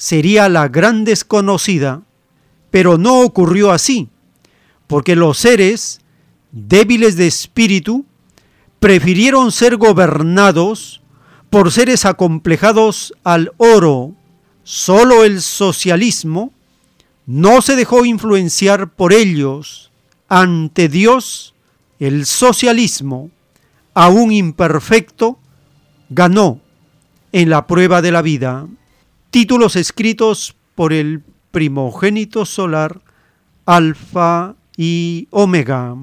sería la gran desconocida, pero no ocurrió así, porque los seres débiles de espíritu prefirieron ser gobernados por seres acomplejados al oro. Solo el socialismo no se dejó influenciar por ellos. Ante Dios, el socialismo, aún imperfecto, ganó en la prueba de la vida. Títulos escritos por el primogénito solar, Alfa y Omega.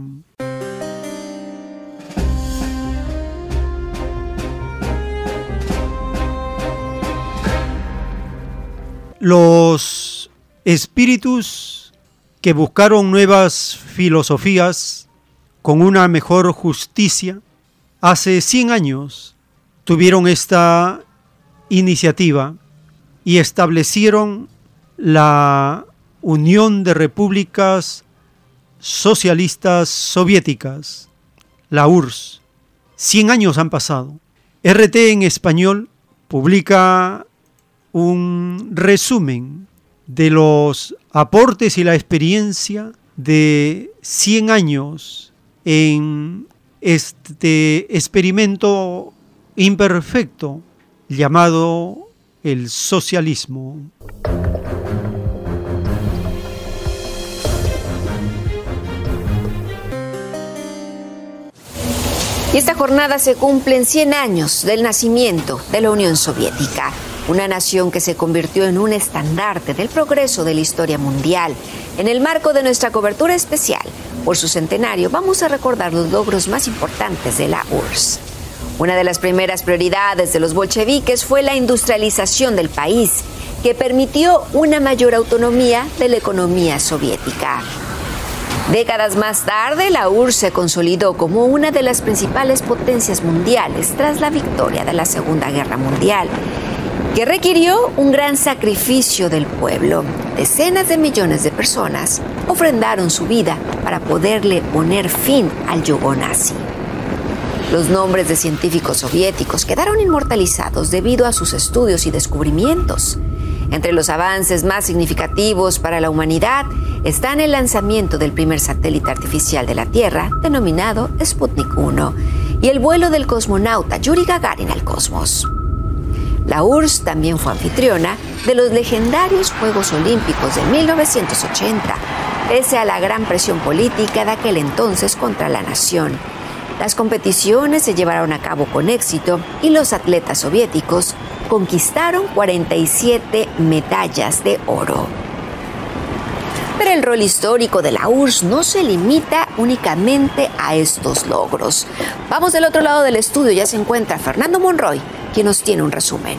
Los espíritus que buscaron nuevas filosofías con una mejor justicia, hace 100 años tuvieron esta iniciativa y establecieron la Unión de Repúblicas Socialistas Soviéticas, la URSS. 100 años han pasado. RT en español publica un resumen de los aportes y la experiencia de 100 años en este experimento imperfecto llamado el socialismo. Y esta jornada se cumplen 100 años del nacimiento de la Unión Soviética, una nación que se convirtió en un estandarte del progreso de la historia mundial. En el marco de nuestra cobertura especial por su centenario, vamos a recordar los logros más importantes de la URSS. Una de las primeras prioridades de los bolcheviques fue la industrialización del país, que permitió una mayor autonomía de la economía soviética. Décadas más tarde, la URSS se consolidó como una de las principales potencias mundiales tras la victoria de la Segunda Guerra Mundial, que requirió un gran sacrificio del pueblo. Decenas de millones de personas ofrendaron su vida para poderle poner fin al yugo nazi. Los nombres de científicos soviéticos quedaron inmortalizados debido a sus estudios y descubrimientos. Entre los avances más significativos para la humanidad están el lanzamiento del primer satélite artificial de la Tierra, denominado Sputnik 1, y el vuelo del cosmonauta Yuri Gagarin al cosmos. La URSS también fue anfitriona de los legendarios Juegos Olímpicos de 1980, pese a la gran presión política de aquel entonces contra la nación. Las competiciones se llevaron a cabo con éxito y los atletas soviéticos conquistaron 47 medallas de oro. Pero el rol histórico de la URSS no se limita únicamente a estos logros. Vamos del otro lado del estudio, ya se encuentra Fernando Monroy, quien nos tiene un resumen.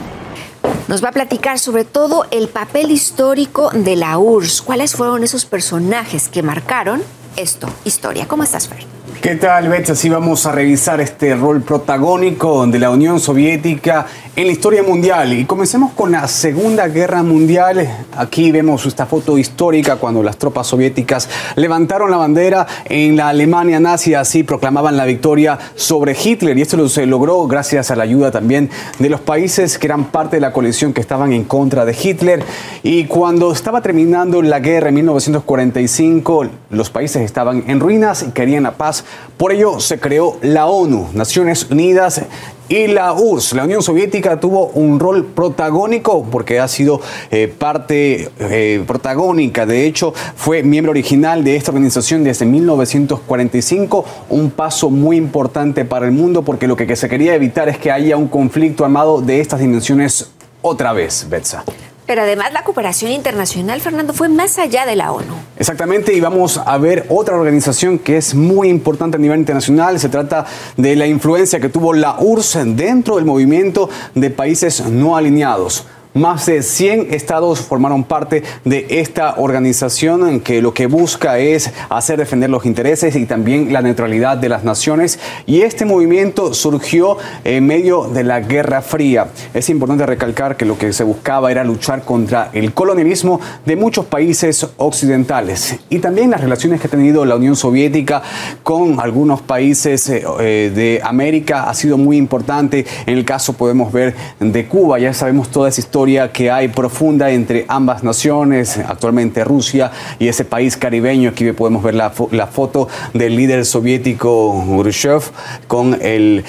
Nos va a platicar sobre todo el papel histórico de la URSS, cuáles fueron esos personajes que marcaron esto, historia. ¿Cómo estás, Fer? ¿Qué tal, Beth? Así vamos a revisar este rol protagónico de la Unión Soviética en la historia mundial. Y comencemos con la Segunda Guerra Mundial. Aquí vemos esta foto histórica cuando las tropas soviéticas levantaron la bandera en la Alemania nazi, así proclamaban la victoria sobre Hitler. Y esto se logró gracias a la ayuda también de los países que eran parte de la coalición que estaban en contra de Hitler. Y cuando estaba terminando la guerra en 1945, los países estaban en ruinas y querían la paz. Por ello se creó la ONU, Naciones Unidas y la URSS, la Unión Soviética, tuvo un rol protagónico porque ha sido eh, parte eh, protagónica. De hecho, fue miembro original de esta organización desde 1945, un paso muy importante para el mundo porque lo que se quería evitar es que haya un conflicto armado de estas dimensiones otra vez, Betsa. Pero además la cooperación internacional, Fernando, fue más allá de la ONU. Exactamente, y vamos a ver otra organización que es muy importante a nivel internacional. Se trata de la influencia que tuvo la URSS dentro del movimiento de países no alineados. Más de 100 estados formaron parte de esta organización que lo que busca es hacer defender los intereses y también la neutralidad de las naciones. Y este movimiento surgió en medio de la Guerra Fría. Es importante recalcar que lo que se buscaba era luchar contra el colonialismo de muchos países occidentales y también las relaciones que ha tenido la Unión Soviética con algunos países eh, eh, de América ha sido muy importante. En el caso podemos ver de Cuba, ya sabemos toda esa historia que hay profunda entre ambas naciones, actualmente Rusia y ese país caribeño. Aquí podemos ver la, la foto del líder soviético Khrushchev con el,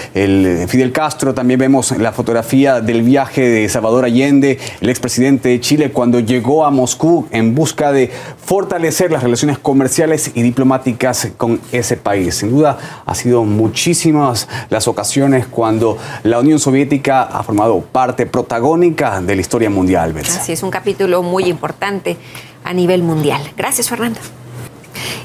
Fidel Castro. También vemos la fotografía del viaje de Salvador Allende, el expresidente de Chile, cuando llegó a Moscú en busca de fortalecer las relaciones comerciales y diplomáticas con ese país. Sin duda, ha sido muchísimas las ocasiones cuando la Unión Soviética ha formado parte protagónica del historia mundial, Así es, un capítulo muy importante a nivel mundial. Gracias, Fernando.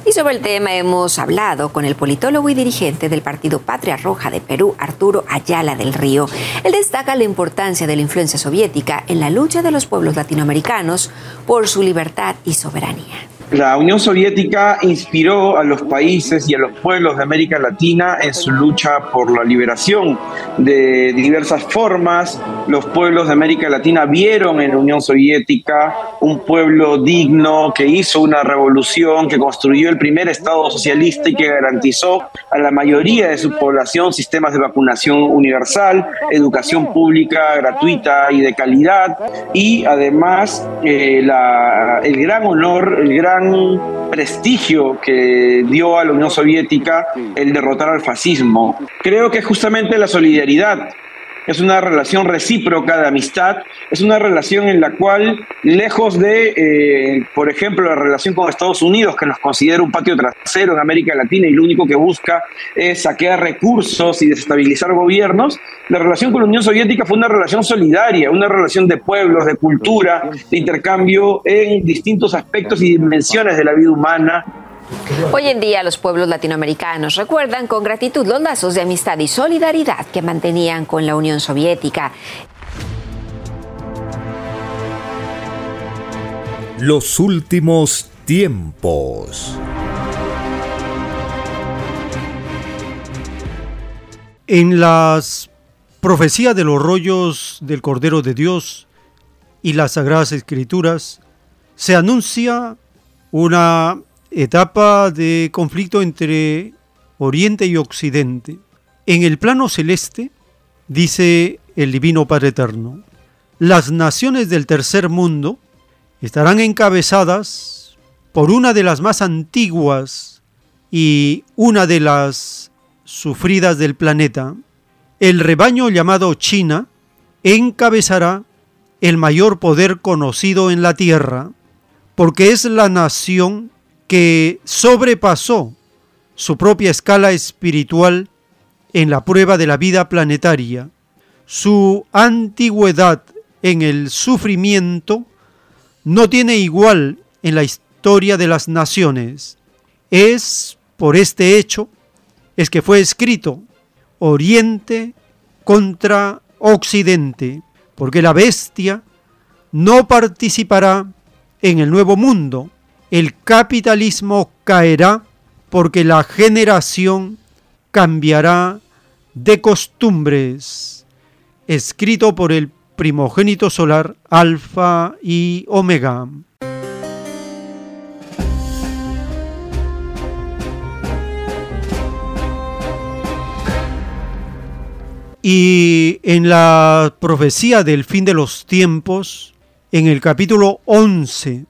Y sobre el tema hemos hablado con el politólogo y dirigente del Partido Patria Roja de Perú, Arturo Ayala del Río. Él destaca la importancia de la influencia soviética en la lucha de los pueblos latinoamericanos por su libertad y soberanía. La Unión Soviética inspiró a los países y a los pueblos de América Latina en su lucha por la liberación de diversas formas. Los pueblos de América Latina vieron en la Unión Soviética un pueblo digno que hizo una revolución, que construyó el primer Estado socialista y que garantizó a la mayoría de su población sistemas de vacunación universal, educación pública gratuita y de calidad y además eh, el gran honor, el gran prestigio que dio a la Unión Soviética el derrotar al fascismo. Creo que es justamente la solidaridad es una relación recíproca de amistad, es una relación en la cual, lejos de, eh, por ejemplo, la relación con Estados Unidos, que nos considera un patio trasero en América Latina y lo único que busca es saquear recursos y desestabilizar gobiernos, la relación con la Unión Soviética fue una relación solidaria, una relación de pueblos, de cultura, de intercambio en distintos aspectos y dimensiones de la vida humana Hoy en día los pueblos latinoamericanos recuerdan con gratitud los lazos de amistad y solidaridad que mantenían con la Unión Soviética. Los últimos tiempos. En las profecías de los rollos del Cordero de Dios y las Sagradas Escrituras se anuncia una etapa de conflicto entre Oriente y Occidente. En el plano celeste, dice el Divino Padre Eterno, las naciones del tercer mundo estarán encabezadas por una de las más antiguas y una de las sufridas del planeta. El rebaño llamado China encabezará el mayor poder conocido en la tierra, porque es la nación que sobrepasó su propia escala espiritual en la prueba de la vida planetaria, su antigüedad en el sufrimiento no tiene igual en la historia de las naciones. Es por este hecho es que fue escrito Oriente contra Occidente, porque la bestia no participará en el nuevo mundo, el capitalismo caerá porque la generación cambiará de costumbres. Escrito por el primogénito solar Alfa y Omega. Y en la profecía del fin de los tiempos, en el capítulo 11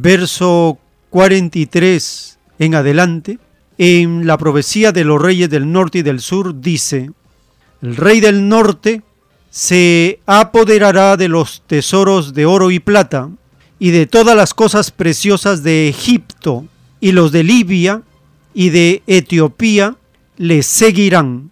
verso 43 en adelante, en la profecía de los reyes del norte y del sur dice, el rey del norte se apoderará de los tesoros de oro y plata y de todas las cosas preciosas de Egipto, y los de Libia y de Etiopía le seguirán.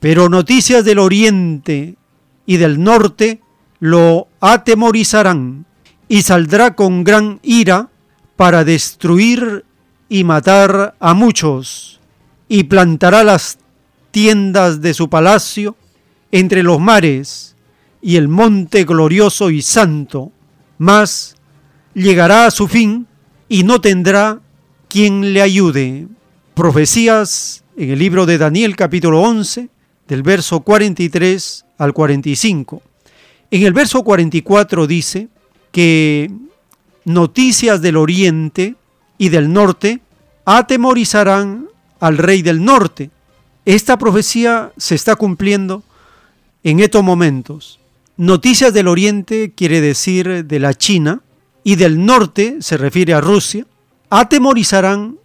Pero noticias del oriente y del norte lo atemorizarán y saldrá con gran ira para destruir y matar a muchos, y plantará las tiendas de su palacio entre los mares y el monte glorioso y santo, mas llegará a su fin y no tendrá quien le ayude. Profecías en el libro de Daniel capítulo 11, del verso 43 al 45. En el verso 44 dice, que noticias del oriente y del norte atemorizarán al rey del norte. Esta profecía se está cumpliendo en estos momentos. Noticias del oriente quiere decir de la China y del norte se refiere a Rusia. Atemorizarán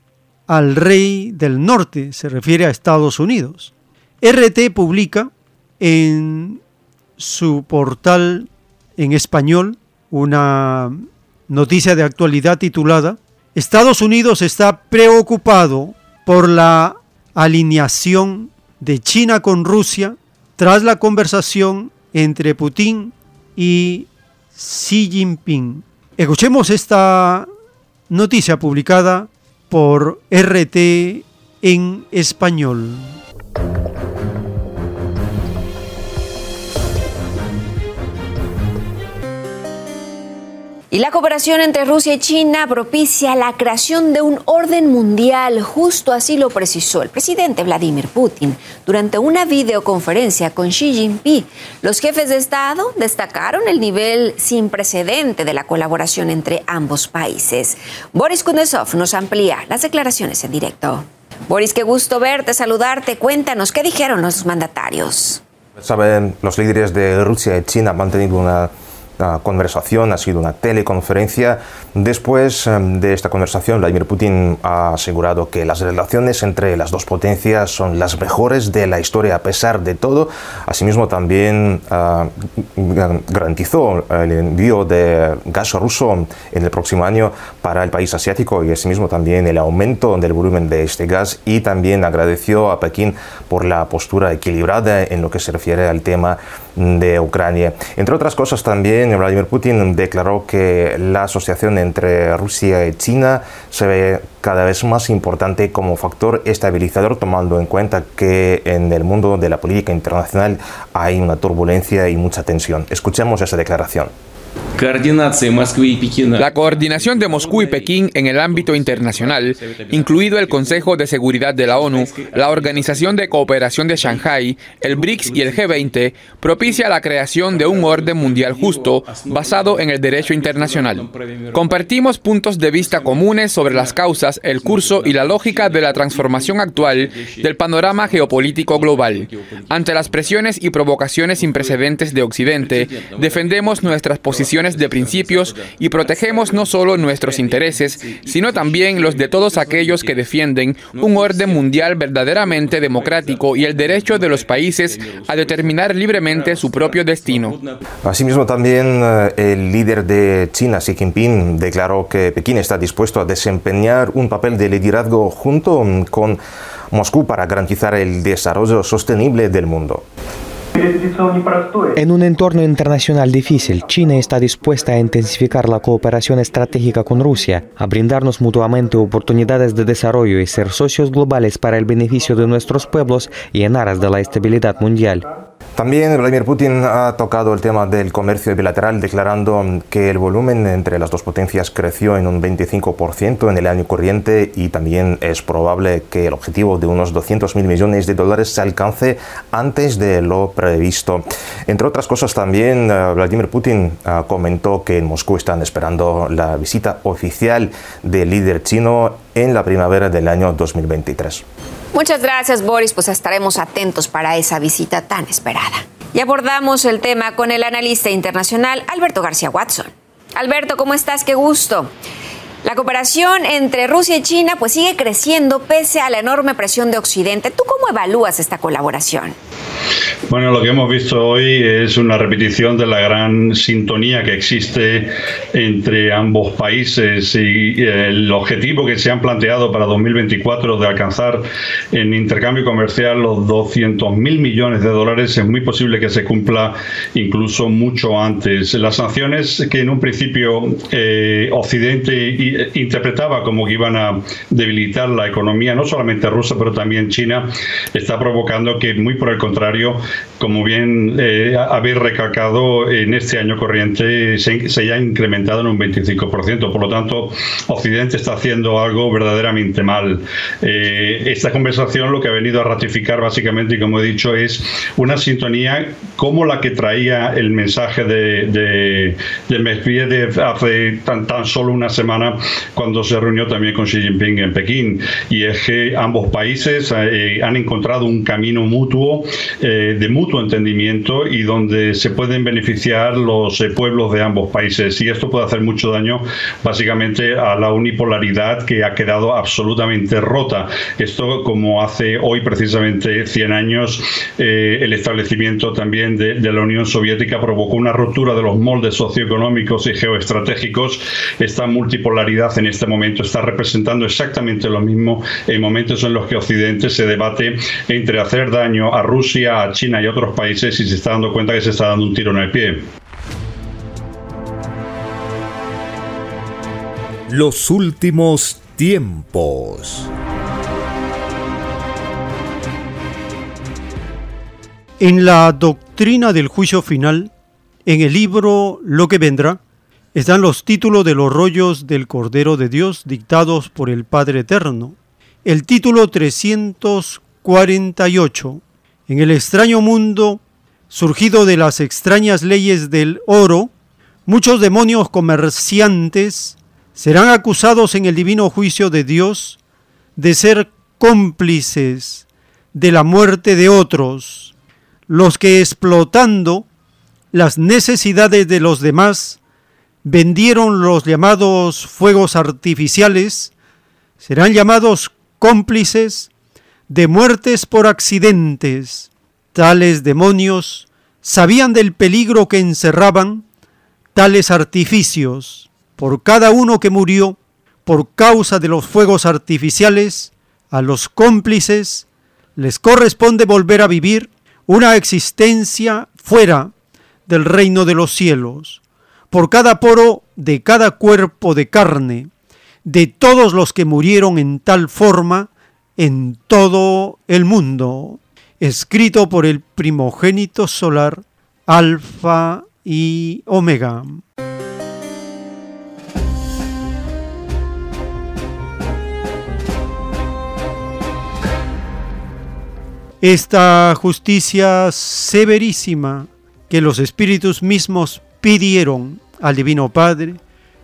al rey del norte, se refiere a Estados Unidos. RT publica en su portal en español una noticia de actualidad titulada Estados Unidos está preocupado por la alineación de China con Rusia tras la conversación entre Putin y Xi Jinping. Escuchemos esta noticia publicada por RT en español. Y la cooperación entre Rusia y China propicia la creación de un orden mundial, justo así lo precisó el presidente Vladimir Putin durante una videoconferencia con Xi Jinping. Los jefes de Estado destacaron el nivel sin precedente de la colaboración entre ambos países. Boris Kuznetsov nos amplía las declaraciones en directo. Boris, qué gusto verte, saludarte. Cuéntanos, ¿qué dijeron los mandatarios? Saben, los líderes de Rusia y China han mantenido una conversación, ha sido una teleconferencia. Después em, de esta conversación, Vladimir Putin ha asegurado que las relaciones entre las dos potencias son las mejores de la historia a pesar de todo. Asimismo, también ah, garantizó el envío de gas ruso en el próximo año para el país asiático y asimismo también el aumento del volumen de este gas y también agradeció a Pekín por la postura equilibrada en lo que se refiere al tema de Ucrania. Entre otras cosas también Vladimir Putin declaró que la asociación entre Rusia y China se ve cada vez más importante como factor estabilizador tomando en cuenta que en el mundo de la política internacional hay una turbulencia y mucha tensión. Escuchemos esa declaración. La coordinación de Moscú y Pekín en el ámbito internacional, incluido el Consejo de Seguridad de la ONU, la Organización de Cooperación de Shanghai, el BRICS y el G20, propicia la creación de un orden mundial justo basado en el derecho internacional. Compartimos puntos de vista comunes sobre las causas, el curso y la lógica de la transformación actual del panorama geopolítico global. Ante las presiones y provocaciones sin precedentes de Occidente, defendemos nuestras posiciones de principios y protegemos no solo nuestros intereses, sino también los de todos aquellos que defienden un orden mundial verdaderamente democrático y el derecho de los países a determinar libremente su propio destino. Asimismo, también eh, el líder de China, Xi Jinping, declaró que Pekín está dispuesto a desempeñar un papel de liderazgo junto con Moscú para garantizar el desarrollo sostenible del mundo. En un entorno internacional difícil, China está dispuesta a intensificar la cooperación estratégica con Rusia, a brindarnos mutuamente oportunidades de desarrollo y ser socios globales para el beneficio de nuestros pueblos y en aras de la estabilidad mundial. También Vladimir Putin ha tocado el tema del comercio bilateral, declarando que el volumen entre las dos potencias creció en un 25% en el año corriente y también es probable que el objetivo de unos 200 mil millones de dólares se alcance antes de lo previsto. Entre otras cosas, también eh, Vladimir Putin eh, comentó que en Moscú están esperando la visita oficial del líder chino en la primavera del año 2023. Muchas gracias, Boris. Pues estaremos atentos para esa visita tan esperada. Y abordamos el tema con el analista internacional Alberto García Watson. Alberto, ¿cómo estás? Qué gusto. La cooperación entre Rusia y China pues sigue creciendo pese a la enorme presión de Occidente. ¿Tú cómo evalúas esta colaboración? Bueno, lo que hemos visto hoy es una repetición de la gran sintonía que existe entre ambos países y el objetivo que se han planteado para 2024 de alcanzar en intercambio comercial los 200 mil millones de dólares es muy posible que se cumpla incluso mucho antes. Las sanciones que en un principio eh, Occidente interpretaba como que iban a debilitar la economía, no solamente rusa, pero también china, está provocando que muy por el contrario como bien eh, habéis recalcado, en este año corriente se, se, ha incrementado en un 25%. Por lo tanto, Occidente está haciendo algo verdaderamente mal. Eh, esta conversación lo que ha venido a ratificar básicamente, como he dicho, es una sintonía como la que traía el mensaje de, de, de Medvedev hace tan, tan solo una semana cuando se reunió también con Xi Jinping en Pekín. Y es que ambos países eh, han encontrado un camino mutuo eh, de mutuo entendimiento y donde se pueden beneficiar los eh, pueblos de ambos países. Y esto puede hacer mucho daño básicamente a la unipolaridad que ha quedado absolutamente rota. Esto como hace hoy precisamente 100 años eh, el establecimiento también de, de la Unión Soviética provocó una ruptura de los moldes socioeconómicos y geoestratégicos. Esta multipolaridad en este momento está representando exactamente lo mismo en momentos en los que Occidente se debate entre hacer daño a Rusia, a China y otros países y se está dando cuenta que se está dando un tiro en el pie. Los últimos tiempos. En la doctrina del juicio final, en el libro Lo que vendrá, están los títulos de los rollos del Cordero de Dios dictados por el Padre Eterno. El título 348. En el extraño mundo, surgido de las extrañas leyes del oro, muchos demonios comerciantes serán acusados en el divino juicio de Dios de ser cómplices de la muerte de otros, los que explotando las necesidades de los demás vendieron los llamados fuegos artificiales, serán llamados cómplices de muertes por accidentes. Tales demonios sabían del peligro que encerraban tales artificios. Por cada uno que murió por causa de los fuegos artificiales, a los cómplices les corresponde volver a vivir una existencia fuera del reino de los cielos por cada poro de cada cuerpo de carne, de todos los que murieron en tal forma en todo el mundo, escrito por el primogénito solar, Alfa y Omega. Esta justicia severísima que los espíritus mismos pidieron al Divino Padre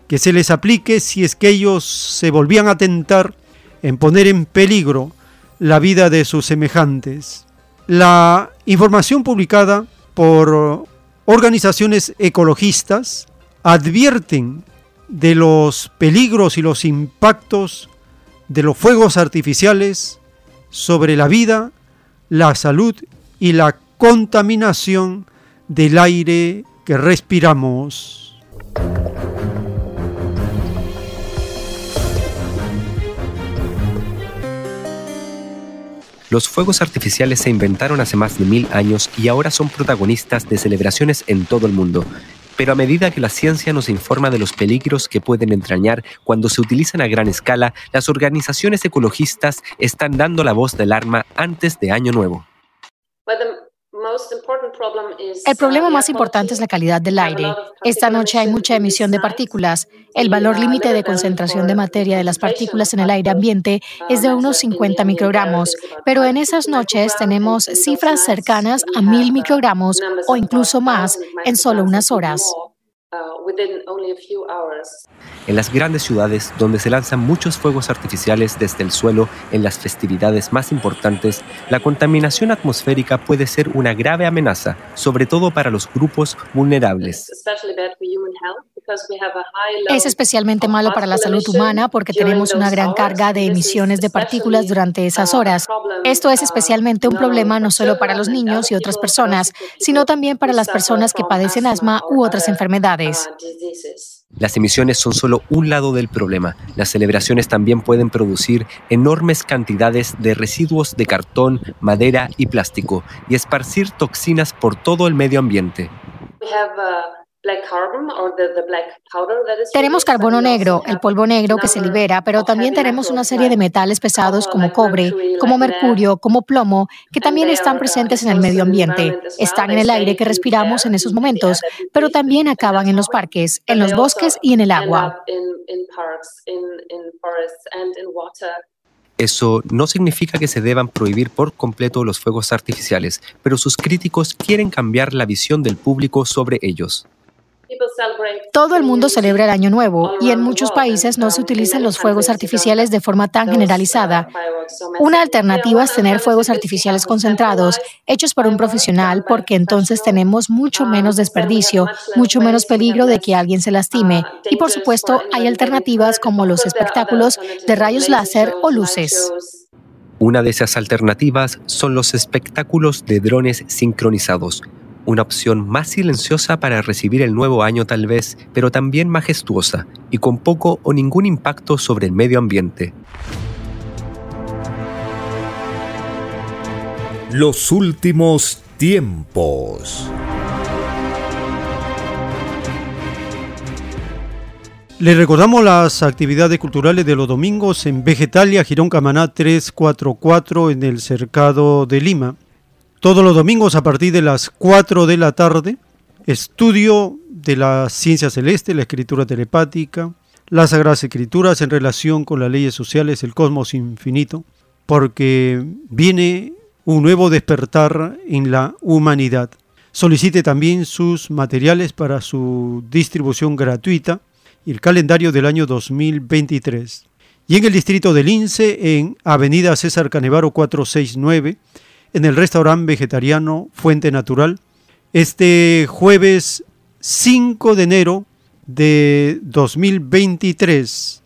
que se les aplique si es que ellos se volvían a tentar en poner en peligro la vida de sus semejantes. La información publicada por organizaciones ecologistas advierten de los peligros y los impactos de los fuegos artificiales sobre la vida, la salud y la contaminación del aire que respiramos. Los fuegos artificiales se inventaron hace más de mil años y ahora son protagonistas de celebraciones en todo el mundo. Pero a medida que la ciencia nos informa de los peligros que pueden entrañar cuando se utilizan a gran escala, las organizaciones ecologistas están dando la voz del arma antes de Año Nuevo. El problema más importante es la calidad del aire. Esta noche hay mucha emisión de partículas. El valor límite de concentración de materia de las partículas en el aire ambiente es de unos 50 microgramos, pero en esas noches tenemos cifras cercanas a 1000 microgramos o incluso más en solo unas horas. En las grandes ciudades, donde se lanzan muchos fuegos artificiales desde el suelo en las festividades más importantes, la contaminación atmosférica puede ser una grave amenaza, sobre todo para los grupos vulnerables. Es especialmente malo para la salud humana porque tenemos una gran carga de emisiones de partículas durante esas horas. Esto es especialmente un problema no solo para los niños y otras personas, sino también para las personas que padecen asma u otras enfermedades. Las emisiones son solo un lado del problema. Las celebraciones también pueden producir enormes cantidades de residuos de cartón, madera y plástico y esparcir toxinas por todo el medio ambiente. Tenemos carbono negro, el polvo negro que se libera, pero también tenemos una serie de metales pesados como cobre, como mercurio, como plomo, que también están presentes en el medio ambiente. Están en el aire que respiramos en esos momentos, pero también acaban en los parques, en los bosques y en el agua. Eso no significa que se deban prohibir por completo los fuegos artificiales, pero sus críticos quieren cambiar la visión del público sobre ellos. Todo el mundo celebra el Año Nuevo y en muchos países no se utilizan los fuegos artificiales de forma tan generalizada. Una alternativa es tener fuegos artificiales concentrados, hechos por un profesional, porque entonces tenemos mucho menos desperdicio, mucho menos peligro de que alguien se lastime. Y por supuesto, hay alternativas como los espectáculos de rayos láser o luces. Una de esas alternativas son los espectáculos de drones sincronizados una opción más silenciosa para recibir el nuevo año tal vez, pero también majestuosa y con poco o ningún impacto sobre el medio ambiente. Los últimos tiempos. Les recordamos las actividades culturales de los domingos en Vegetalia, Girón Camaná 344 en el Cercado de Lima. Todos los domingos a partir de las 4 de la tarde, estudio de la ciencia celeste, la escritura telepática, las sagradas escrituras en relación con las leyes sociales, el cosmos infinito, porque viene un nuevo despertar en la humanidad. Solicite también sus materiales para su distribución gratuita y el calendario del año 2023. Y en el distrito de Lince, en Avenida César Canevaro 469, en el restaurante vegetariano Fuente Natural, este jueves 5 de enero de 2023,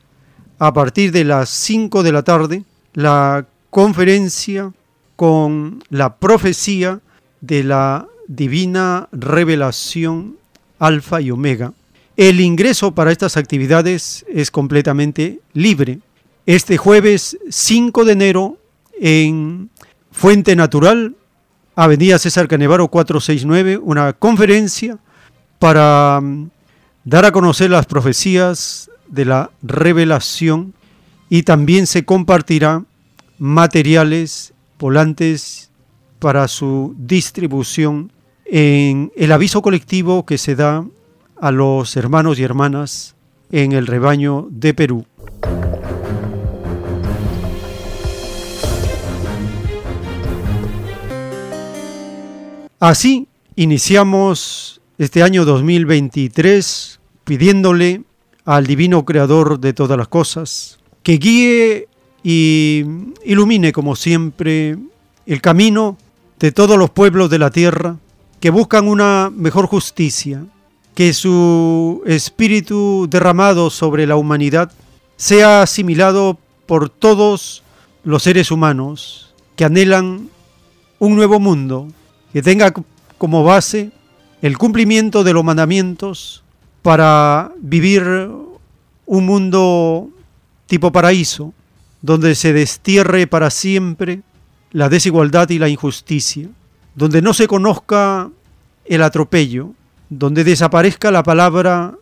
a partir de las 5 de la tarde, la conferencia con la profecía de la divina revelación alfa y omega el ingreso para estas actividades es completamente libre. Este jueves 5 de enero en Fuente Natural, Avenida César Canevaro 469, una conferencia para mm, dar a conocer las profecías de la revelación y también se compartirá materiales volantes para su distribución en el aviso colectivo que se da a los hermanos y hermanas en el rebaño de Perú. Así iniciamos este año 2023 pidiéndole al Divino Creador de todas las cosas que guíe y ilumine como siempre el camino de todos los pueblos de la tierra que buscan una mejor justicia, que su espíritu derramado sobre la humanidad sea asimilado por todos los seres humanos que anhelan un nuevo mundo, que tenga como base el cumplimiento de los mandamientos para vivir un mundo tipo paraíso, donde se destierre para siempre la desigualdad y la injusticia, donde no se conozca el atropello, donde desaparezca la palabra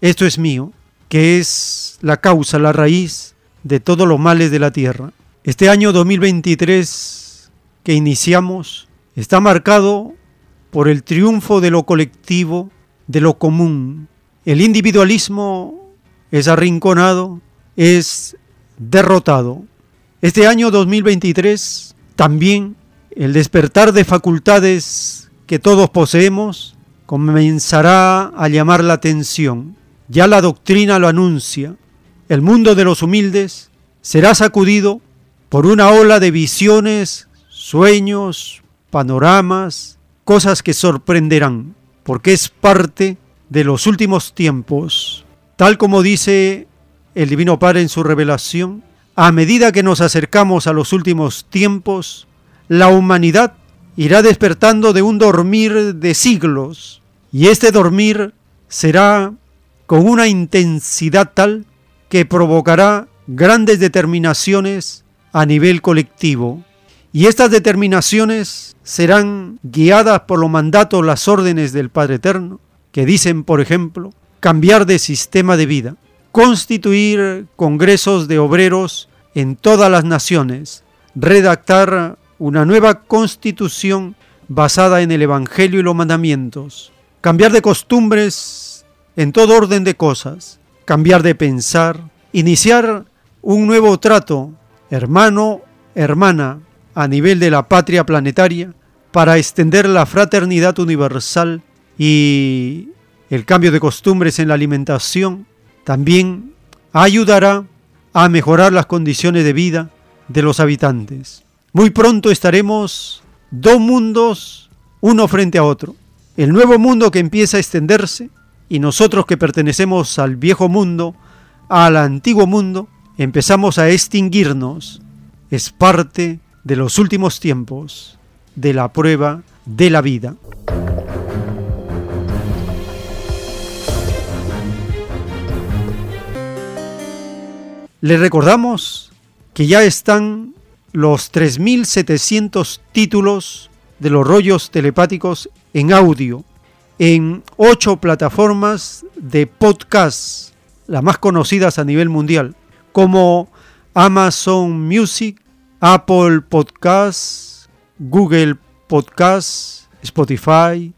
esto es mío, que es la causa, la raíz de todos los males de la tierra. Este año 2023 que iniciamos está marcado por el triunfo de lo colectivo, de lo común. El individualismo es arrinconado, es derrotado. Este año 2023 también el despertar de facultades que todos poseemos comenzará a llamar la atención. Ya la doctrina lo anuncia. El mundo de los humildes será sacudido por una ola de visiones, sueños, panoramas, cosas que sorprenderán, porque es parte de los últimos tiempos. Tal como dice el Divino Padre en su revelación, a medida que nos acercamos a los últimos tiempos, la humanidad irá despertando de un dormir de siglos, y este dormir será con una intensidad tal que provocará grandes determinaciones a nivel colectivo. Y estas determinaciones serán guiadas por los mandatos, las órdenes del Padre Eterno, que dicen, por ejemplo, cambiar de sistema de vida, constituir congresos de obreros en todas las naciones, redactar una nueva constitución basada en el Evangelio y los mandamientos, cambiar de costumbres en todo orden de cosas, cambiar de pensar, iniciar un nuevo trato, hermano, hermana, a nivel de la patria planetaria, para extender la fraternidad universal y el cambio de costumbres en la alimentación, también ayudará a mejorar las condiciones de vida de los habitantes. Muy pronto estaremos dos mundos, uno frente a otro. El nuevo mundo que empieza a extenderse y nosotros que pertenecemos al viejo mundo, al antiguo mundo, empezamos a extinguirnos. Es parte de los últimos tiempos, de la prueba de la vida. Les recordamos que ya están los 3.700 títulos de los rollos telepáticos en audio en ocho plataformas de podcast las más conocidas a nivel mundial, como Amazon Music, Apple Podcasts, Google Podcasts, Spotify,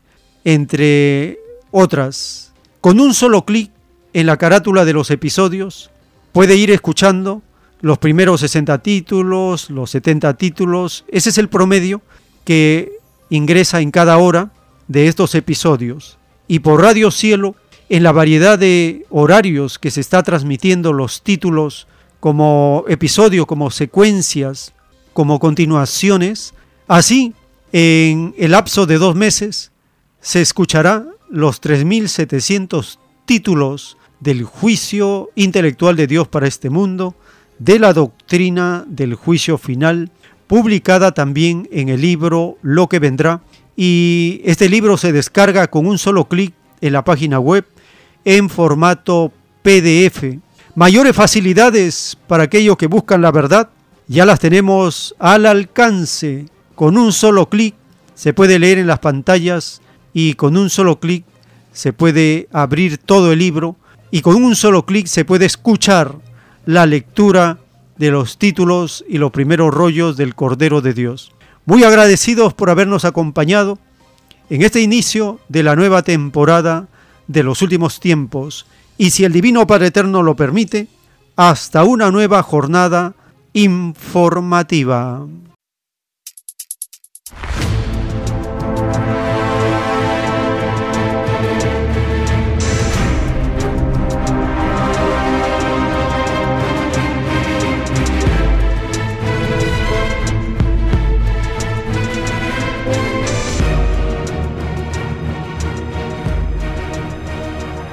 entre otras. Con un solo clic en la carátula de los episodios, puede ir escuchando los primeros 60 títulos, los 70 títulos. Ese es el promedio que ingresa en cada hora de estos episodios. Y por Radio Cielo, en la variedad de horarios que se está transmitiendo los títulos como episodios, como secuencias, como continuaciones, así en el lapso de dos meses se escuchará los 3.700 títulos del juicio intelectual de Dios para este mundo, de la doctrina del juicio final, publicada también en el libro Lo que vendrá. Y este libro se descarga con un solo clic en la página web en formato PDF. Mayores facilidades para aquellos que buscan la verdad, ya las tenemos al alcance. Con un solo clic se puede leer en las pantallas y con un solo clic se puede abrir todo el libro y con un solo clic se puede escuchar la lectura de los títulos y los primeros rollos del Cordero de Dios. Muy agradecidos por habernos acompañado en este inicio de la nueva temporada de los últimos tiempos y si el Divino Padre Eterno lo permite, hasta una nueva jornada informativa.